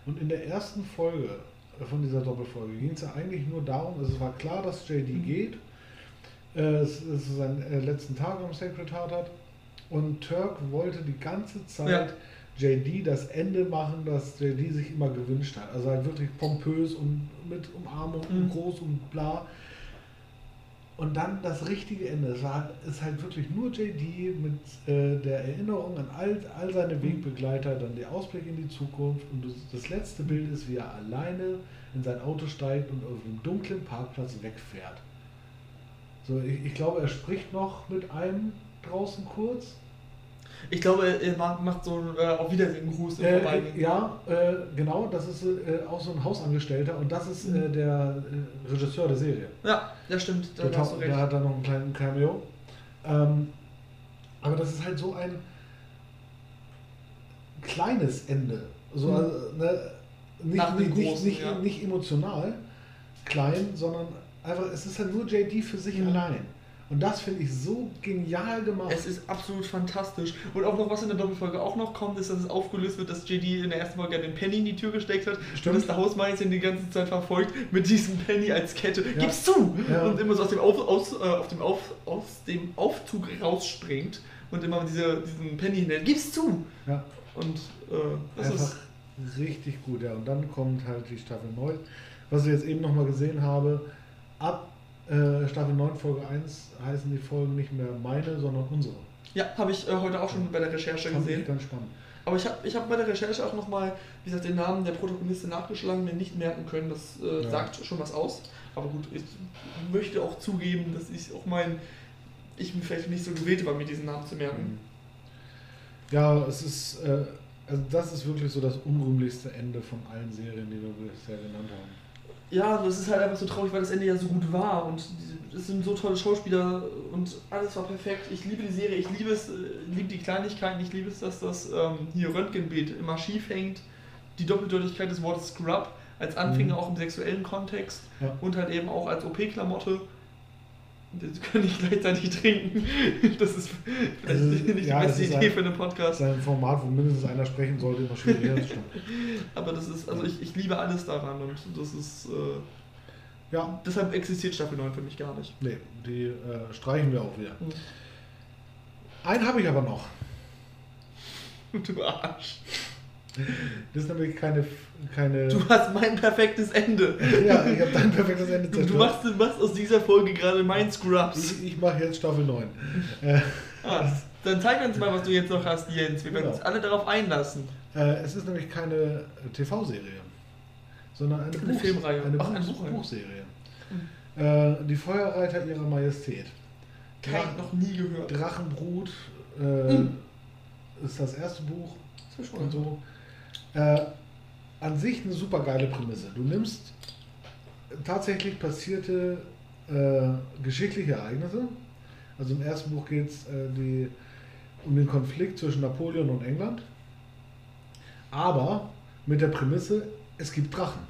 S1: Und in der ersten Folge von dieser Doppelfolge ging es ja eigentlich nur darum, also es war klar, dass JD
S2: Mhm.
S1: geht, äh, seinen äh, letzten Tag am Sacred Heart hat und Turk wollte die ganze Zeit JD das Ende machen, das JD sich immer gewünscht hat. Also halt wirklich pompös und mit Umarmung und
S2: Mhm.
S1: groß und bla. Und dann das richtige Ende. Es war, ist halt wirklich nur JD mit äh, der Erinnerung an all, all seine Wegbegleiter, dann der Ausblick in die Zukunft. Und das, das letzte Bild ist, wie er alleine in sein Auto steigt und auf einem dunklen Parkplatz wegfährt. So, ich, ich glaube, er spricht noch mit einem draußen kurz.
S2: Ich glaube, er macht so ein äh, Auf Wiedersehen-Gruß
S1: Äh,
S2: Vorbeigehen.
S1: ja, äh, genau, das ist äh, auch so ein Hausangestellter und das ist äh, der äh, Regisseur der Serie.
S2: Ja, das stimmt, da
S1: Der,
S2: hast du
S1: tau-
S2: recht.
S1: der hat da noch einen kleinen Cameo. Ähm, aber das ist halt so ein kleines Ende. So,
S2: Mhm.
S1: also, ne, nicht, nicht,
S2: großen,
S1: nicht,
S2: ja.
S1: nicht emotional klein, sondern einfach, es ist halt nur JD für sich
S2: Mhm.
S1: allein. Und das finde ich so genial gemacht.
S2: Es ist absolut fantastisch. Und auch noch, was in der Doppelfolge auch noch kommt, ist, dass es aufgelöst wird, dass JD in der ersten Folge den Penny in die Tür gesteckt hat.
S1: Stimmt.
S2: Und dass der Hausmeister ihn die ganze Zeit verfolgt mit diesem Penny als Kette.
S1: Ja.
S2: Gib's zu!
S1: Ja.
S2: Und immer so aus dem, auf, aus, äh, auf dem auf, aus dem Aufzug rausspringt und immer diese, diesen Penny hinhält. Gib's zu!
S1: ja,
S2: Und äh, das
S1: einfach
S2: ist.
S1: richtig gut. Ja. Und dann kommt halt die Staffel 9. Was ich jetzt eben nochmal gesehen habe, ab äh, Staffel 9, Folge 1 heißen die Folgen nicht mehr meine, sondern unsere.
S2: Ja, habe ich äh, heute auch schon bei der Recherche
S1: Fand
S2: gesehen.
S1: ich ganz spannend.
S2: Aber ich habe ich hab bei der Recherche auch nochmal, wie gesagt, den Namen der Protagonistin nachgeschlagen, mir nicht merken können. Das äh,
S1: Ja.
S2: sagt schon was aus. Aber gut, ich möchte auch zugeben, dass ich auch mein, ich mir vielleicht nicht so gewählt war, mir diesen Namen zu merken.
S1: Ja, es ist, äh, also das ist wirklich so das unrühmlichste Ende von allen Serien, die wir bisher genannt haben.
S2: Ja, es ist halt einfach so traurig, weil das Ende ja so gut war und es sind so tolle Schauspieler und alles war perfekt. Ich liebe die Serie, ich liebe es, äh, liebe die Kleinigkeiten, ich liebe es, dass das ähm, hier Röntgenbild immer schief hängt, die Doppeldeutigkeit des Wortes Scrub als Anfänger
S1: Mhm.
S2: auch im sexuellen Kontext
S1: Ja.
S2: und halt eben auch als OP-Klamotte. Das kann ich gleichzeitig trinken. (laughs) Das ist vielleicht
S1: Also,
S2: nicht die
S1: ja, das
S2: beste
S1: ist
S2: Idee
S1: ein-
S2: für einen
S1: Das
S2: Podcast.
S1: ist ein Format, wo mindestens einer sprechen sollte, immer schwierig. Das stimmt. (laughs)
S2: Aber das ist, also ich, ich liebe alles daran und das ist. Äh,
S1: Ja,
S2: deshalb existiert Staffel 9 für mich gar nicht.
S1: nee, die äh, streichen wir auch wieder.
S2: Hm.
S1: Einen habe ich aber noch. (laughs)
S2: Du Arsch.
S1: Das ist nämlich keine. keine
S2: Du hast mein perfektes Ende.
S1: ja, ich habe dein perfektes Ende
S2: Du, du, machst, du machst aus dieser Folge gerade mein Scrubs.
S1: Ich, ich mache jetzt Staffel 9. Äh,
S2: Ah, dann zeig uns mal, was du jetzt noch hast, Jens. Wir werden
S1: Genau.
S2: uns alle darauf einlassen.
S1: äh, es ist nämlich keine TV-Serie, sondern eine,
S2: Eine Filmreihe.
S1: Eine,
S2: Ach,
S1: Buch,
S2: eine Buchreihe.
S1: Buchserie. Äh, die Feuerreiter ihrer Majestät.
S2: Kein, noch nie gehört.
S1: Drachenbrut äh,
S2: Hm.
S1: ist das erste Buch
S2: Das ist schon
S1: und so. Äh, an sich eine super geile Prämisse. Du nimmst tatsächlich passierte äh, geschichtliche Ereignisse. Also im ersten Buch geht es äh, um den Konflikt zwischen Napoleon und England. Aber mit der Prämisse, es gibt Drachen.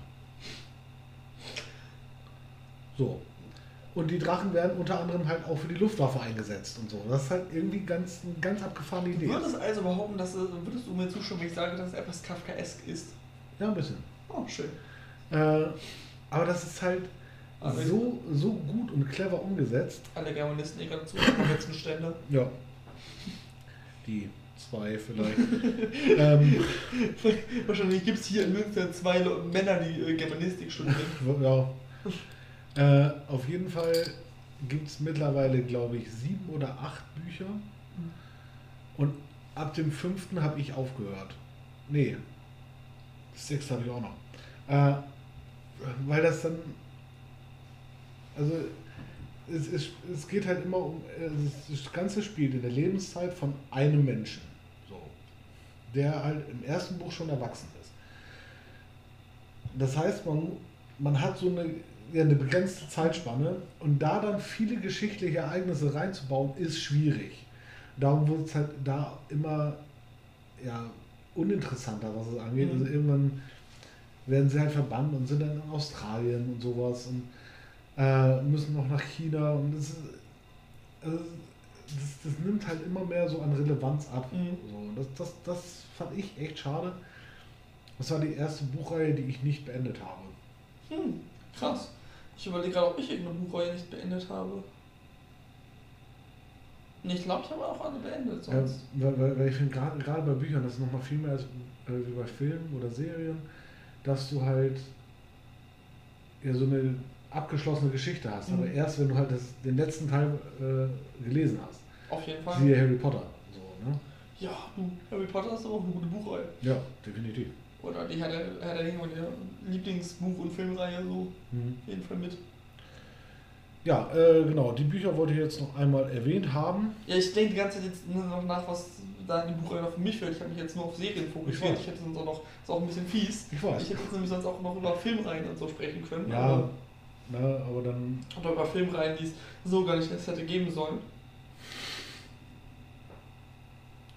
S1: So. Und die Drachen werden unter anderem halt auch für die Luftwaffe eingesetzt und so. Das ist halt irgendwie ganz, eine ganz abgefahrene Idee.
S2: Du würdest also behaupten, dass, es- würdest du mir zustimmen, wenn ich sage, dass es etwas Kafkaesk ist?
S1: Ja, ein bisschen.
S2: Oh, schön.
S1: Äh, aber das ist halt
S2: Aber
S1: so, so gut und clever umgesetzt.
S2: Alle Germanisten, die gerade zuhören, am letzten Stände. (laughs)
S1: Ja. Die zwei vielleicht. (laughs) ähm,
S2: Wahrscheinlich gibt es hier in Münster zwei Männer, die äh, Germanistik studieren. (laughs)
S1: ja. Äh, auf jeden Fall gibt es mittlerweile, glaube ich, sieben oder acht Bücher. Und ab dem fünften habe ich aufgehört. Nee. Das sechste habe ich auch noch. Äh, weil das dann. Also, es, es, es geht halt immer um. Das Ganze spielt in der Lebenszeit von einem Menschen. So. Der halt im ersten Buch schon erwachsen ist. Das heißt, man, man hat so eine, ja, eine begrenzte Zeitspanne und da dann viele geschichtliche Ereignisse reinzubauen, ist schwierig. Darum wird es halt da immer ja, uninteressanter, was es angeht.
S2: Mhm.
S1: Also irgendwann werden sie halt verbannt und sind dann in Australien und sowas und äh, müssen noch nach China und das, ist, also das, das nimmt halt immer mehr so an Relevanz ab.
S2: Mhm.
S1: So, das, das, das fand ich echt schade. Das war die erste Buchreihe, die ich nicht beendet habe.
S2: Hm, krass. Ich überlege gerade, ob ich irgendeine Buchreihe nicht beendet habe. Nee, ich glaube, ich habe auch alle beendet
S1: Ja,
S2: sonst.
S1: weil, weil, weil ich finde, gerade bei Büchern, das ist nochmal viel mehr als äh, wie bei Filmen oder Serien, dass du halt ja, so eine abgeschlossene Geschichte hast. Aber
S2: Mhm.
S1: erst, wenn du halt das, den letzten Teil äh, gelesen hast.
S2: Auf jeden Fall.
S1: Siehe Harry Potter. So, ne?
S2: Ja, du, Harry Potter ist aber auch eine gute Buchreihe.
S1: Ja, definitiv.
S2: Oder die hat der, hat der Ringe meine Lieblingsbuch- und Filmreihe so
S1: Mhm.
S2: jeden Fall mit.
S1: Ja, äh, genau. Die Bücher wollte ich jetzt noch einmal erwähnt haben.
S2: Ja, ich denke die ganze Zeit jetzt nur noch nach, was da in die Buchreihe noch für mich fällt. Ich habe mich jetzt nur auf Serien fokussiert.
S1: weiß.
S2: Ich hätte sonst auch noch, ist auch ein bisschen fies.
S1: Ich weiß.
S2: Ich hätte jetzt nämlich sonst auch noch über Filmreihen und so sprechen können.
S1: Ja,
S2: aber-
S1: na, aber dann.
S2: Oder über Filmreihen, die es so gar nicht erst hätte geben sollen.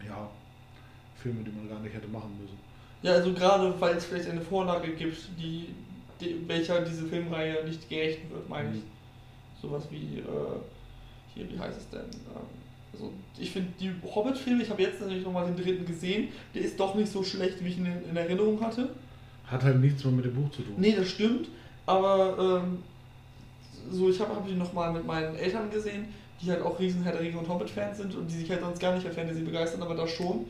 S1: Ja, Filme, die man gar nicht hätte machen müssen.
S2: Ja, also gerade weil es vielleicht eine Vorlage gibt, die, die welcher diese Filmreihe nicht gerecht wird, meine ich.
S1: Mhm.
S2: Sowas wie, äh, hier, wie heißt es denn? Ähm, also ich finde die Hobbit-Filme, ich habe jetzt natürlich nochmal den dritten gesehen, der ist doch nicht so schlecht, wie ich ihn in, in Erinnerung hatte.
S1: Hat halt nichts mehr mit dem Buch zu tun.
S2: Nee, das stimmt, aber ähm, so, ich habe hab ihn nochmal mit meinen Eltern gesehen, die halt auch riesen Herr der Ringe und Hobbit-Fans sind und die sich halt sonst gar nicht für Fantasy begeistern, aber da schon.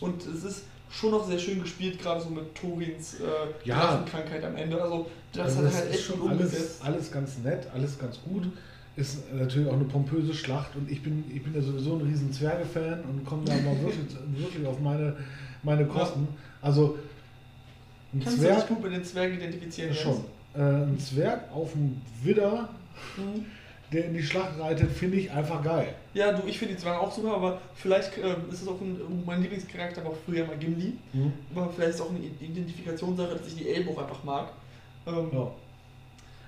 S2: Und es ist schon noch sehr schön gespielt, gerade so mit Torins äh,
S1: Ja.
S2: Drachenkrankheit am Ende. Also das
S1: Also
S2: hat halt echt
S1: schon alles,
S2: umgesetzt.
S1: alles ganz nett, alles ganz gut. Ist natürlich auch eine pompöse Schlacht und ich bin, ich bin ja sowieso ein riesen Zwerge-Fan und komme da mal (laughs) wirklich, wirklich auf meine, meine Kosten. Also ein
S2: Kannst du dich
S1: Zwerg,
S2: gut mit den Zwergen identifizieren?
S1: Schon. Äh, ein Zwerg auf dem Widder,
S2: Mhm.
S1: Der in die Schlacht reitet, finde ich einfach geil.
S2: Ja, du, ich finde die Zwerge auch super, aber vielleicht ähm, ist es auch ein, mein Lieblingscharakter war früher mal Gimli. Aber vielleicht ist es auch eine Identifikationssache, dass ich die Elben auch einfach mag. Ähm,
S1: Ja.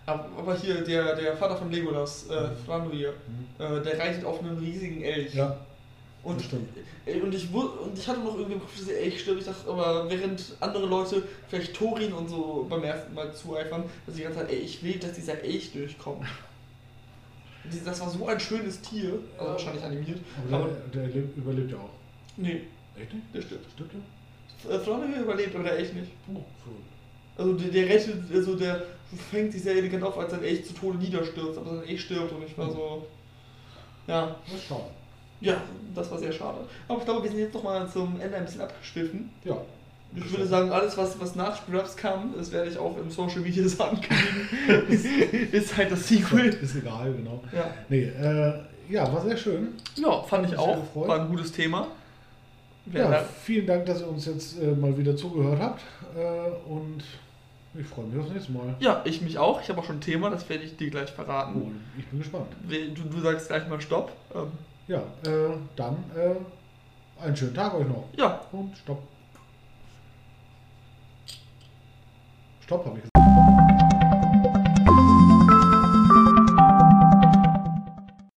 S2: aber, hier, der, der Vater von Legolas, äh,
S1: Mhm.
S2: Thranduil, äh, der reitet auf einem riesigen Elch.
S1: ja,
S2: und,
S1: stimmt.
S2: äh, und, ich, und ich hatte noch irgendwie im Kopf, dass Elch stirbt. Ich dachte, aber während andere Leute vielleicht Thorin und so beim ersten Mal zueifern, dass ich die ganze Zeit, ey, ich will, dass dieser Elch durchkommt. (laughs) Das war so ein schönes Tier, also wahrscheinlich animiert.
S1: Aber,
S2: Aber-
S1: der, der lebt, überlebt ja auch.
S2: Nee,
S1: Echt nicht?
S2: der stirbt.
S1: Stimmt ja?
S2: Äh, Thranduil überlebt, aber der Elch nicht.
S1: Oh, so.
S2: Also der, der rettet, also der fängt sich sehr elegant auf, als sein Elch zu Tode niederstürzt, aber sein Elch stirbt und ich war so. Ja,
S1: Das ist schade.
S2: ja, das war sehr schade. Aber ich glaube, wir sind jetzt nochmal zum Ende ein bisschen abgeschliffen.
S1: Ja.
S2: Ich würde sagen, alles, was, was nach Scrubs kam, das werde ich auch im Social Media (laughs) ankündigen, ist, (laughs) ist halt das Sequel.
S1: Ist egal, genau.
S2: Ja,
S1: Nee, äh, ja, war sehr schön.
S2: ja fand ich auch.
S1: gefreut.
S2: War ein gutes Thema. Wer
S1: Ja, vielen Dank, dass ihr uns jetzt äh, mal wieder zugehört habt. Äh, und ich freue mich aufs nächste Mal.
S2: ja, ich mich auch. Ich habe auch schon ein Thema, das werde ich dir gleich verraten.
S1: Oh, ich bin gespannt.
S2: Du, du sagst gleich mal Stopp. Ähm,
S1: Ja, äh, dann äh, einen schönen Tag euch noch.
S2: ja,
S1: Und stopp. Stopp, habe ich gesagt.